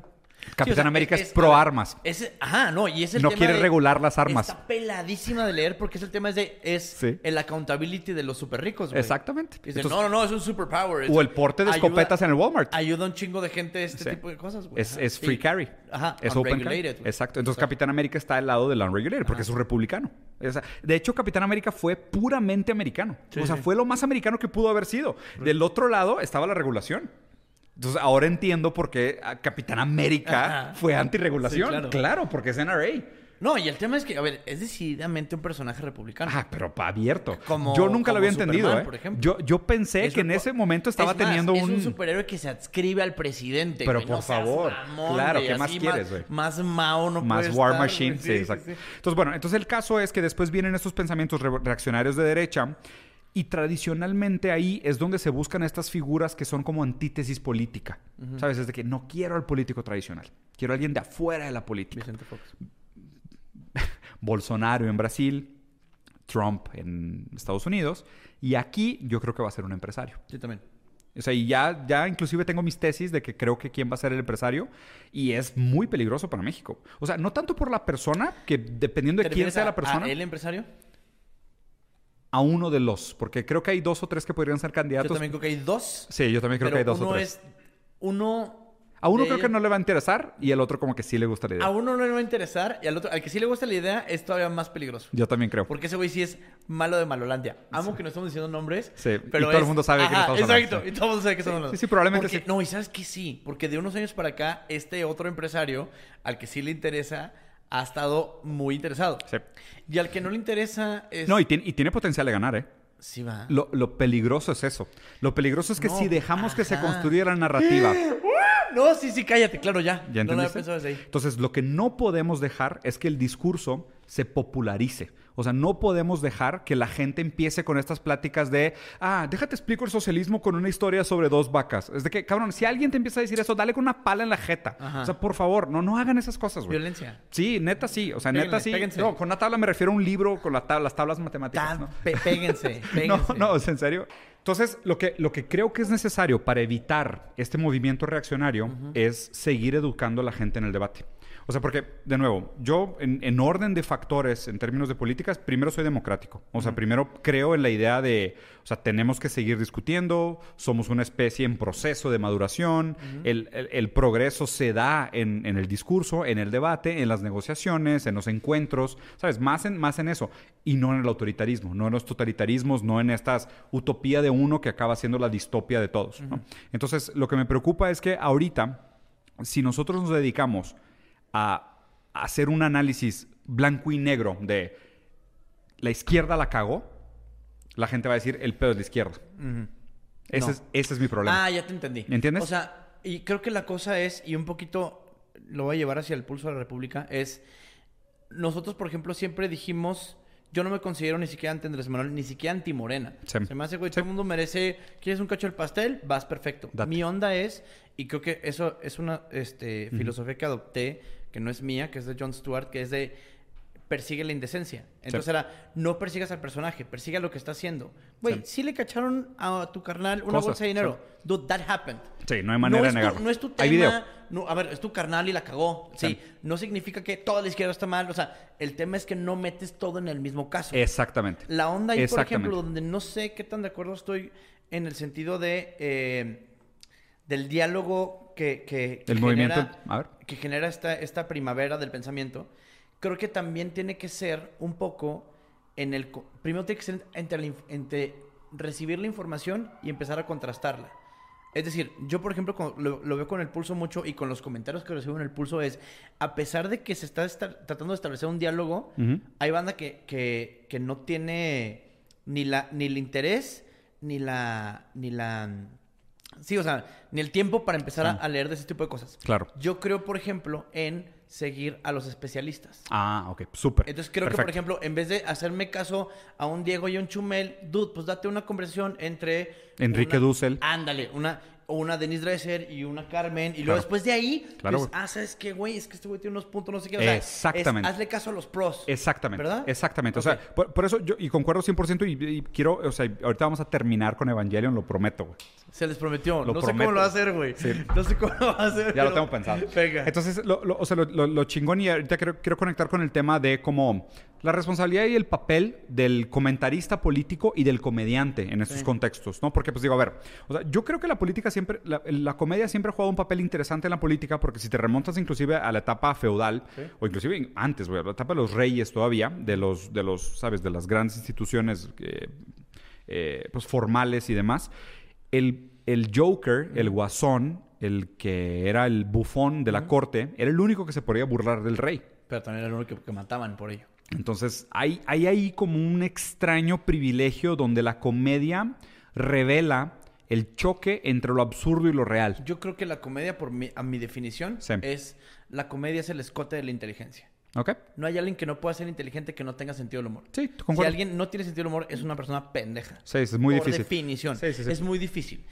Capitán Sí, o sea, América es, pro ver, armas. ajá, no, y es el No tema quiere de- regular las armas. Está peladísima de leer porque es el tema es de es Sí. el accountability de los super ricos, güey. Exactamente. Dicen, Entonces- no, no, no, es un superpower. es- O el porte de ayuda- escopetas en el Walmart. Ayuda a un chingo de gente este Sí. tipo de cosas, güey. Es, free carry. Ajá, Es open carry. güey. Exacto. Entonces Capitán América está al lado del unregulated porque es un republicano. O sea, de hecho, Capitán América fue puramente americano. O sea, fue lo más americano que pudo haber sido. Del otro lado estaba la regulación. Entonces ahora entiendo por qué ah, Capitán América Ajá. fue antirregulación. Sí, claro. claro, porque es NRA. No, y el tema es que, a ver, es decididamente un personaje republicano. Ah, pero pa- abierto. Como- yo nunca lo había entendido, ¿eh? por ejemplo. Yo, yo pensé Es que un- en ese momento estaba Es más, teniendo es un... un superhéroe que se adscribe al presidente. Pero por no favor. mamón, Claro, ¿qué más quieres, güey? Más Mao no más puede War estar, Machine, sí, exacto. Entonces, bueno, entonces el caso es que después vienen estos pensamientos re- reaccionarios de derecha y tradicionalmente ahí es donde se buscan estas figuras que son como antítesis política. ¿Sabes? Es de que no quiero al político tradicional, quiero a alguien de afuera de la política. Vicente Fox. (laughs) Bolsonaro en Brasil, Trump en Estados Unidos y aquí yo creo que va a ser un empresario. Sí, también. O sea, y ya, ya inclusive tengo mis tesis de que creo que quién va a ser el empresario y es muy peligroso para México. O sea, no tanto por la persona, que dependiendo de ¿Te quién sea a- la persona, ¿A el empresario? A uno de los, porque creo que hay dos o tres que podrían ser Yo candidatos. también creo que hay dos. Sí, yo también creo pero que hay dos uno o tres. es... Uno... A uno creo que ellos- no le va a interesar y el otro como que sí le gusta la idea. A uno no le va a interesar y al otro... Al que sí le gusta la idea es todavía más peligroso. Yo también creo. Porque ese güey sí es malo de Malolandia. Amo que no estamos diciendo nombres. Sí, y pero todo el es- mundo sabe de quién Ajá, estamos hablando, Exacto, sí. y todo el mundo sabe que estamos hablando. sí, sí, probablemente Porque- sí. No, y sabes que sí, porque de unos años para acá, este otro empresario al que sí le interesa ha estado muy interesado. Sí. Y al que no le interesa es. No, y tiene, y tiene potencial de ganar, ¿eh? Sí, va. Lo, lo peligroso es eso. Lo peligroso es que No, si dejamos que se construya la narrativa (gasps) No, sí, sí, cállate, claro, ya. ¿Ya no lo había pensado desde ahí. Entonces, lo que no podemos dejar es que el discurso se popularice. O sea, no podemos dejar que la gente empiece con estas pláticas de, ah, déjate explico el socialismo con una historia sobre dos vacas. Es de que, cabrón, si alguien te empieza a decir eso, dale con una pala en la jeta. Ajá. O sea, por favor, no, no hagan esas cosas, güey. Violencia. Sí, neta sí. O sea, neta sí. péguense. No, con una tabla me refiero a un libro con la las tablas matemáticas, (laughs) ¿no? péguense. No, no, es en serio. Entonces, lo que, lo que creo que es necesario para evitar este movimiento reaccionario es seguir educando a la gente en el debate. O sea, porque, de nuevo, yo en, en orden de factores, en términos de políticas, primero soy democrático. O sea, primero creo en la idea de, o sea, tenemos que seguir discutiendo, somos una especie en proceso de maduración, el, el- el progreso se da en, en el discurso, en el debate, en las negociaciones, en los encuentros, ¿sabes? Más en, más en eso. Y no en el autoritarismo, no en los totalitarismos, no en esta utopía de uno que acaba siendo la distopia de todos. ¿no? Entonces, lo que me preocupa es que ahorita, si nosotros nos dedicamos a hacer un análisis blanco y negro de la izquierda la cagó, la gente va a decir el pedo es la izquierda. Ese, No. es, ese es mi problema. Ah, ya te entendí. ¿Me entiendes? O sea, y creo que la cosa es, y un poquito lo voy a llevar hacia el pulso de la República, es, nosotros, por ejemplo, siempre dijimos, yo no me considero ni siquiera anti Andrés Manuel, ni siquiera anti Morena. Sí. Se me hace, güey, Sí. todo el mundo merece, ¿quieres un cacho del pastel? Vas perfecto. Date. Mi onda es, y creo que eso es una este, filosofía que adopté, que no es mía, que es de John Stewart, que es de persigue la indecencia. Entonces Sí. era, no persigas al personaje, persigue a lo que está haciendo. Güey, Sí. sí. le cacharon a tu carnal una Cosas, bolsa de dinero. Dude, that happened. Sí, no hay manera de tu- negarlo. no es tu tema. Hay video. no, a ver, es tu carnal y la cagó. Sí. No significa que toda la izquierda está mal. O sea, el tema es que no metes todo en el mismo caso. Exactamente. La onda ahí, por ejemplo, donde no sé qué tan de acuerdo estoy en el sentido de eh, del diálogo que, que, que El genera, movimiento- a ver. que genera esta, esta primavera del pensamiento, creo que también tiene que ser un poco en el... Primero tiene que ser entre, la entre recibir la información y empezar a contrastarla. Es decir, yo por ejemplo con- lo, lo veo con el pulso mucho y con los comentarios que recibo en el pulso es, a pesar de que se está tratando de establecer un diálogo, hay banda que, que, que no tiene ni la ni el interés ni la ni la sí o sea ni el tiempo para empezar a, Sí. a leer de ese tipo de cosas Claro. yo creo por ejemplo en seguir a los especialistas Ah, ok. Súper. entonces creo que, por ejemplo, en vez de hacerme caso a un Diego y a un Chumel, dude, pues date una conversación entre... Enrique una- Dussel. Ándale, una, una Denise Dresser y una Carmen. Y Claro. luego después de ahí, Claro, pues, ah, ¿sabes qué, güey? Es que este güey tiene unos puntos, no sé qué. O sea, es- Exactamente. hazle caso a los pros. Exactamente. ¿Verdad? Exactamente. O sea, por, por eso yo, y concuerdo 100% y, y quiero, o sea, ahorita vamos a terminar con Evangelion, lo prometo, güey. Se les prometió. Lo no sé cómo lo va a hacer, güey. Sí. No sé cómo lo va a hacer. Ya lo tengo pensado. Venga. Entonces, lo, lo- o sea, lo, lo- lo chingón y ahorita quiero, quiero conectar con el tema de cómo la responsabilidad y el papel del comentarista político y del comediante en estos Sí. contextos, ¿no? Porque, pues digo, a ver, o sea, yo creo que la política siempre, la, la comedia siempre ha jugado un papel interesante en la política porque si te remontas inclusive a la etapa feudal, Sí. o inclusive antes, güey, a la etapa de los reyes todavía, de los, de los, ¿sabes? De las grandes instituciones eh, eh, pues formales y demás, el, el Joker, el guasón, el que era el bufón de la corte, era el único que se podía burlar del rey. Pero también era el único que, que mataban por ello. Entonces, hay, hay ahí como un extraño privilegio donde la comedia revela el choque entre lo absurdo y lo real. Yo creo que la comedia, por mi, a mi definición, Sí. es... La comedia es el escote de la inteligencia. No hay alguien que no pueda ser inteligente que no tenga sentido del humor. Sí, Si alguien no tiene sentido del humor, es una persona pendeja. Sí, es muy por difícil. definición. Sí, sí, sí. Es muy difícil.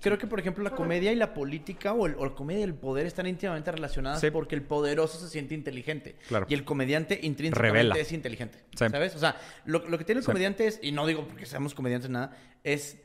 Creo que, por ejemplo, la comedia y la política o, el- o la comedia y el poder están íntimamente relacionadas Sí. porque el poderoso se siente inteligente. Claro. Y el comediante intrínsecamente Revela. es inteligente. Sí. ¿Sabes? O sea, lo, lo que tiene el Sí. comediante es, y no digo porque seamos comediantes nada, es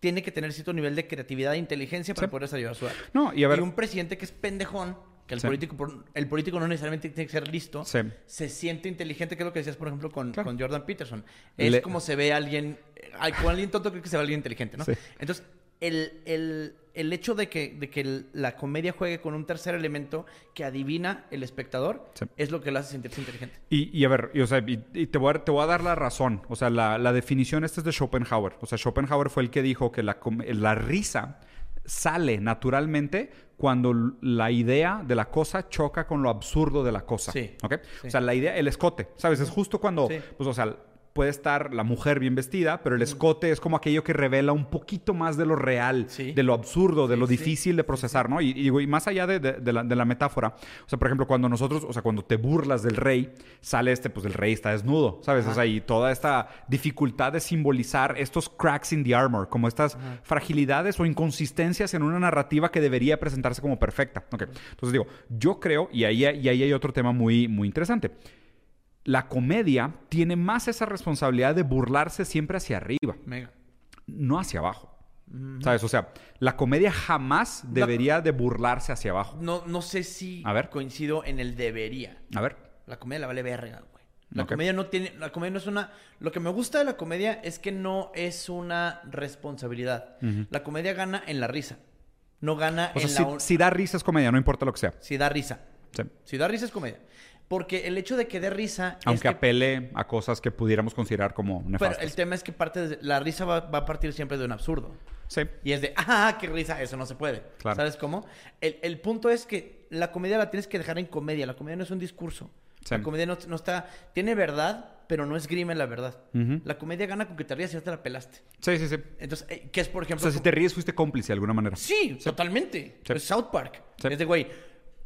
tiene que tener cierto nivel de creatividad e inteligencia para Sí. poder ayudar a su. No, y a ver- un presidente que es pendejón, que el Sí. político por- el político no necesariamente tiene que ser listo, Sí. se siente inteligente, que es lo que decías, por ejemplo, con, Claro. con Jordan Peterson. Es Le- como se ve alguien, ay, con alguien tonto creo que se ve alguien inteligente, ¿no? Sí. Entonces, el, el- el hecho de que, de que la comedia juegue con un tercer elemento que adivina el espectador Sí. es lo que lo hace sentirse inteligente. Y, y a ver, y, o sea, y, y te, voy a, te voy a dar la razón. O sea, la, la definición esta es de Schopenhauer. O sea, Schopenhauer fue el que dijo que la, la risa sale naturalmente cuando la idea de la cosa choca con lo absurdo de la cosa. Sí, ¿Ok? sí. O sea, la idea, el escote, ¿sabes? Es justo cuando, Sí. pues, o sea, puede estar la mujer bien vestida, pero el escote es como aquello que revela un poquito más de lo real, Sí. de lo absurdo, de Sí, lo sí. difícil de procesar, ¿no? Y, más allá de, de- de la, de la metáfora, o sea, por ejemplo, cuando nosotros, o sea, cuando te burlas del rey, sale este, pues el rey está desnudo, ¿sabes? O sea, y toda esta dificultad de simbolizar estos cracks in the armor, como estas fragilidades o inconsistencias en una narrativa que debería presentarse como perfecta. Entonces digo, yo creo, y ahí, y ahí hay otro tema muy, muy interesante. La comedia tiene más esa responsabilidad de burlarse siempre hacia arriba, Mega. no hacia abajo. ¿Sabes? O sea, la comedia jamás debería de burlarse hacia abajo. No, no sé si A ver. coincido en el debería. A ver. La comedia la vale verga, güey. La comedia no tiene. La comedia no es una. Lo que me gusta de la comedia es que no es una responsabilidad. La comedia gana en la risa. No gana O sea, en si, la. si da risa es comedia, no importa lo que sea. Si da risa. Sí. Si da risa es comedia. Porque el hecho de que dé risa. es Aunque que- apele a cosas que pudiéramos considerar como Pero nefastas. el tema es que parte de- la risa va, va a partir siempre de un absurdo. Sí. Y es de, ah, qué risa, eso no se puede. Claro. ¿Sabes cómo? El, el punto es que la comedia la tienes que dejar en comedia. La comedia no es un discurso. Sí. La comedia no, no está. Tiene verdad, pero no esgrime la verdad. La comedia gana con que te rías y ya te la pelaste. Sí, sí, sí. Entonces, eh, ¿qué es, por O ejemplo? sea, si te ríes, fuiste cómplice de alguna manera. Sí, totalmente. Sí. Es South Park. Sí. Es de, güey,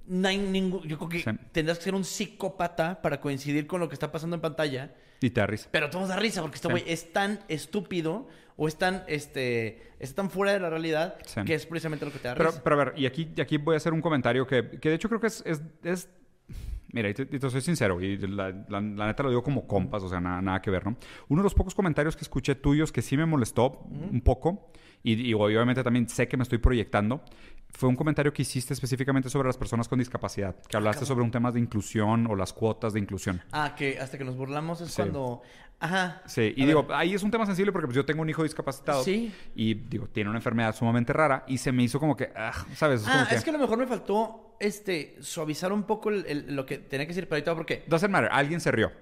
no hay ningún... Yo creo que Sí. tendrás que ser un psicópata para coincidir con lo que está pasando en pantalla. Y te da risa. Pero todos da risa porque este Sí. güey es tan estúpido o es tan, este, es tan fuera de la realidad Sí. que es precisamente lo que te da Pero, risa. pero a ver, y aquí, y aquí voy a hacer un comentario que, que de hecho creo que es... es, es- Mira, y te, y te soy sincero, y la, la- la neta lo digo como compas, o sea, nada, nada que ver, ¿no? Uno de los pocos comentarios que escuché tuyos que sí me molestó un poco, y, y obviamente también sé que me estoy proyectando, fue un comentario que hiciste específicamente sobre las personas con discapacidad, que hablaste sobre un tema de inclusión o las cuotas de inclusión. Ah, que hasta que nos burlamos es Sí. cuando... Ajá. Sí, y A digo, ver. ahí es un tema sensible porque pues, yo tengo un hijo discapacitado. Sí. Y digo, tiene una enfermedad sumamente rara y se me hizo como que, ah, ¿sabes? Es Ah, como que, es que a lo mejor me faltó este suavizar un poco el- el- lo que tenía que decir, pero ahorita porque... Doesn't matter, alguien se rió.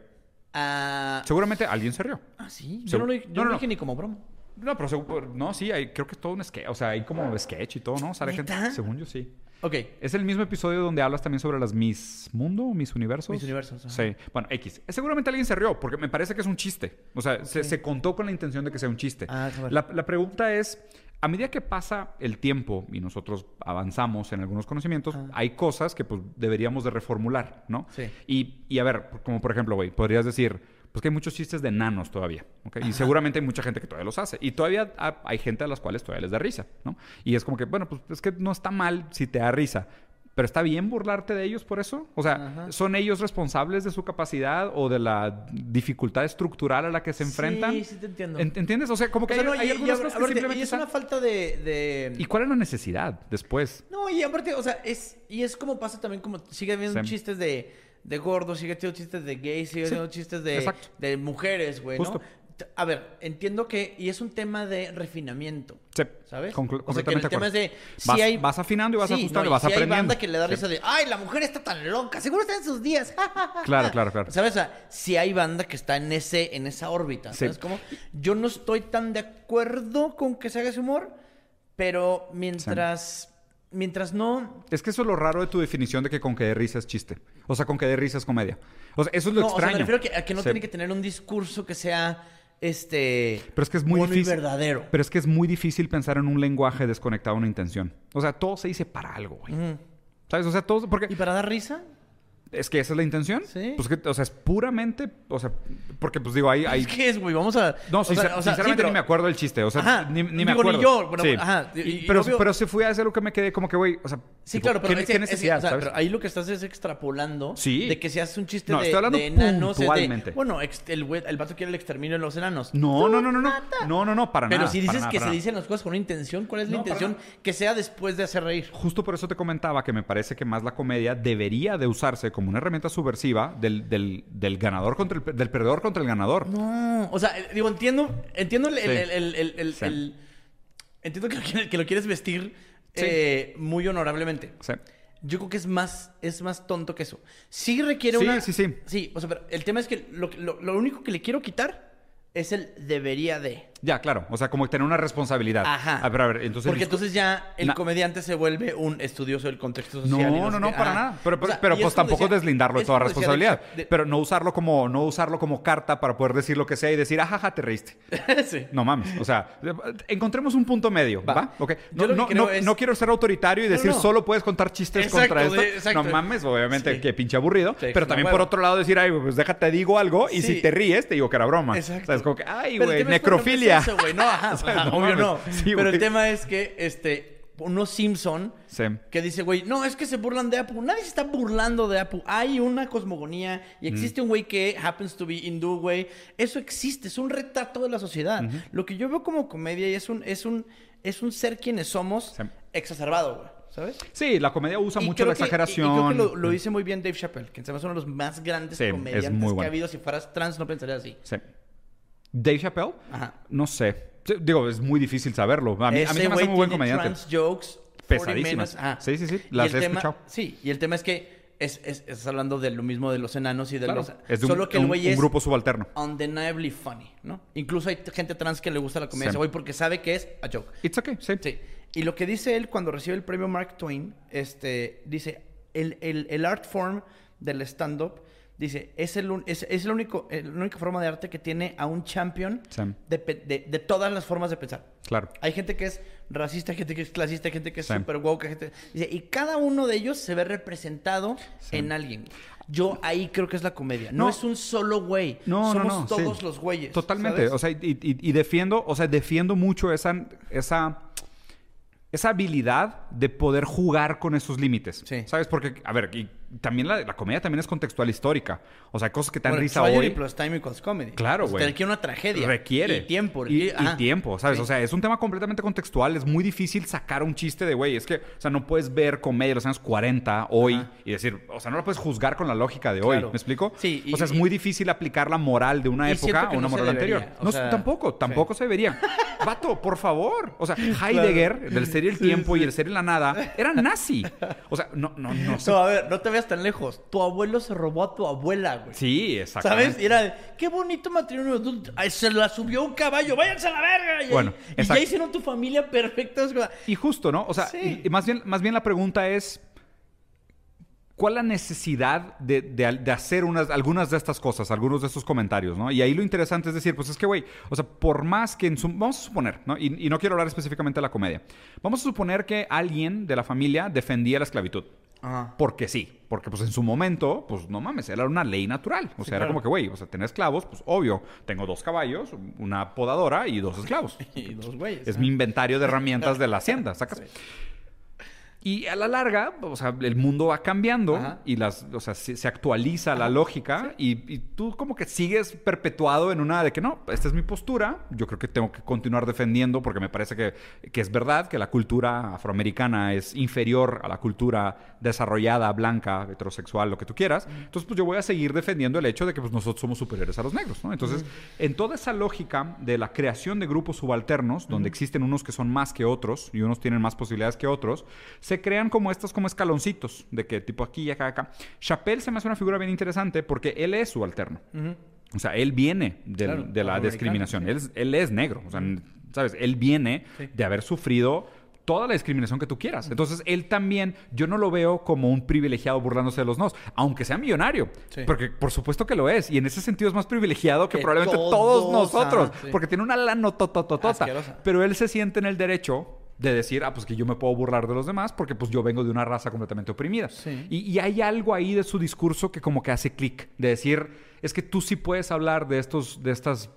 Ah, Seguramente alguien se rió. ah, sí. Segu- Yo no lo, yo no, no no, lo dije ni como broma. No, pero seguro, no, sí, hay, creo que es todo un sketch, o sea, hay como sketch y todo, ¿no? Sale gente, ¿Neta? según yo sí. Ok. Es el mismo episodio donde hablas también sobre las Miss Mundo, Miss Universos. Miss Universos, ajá. Sí. Bueno, X. Seguramente alguien se rió, porque me parece que es un chiste. O sea, se, se contó con la intención de que sea un chiste. Ah, la, la pregunta es, a medida que pasa el tiempo y nosotros avanzamos en algunos conocimientos, hay cosas que pues deberíamos de reformular, ¿no? Sí. Y, y a ver, como por ejemplo, güey, podrías decir, pues que hay muchos chistes de nanos todavía, ¿ok? Y seguramente hay mucha gente que todavía los hace. Y todavía ha- hay gente a las cuales todavía les da risa, ¿no? Y es como que, bueno, pues es que no está mal si te da risa. Pero está bien burlarte de ellos por eso. O sea, Ajá. ¿son ellos responsables de su capacidad o de la dificultad estructural a la que se enfrentan? Sí, sí te entiendo. ¿En- ¿Entiendes? O sea, como que O sea, hay, no, hay y- y algunas aparte- cosas que simplemente y es una falta de... de- ¿Y cuál es la necesidad después? No, y aparte, o sea, es... Y es como pasa también como... Sigue habiendo chistes de, de gordos, sigue habiendo chistes de gays, sigue Sí, habiendo chistes de, exacto. de mujeres, güey, ¿no? A ver, entiendo que... Y es un tema de refinamiento. Sí, ¿Sabes? conclu- o sea, que el tema es de... Si Vas- hay... vas afinando y vas Sí, ajustando, no, vas si hay aprendiendo. banda que le da Sí. risa de... ¡Ay, la mujer está tan loca! Seguro está en sus días. (laughs) Claro, claro, claro. ¿Sabes? O sea, si hay banda que está en ese en esa órbita. Sí. ¿Sabes cómo? Yo no estoy tan de acuerdo con que se haga ese humor, pero mientras... Mientras no... Es que eso es lo raro de tu definición de que con que de risa es chiste. O sea, con que de risa es comedia. O sea, eso es lo no, o sea, extraño. me refiero a que, a que no tiene que tener un discurso que sea... Este... Pero es que es muy difícil. verdadero. Pero es que es muy difícil pensar en un lenguaje desconectado a una intención. O sea, todo se dice para algo, güey. ¿Sabes? O sea, todo. Porque ¿Y para dar risa? Es que esa es la intención. Sí. Pues que, o sea, es puramente. O sea, porque, pues digo, ahí. ahí... ¿Qué es, güey? Vamos a... No, o sea, sincer- o sea, sí, sinceramente pero- ni me acuerdo del chiste. O sea, Ajá, ni, ni me digo, ni acuerdo. yo, bueno, Sí. ajá, y- Y- y pero, obvio- pero si fui a hacer lo que me quedé como que, güey, o sea. Sí, tipo, claro, pero, ¿qué, es qué que- necesidad, es que, o sea, sabes? pero ahí lo que estás es extrapolando Sí. de que si haces un chiste No, de, estoy hablando de enanos, es de, puntualmente. bueno, ex- el, el vato quiere el exterminio de los enanos. No, no, no, no, no. No, no, no, para Pero nada. si para dices que se dicen las cosas con una intención, ¿cuál es la intención? Que sea después de hacer reír. Justo por eso te comentaba que me parece que más la comedia debería de usarse como una herramienta subversiva del, del, del ganador contra el, del perdedor contra el ganador. No, o sea, eh, digo, entiendo, entiendo el, Sí. Sí. entiendo que lo, quieres- que lo quieres vestir Sí. eh, muy honorablemente. Sí. Yo creo que es más, es más tonto que eso. Sí requiere Sí, una... sí, sí. Sí, o sea, pero el tema es que lo, lo- lo único que le quiero quitar es el debería de. Ya, claro. O sea, como tener una responsabilidad. Ajá. A ver, a ver, entonces. Porque entonces ya el Na- comediante se vuelve un estudioso del contexto No, social. no, no, qué. para Ajá. nada. Pero, O pero, sea, pero, pues tampoco decía- deslindarlo de toda responsabilidad. de- Pero no usarlo como, no usarlo como carta para poder decir lo que sea y decir, ajaja, te reíste. (laughs) sí. No mames. O sea, encontremos un punto medio. ¿Va? Va. Ok. Yo No, no, no- es- no quiero ser autoritario y No, decir no. solo puedes contar chistes Exacto, contra esto. de- exacto. No mames, obviamente, Sí. que pinche aburrido. Sí, pero también por otro lado decir, ay, pues déjate, digo algo. Y si te ríes, te digo que era broma. Exacto. O sea, es como que, ay, güey, necrofilia. Es eso, güey. No, ajá, (laughs) O sea, no obvio no. Sí, Pero el tema es que, este, unos Simpson Sí. que dice, güey, no, es que se burlan de Apu. Nadie se está burlando de Apu. Hay una cosmogonía y existe un güey que happens to be hindú, güey. Eso existe, es un retrato de la sociedad. Lo que yo veo como comedia y es un, es un, es un ser quienes somos Sí. exacerbado, güey. ¿Sabes? Sí, la comedia usa Y mucho la que- y- exageración. Y, creo que lo, lo dice muy bien Dave Chappelle, que se me hace uno de los más grandes Sí, es comediantes que ha habido. Si fueras trans, no pensaría así. Sí. Dave Chappelle, Ajá. no sé. Digo, es muy difícil saberlo. A mí, a mí se me hace muy buen comediante. trans jokes 40 Pesadísimas. Sí, sí, sí, las he tema- escuchado. Sí, y el tema es que es, es- estás hablando de lo mismo de los enanos y de Claro, los... es de un, solo que el un- güey un es grupo subalterno. undeniably funny, ¿no? Incluso hay gente trans que le gusta la comedia de Sí. ese güey porque sabe que es a joke. It's okay, sí. Sí. Y lo que dice él cuando recibe el premio Mark Twain, este, dice, el, el- el art form del stand-up, dice, es, el, es, es el único, el- la única forma de arte que tiene a un champion de, de- de todas las formas de pensar. Claro. Hay gente que es racista, hay gente que es clasista, hay gente que es Sí. super woke, hay gente... Dice, y cada uno de ellos se ve representado en alguien. Yo ahí creo que es la comedia. No, No. es un solo güey. No, Somos no, no. todos sí. los güeyes. Totalmente. ¿sabes? O sea, y, y- y defiendo, o sea, defiendo mucho esa, esa, esa habilidad de poder jugar con esos límites. Sí. ¿Sabes? Porque, a ver, y también la, la comedia también es contextual histórica. O sea, hay cosas que te dan Bueno, risa hoy. plus time equals comedy. Claro, güey. Requiere una tragedia. Requiere. Y tiempo. Y, tiempo, ¿sabes? Sí. O sea, es un tema completamente contextual. Es muy difícil sacar un chiste de, güey, es que, o sea, no puedes ver comedia de los años 40 hoy Ajá. y decir, o sea, no la puedes juzgar con la lógica de hoy. ¿Me explico? Sí, y- o sea, es muy difícil aplicar la moral de una época a una no moral anterior. o No, tampoco, tampoco se debería. (laughs) Vato, por favor. O sea, Heidegger, del ser y el tiempo y el ser y la nada, era nazi. O sea, no, no, no. (laughs) No, a ver, no te veas tan lejos. Tu abuelo se robó a tu abuela, güey. Sí, exactamente. ¿Sabes? Y era, de, qué bonito matrimonio. Ay, Se la subió un caballo, váyanse a la verga. Y, Bueno, y ya hicieron tu familia perfecta. Y justo, ¿no? O sea, Sí. y- y más, bien, más bien la pregunta es, ¿cuál la necesidad de, de- de hacer unas, algunas de estas cosas, algunos de estos comentarios, ¿no? Y ahí lo interesante es decir, pues es que, güey, o sea, por más que en su... Vamos a suponer, ¿no? Y, y no quiero hablar específicamente de la comedia. Vamos a suponer que alguien de la familia defendía la esclavitud. Ajá. Porque sí, porque pues en su momento, pues no mames, era una ley natural. O sea, Sí, era claro. como que, güey, o sea, tener esclavos, pues obvio, tengo dos caballos, una podadora y dos esclavos. (laughs) Y dos güeyes. Es ¿no? mi inventario de herramientas de la hacienda, (laughs) ¿sacas? Y a la larga, o sea, el mundo va cambiando Ajá. y las, o sea, se, se actualiza la lógica y, y tú como que sigues perpetuado en una de que no, esta es mi postura, yo creo que tengo que continuar defendiendo porque me parece que, que es verdad que la cultura afroamericana es inferior a la cultura desarrollada, blanca, heterosexual, lo que tú quieras. Entonces, pues yo voy a seguir defendiendo el hecho de que pues, nosotros somos superiores a los negros, ¿no? Entonces, en toda esa lógica de la creación de grupos subalternos, donde existen unos que son más que otros y unos tienen más posibilidades que otros, se crean como estos como escaloncitos, de que tipo aquí y acá, acá. Chappelle se me hace una figura bien interesante porque él es subalterno. O sea, él viene del- Claro, de la discriminación. sí. Él, es- él es negro. O sea, ¿sabes? Él viene Sí. de haber sufrido toda la discriminación que tú quieras. Entonces, él también, yo no lo veo como un privilegiado burlándose de los nos, aunque sea millonario. Sí. Porque por supuesto que lo es. Y en ese sentido es más privilegiado que, Que probablemente todos, todos, nosotros. ajá, sí. Porque tiene una. Asquerosa. Pero él se siente en el derecho de decir, ah, pues que yo me puedo burlar de los demás porque pues yo vengo de una raza completamente oprimida. Sí. Y, y hay algo ahí de su discurso que como que hace clic, de decir, es que tú sí puedes hablar de estos, de estas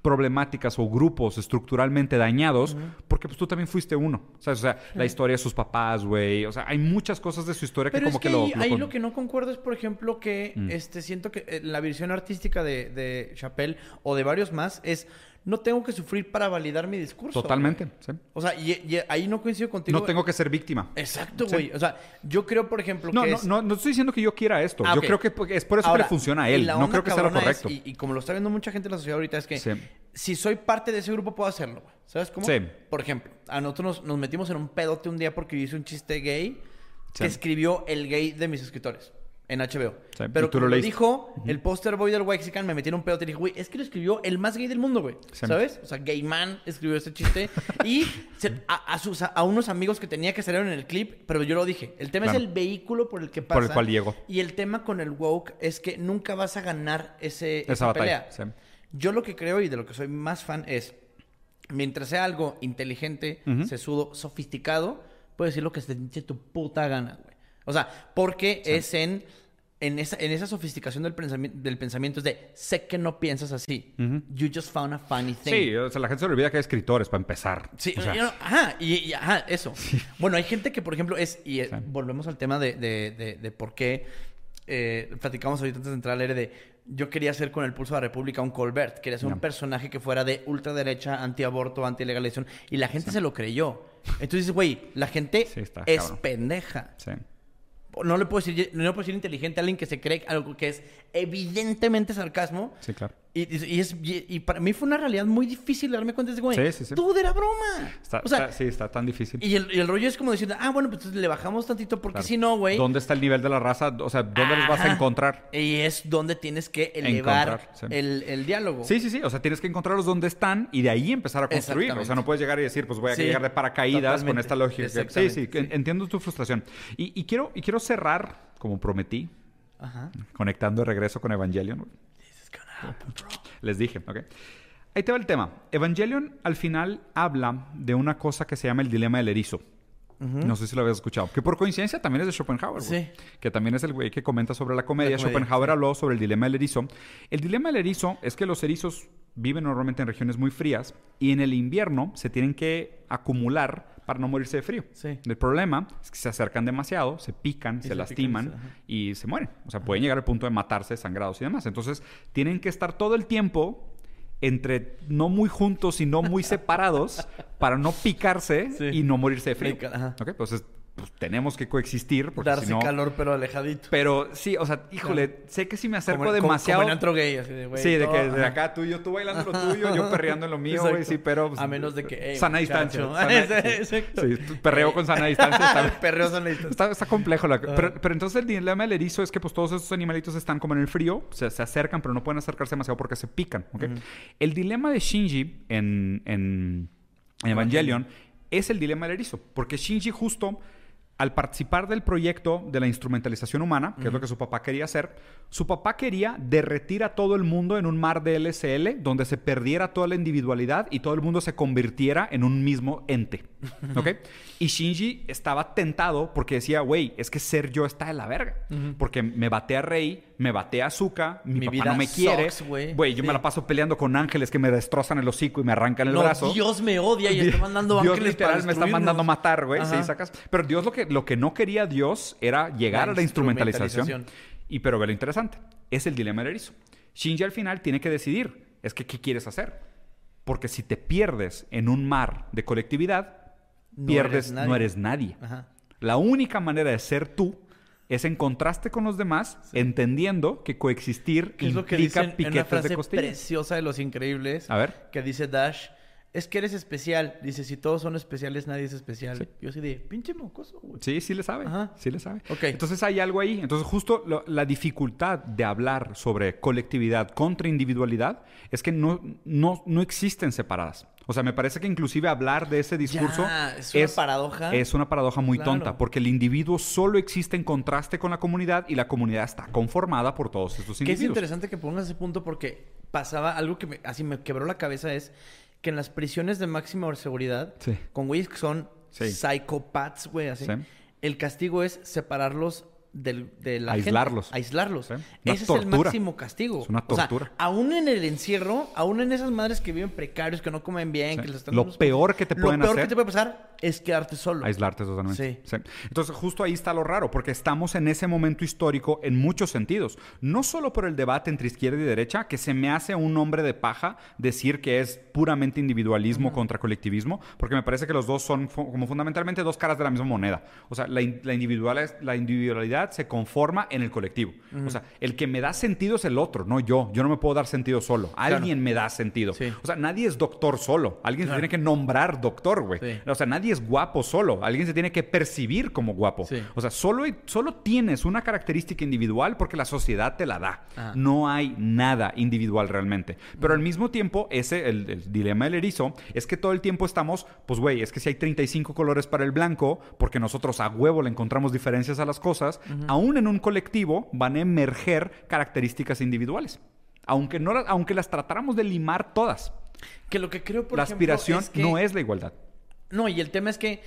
problemáticas o grupos estructuralmente dañados, porque pues tú también fuiste uno. ¿sabes? O sea, la historia de sus papás, güey. O sea, hay muchas cosas de su historia Pero que como es que, que, lo... ahí, lo con- lo que no concuerdo es, por ejemplo, que Mm. este, siento que eh, la visión artística de, de Chappelle o de varios más es no tengo que sufrir para validar mi discurso. Totalmente, sí. O sea, y, y ahí no coincido contigo. No tengo que ser víctima. Exacto, Sí. güey. O sea, yo creo, por ejemplo, No, que no, es... no, no estoy diciendo que yo quiera esto. Ah, yo creo que es por eso Ahora, que le funciona a él. No creo que sea lo es- correcto. y, y como lo está viendo mucha gente en la sociedad ahorita, es que Sí. si soy parte de ese grupo, puedo hacerlo, güey. ¿Sabes cómo? Sí. Por ejemplo, a nosotros nos, nos metimos en un pedote un día porque yo hice un chiste gay que escribió el gay de mis escritores en HBO. Sí, Pero tú como lo dijo el poster boy del Wexican, me metí en un pedote y dije, güey, es que lo escribió el más gay del mundo, güey. Sí. ¿Sabes? O sea, gay man escribió este chiste. (laughs) y se- a, a sus, a unos amigos que tenía que salir en el clip, pero yo lo dije. El tema Claro. es el vehículo por el que pasa. Por el cual llegó. Y el tema con el woke es que nunca vas a ganar ese, Esa esa, batalla, pelea. sí. Yo lo que creo y de lo que soy más fan es, mientras sea algo inteligente, Ujú. sesudo, sofisticado, puedes decir lo que se te tu puta gana, güey. O sea, porque es en, en, esa, en esa sofisticación del, pensami- del pensamiento, es de, sé que no piensas así. You just found a funny thing. Sí, o sea, la gente se le olvida que hay escritores para empezar. Sí, O sea, ajá, y, y- ajá, eso. Bueno, hay gente que, por ejemplo, es, y eh, Sí. volvemos al tema de, de, de, de por qué eh, platicamos ahorita antes de entrar al aire de yo quería hacer con el Pulso de la República un Colbert. Quería hacer un personaje que fuera de ultraderecha, antiaborto, antilegalización. Y la gente se lo creyó. Entonces, güey, la gente Sí, está es cabrón. pendeja. Sí. No le puedo decir, no le puedo decir inteligente a alguien que se cree algo que es evidentemente sarcasmo. Sí, claro. Y, y- es, y, y para mí fue una realidad muy difícil darme cuenta de güey. Sí, sí, sí. Todo era broma. Está, o sea, está- sí, está tan difícil. y, el, el rollo es como diciendo, ah, bueno, pues le bajamos tantito porque Claro. si no, güey. ¿Dónde está el nivel de la raza? O sea, ¿dónde los vas a Ajá. encontrar? Y es donde tienes que elevar el, el diálogo. Sí, sí, sí. O sea, tienes que encontrarlos donde están y de ahí empezar a construir. O sea, no puedes llegar y decir, pues voy a llegar de paracaídas con totalmente. esta lógica. Sí, sí, sí. en- entiendo tu frustración. Y, quiero, y quiero cerrar, como prometí, Ajá. conectando de regreso con Evangelion. This is gonna happen, bro. (laughs) Les dije, ¿ok? Ahí te va el tema. Evangelion al final habla de una cosa que se llama el dilema del erizo. No sé si lo habías escuchado. Que por coincidencia también es de Schopenhauer. Sí. Que también es el güey que comenta sobre la comedia. La comedia, Schopenhauer habló sobre el dilema del erizo. El dilema del erizo es que los erizos viven normalmente en regiones muy frías y en el invierno se tienen que acumular para no morirse de frío. Sí. El problema es que se acercan demasiado, se pican, Y se, se lastiman pican, y se mueren. O sea, pueden llegar al punto de matarse, sangrados y demás. Entonces, tienen que estar todo el tiempo entre no muy juntos y no muy separados para no picarse Sí. y no morirse de frío. Ajá. Ok, Entonces, pues, tenemos que coexistir porque Darse si no... calor, pero alejadito. Pero sí, o sea, híjole, sé que si me acerco Como en- como- demasiado... Como en antro gay, así de, güey. Sí, de que de acá tú y yo, tú bailando lo tuyo, yo (laughs) perreando en lo mío, güey, sí, pero... pues, A menos de que, ey, sana distancia. (laughs) sana- sí. Exacto. Sí, perreo con sana distancia. está- (laughs) Perreo sana distancia. Está, está complejo. la- pero, pero entonces el dilema del erizo es que pues todos estos animalitos están como en el frío, se, se acercan, pero no pueden acercarse demasiado porque se pican. ¿ok? El dilema de Shinji en, en Evangelion es el dilema del erizo, porque Shinji justo al participar del proyecto de la instrumentalización humana, que es lo que su papá quería hacer, su papá quería derretir a todo el mundo en un mar de LSL donde se perdiera toda la individualidad y todo el mundo se convirtiera en un mismo ente. ¿Ok? y Shinji estaba tentado porque decía, güey, es que ser yo está de la verga. Porque me bate a Rey, me bate a Zuka, mi, Mi papá vida no me quiere. güey. Güey, yo me la paso peleando con ángeles que me destrozan el hocico y me arrancan el No, brazo. Dios me odia y está mandando Dios ángeles literal para me está mandando matar, güey. Sí, sacas. Pero Dios lo que, lo que no quería Dios era llegar La a la instrumentalización. instrumentalización. Y pero ve lo interesante. Es el dilema del erizo. Shinji al final tiene que decidir. Es que, ¿qué quieres hacer? Porque si te pierdes en un mar de colectividad, No pierdes, eres no eres nadie. Ajá. La única manera de ser tú es en contraste con los demás, entendiendo que coexistir ¿Qué es lo que implica dicen en una piquetes frase de costillas. preciosa de Los Increíbles? A ver. Que dice Dash, es que eres especial. Dice, si todos son especiales, nadie es especial. Sí. Yo así de, pinche mocoso, güey. Sí, sí le sabe. Ajá. Sí le sabe. Ok. Entonces hay algo ahí. Entonces justo lo- la dificultad de hablar sobre colectividad contra individualidad es que no, no, no existen separadas. O sea, me parece que inclusive hablar de ese discurso Ya, es una paradoja. Es una paradoja muy Claro. tonta porque el individuo solo existe en contraste con la comunidad y la comunidad está conformada por todos estos Que es individuos. interesante que pongas ese punto porque pasaba algo que me- así me quebró la cabeza es que en las prisiones de máxima seguridad, Sí. con güeyes que son Sí. psicopats, güey, así, Sí. el castigo es separarlos del, de la gente. Aislarlos. Aislarlos. Sí. Ese es el máximo castigo. Es una O sea, tortura. aún en el encierro, aún en esas madres que viven precarios, que no comen bien, Sí. que les están Lo peor que te pueden Lo peor hacer- que te puede pasar es quedarte solo. Aislarte totalmente. Sí. Entonces, justo ahí está lo raro, porque estamos en ese momento histórico en muchos sentidos. No solo por el debate entre izquierda y derecha, que se me hace un hombre de paja decir que es puramente individualismo contra colectivismo, porque me parece que los dos son como fundamentalmente dos caras de la misma moneda. O sea, la, la, individual- la individualidad se conforma en el colectivo. O sea, el que me da sentido es el otro, no yo. Yo no me puedo dar sentido solo. Alguien me da sentido. Sí. O sea, nadie es doctor solo. Alguien Claro. se tiene que nombrar doctor, güey. Sí. O sea, nadie es guapo solo. Alguien se tiene que percibir como guapo. Sí. O sea, solo, solo tienes una característica individual porque la sociedad te la da. Ajá. No hay nada individual realmente. Pero al mismo tiempo, ese, el, el dilema del erizo, es que todo el tiempo estamos, pues güey, es que si hay 35 colores para el blanco, porque nosotros a huevo le encontramos diferencias a las cosas, aún en un colectivo van a emerger características individuales. Aunque, no, aunque las tratáramos de limar todas. Que lo que creo, por la ejemplo, aspiración es que- no es la igualdad. No, y el tema es que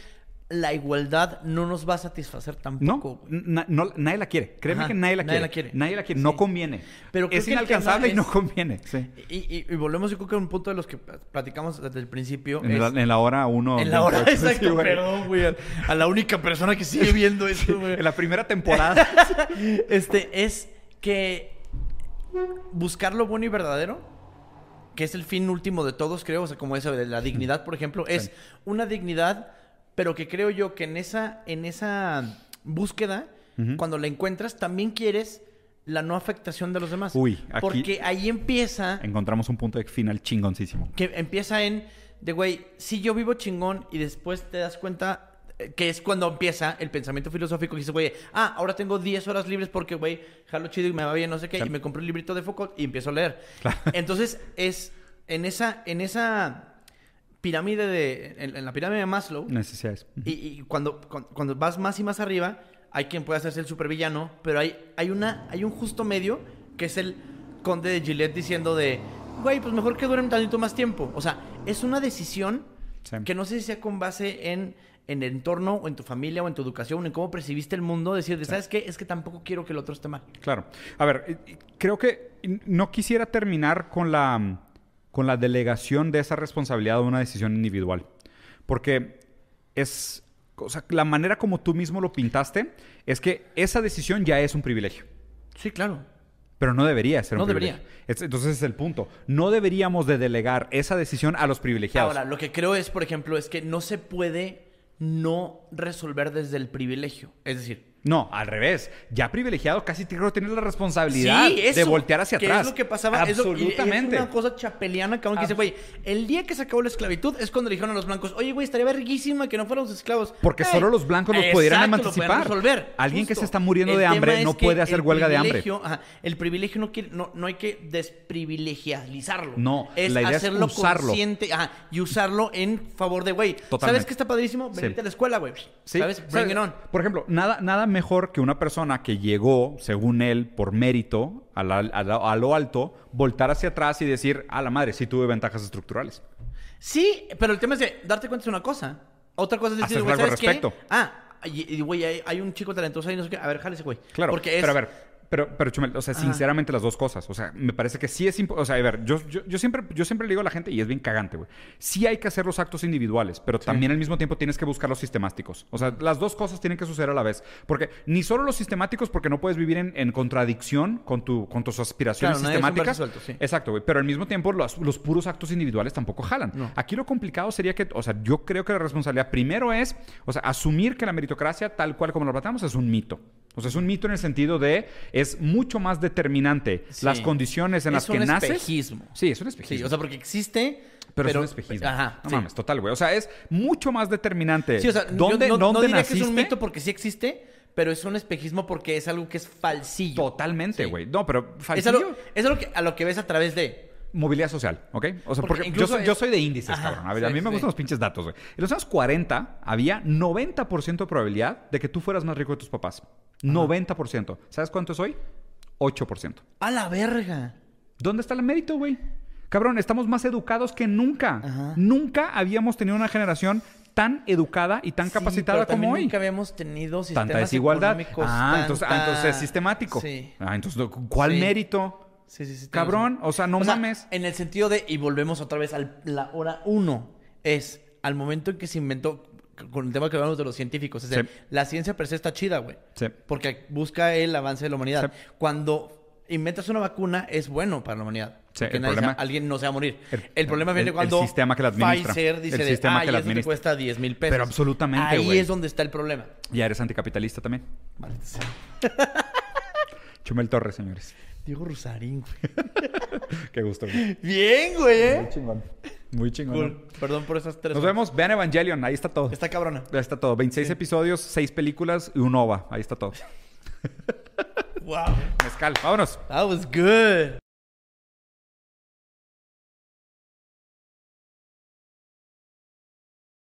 la igualdad no nos va a satisfacer tampoco. na- no, nadie la quiere. Créeme Ajá, que nadie la nadie quiere. la quiere. Nadie la quiere. Sí. No conviene. Pero es inalcanzable y no conviene. Sí. Y, y- y volvemos, yo creo que a un punto de los que platicamos desde el principio. En, es- la, en la hora uno. en la hora, 28, (laughs) exacto, sí, güey. perdón, güey. a- A la única persona que sigue (laughs) viendo esto, güey. En la primera temporada. (laughs) Este, es que buscar lo bueno y verdadero, que es el fin último de todos, creo, o sea, como eso de la dignidad, por ejemplo, es una dignidad, pero que creo yo que en esa, en esa búsqueda, cuando la encuentras, también quieres la no afectación de los demás. Uy, aquí- Porque ahí empieza Encontramos un punto de final chingoncísimo. que empieza en de güey, si yo vivo chingón y después te das cuenta eh, que es cuando empieza el pensamiento filosófico y dices, güey, ah, ahora tengo 10 horas libres porque, güey, jalo chido y me va bien, no sé qué, y me compré un librito de Foucault y empiezo a leer. Entonces, es en esa, en esa pirámide de, en, en la pirámide de Maslow, Necesidades. y, y cuando, cuando, cuando vas más y más arriba, hay quien puede hacerse el supervillano, pero hay, hay, una, hay un justo medio que es el conde de Gillette diciendo de, güey, pues mejor que duren tantito más tiempo. O sea, es una decisión Sí. que no sé si sea con base en, en el entorno o en tu familia o en tu educación, en cómo percibiste el mundo, decir, de, ¿sabes qué? Es que tampoco quiero que el otro esté mal. Claro. A ver, creo que no quisiera terminar con la, con la delegación de esa responsabilidad de una decisión individual. Porque es. O sea, la manera como tú mismo lo pintaste es que esa decisión ya es un privilegio. Sí, claro. Pero no debería ser un No privilegio. debería. Es- entonces es el punto. No deberíamos de delegar esa decisión a los privilegiados. Ahora, lo que creo es, por ejemplo, es que no se puede no resolver desde el privilegio. Es decir, No, al revés. Ya privilegiado casi creo que tienes la responsabilidad Sí, eso, de voltear hacia que atrás. Es lo que pasaba. es Absolutamente. Es una cosa chapeliana, cabrón, que dice, güey, el día que se acabó la esclavitud es cuando le dijeron a los blancos, oye, güey, estaría verguísima que no fuéramos esclavos. Porque Ey, solo los blancos los pudieran emancipar. Alguien que se está muriendo El de hambre es no que puede hacer el huelga de hambre. ajá, el privilegio no, quiere, no, no hay que desprivilegializarlo. No, es la idea es hacerlo usarlo. consciente ajá, y usarlo en favor de, güey, ¿sabes qué está padrísimo? Sí. Venite a la escuela, güey. Sí, ¿Sabes? Bring it on. Por ejemplo, nada, nada mejor que una persona que llegó, según él, por mérito, a, la- a la- a lo alto, voltar hacia atrás y decir, a la madre, sí tuve ventajas estructurales. Sí, pero el tema es de darte cuenta de una cosa. Otra cosa es decir, güey. Ah, y, güey, hay, hay un chico talentoso ahí, no sé qué. A ver, jálese, güey. Claro, Porque es... pero a ver, pero, pero Chumel, o sea, Ajá. sinceramente las dos cosas. O sea, me parece que sí es importante. O sea, a ver, yo, yo, yo siempre, yo siempre le digo a la gente, y es bien cagante, güey. Sí hay que hacer los actos individuales, pero también al mismo tiempo tienes que buscar los sistemáticos. O sea, las dos cosas tienen que suceder a la vez. Porque ni solo los sistemáticos, porque no puedes vivir en, en contradicción con, tu, con tus aspiraciones Claro, sistemáticas. suelto, sí. Exacto, güey. Pero al mismo tiempo, los, los puros actos individuales tampoco jalan. No. Aquí lo complicado sería que, o sea, yo creo que la responsabilidad primero es, o sea, asumir que la meritocracia, tal cual como lo planteamos, es un mito. O sea, es un mito en el sentido de es mucho más determinante Sí. las condiciones en Es las que un naces. espejismo. Sí, es un espejismo. Sí, o sea, porque existe... pero, es un espejismo. Ajá, no sí. mames, total, güey. O sea, es mucho más determinante. Sí, o sea, ¿dónde, yo no, diría que es un mito porque sí existe, pero es un espejismo porque es algo que es falsillo. Totalmente, Sí. güey. No, pero Es falsillo, algo, es algo que, a lo que ves a través de... movilidad social, ¿ok? O sea, Porque yo, soy, es- yo soy de índices, Ajá, cabrón. A, ver, a sí, mí me gustan los pinches datos, güey. En los años 40 había 90% de probabilidad de que tú fueras más rico que tus papás. 90%. ¿Sabes cuánto es hoy? 8%. ¡A la verga! ¿Dónde está el mérito, güey? Cabrón, estamos más educados que nunca. Ajá. Nunca habíamos tenido una generación tan educada y tan Sí, capacitada pero como hoy. Nunca habíamos tenido sistemas Tanta desigualdad. Ah, entonces, ah, entonces es sistemático. Sí. Ah, entonces, ¿cuál Sí. mérito? Sí, sí, sí. Cabrón, o sea, no mames. en el sentido de, y volvemos otra vez a la hora uno, es al momento en que se inventó, con el tema que hablamos de los científicos, es decir, Sí. la ciencia per se está chida, güey. Sí. Porque busca el avance de la humanidad. Sí. Cuando inventas una vacuna, es bueno para la humanidad. Se- problema- alguien no se va a morir. el- El, problema viene el- el cuando sistema que la administra. Pfizer dice El de, sistema ah, que la eso te administra". cuesta 10 mil pesos. Pero absolutamente, Ahí es donde está el problema. Ya eres anticapitalista también. Sea. (laughs) Chumel Torres, señores. Diego Rusarín, güey. (laughs) Qué gusto, güey. Bien, güey, ¿eh? chingón. Muy chingón. Cool. Perdón por esas tres. Nos horas. vemos. Vean Evangelion. Ahí está todo. Está cabrona. Ahí está todo. 26 episodios, 6 películas y un OVA. Ahí está todo. (laughs) Wow. Mezcal. Vámonos. That was good.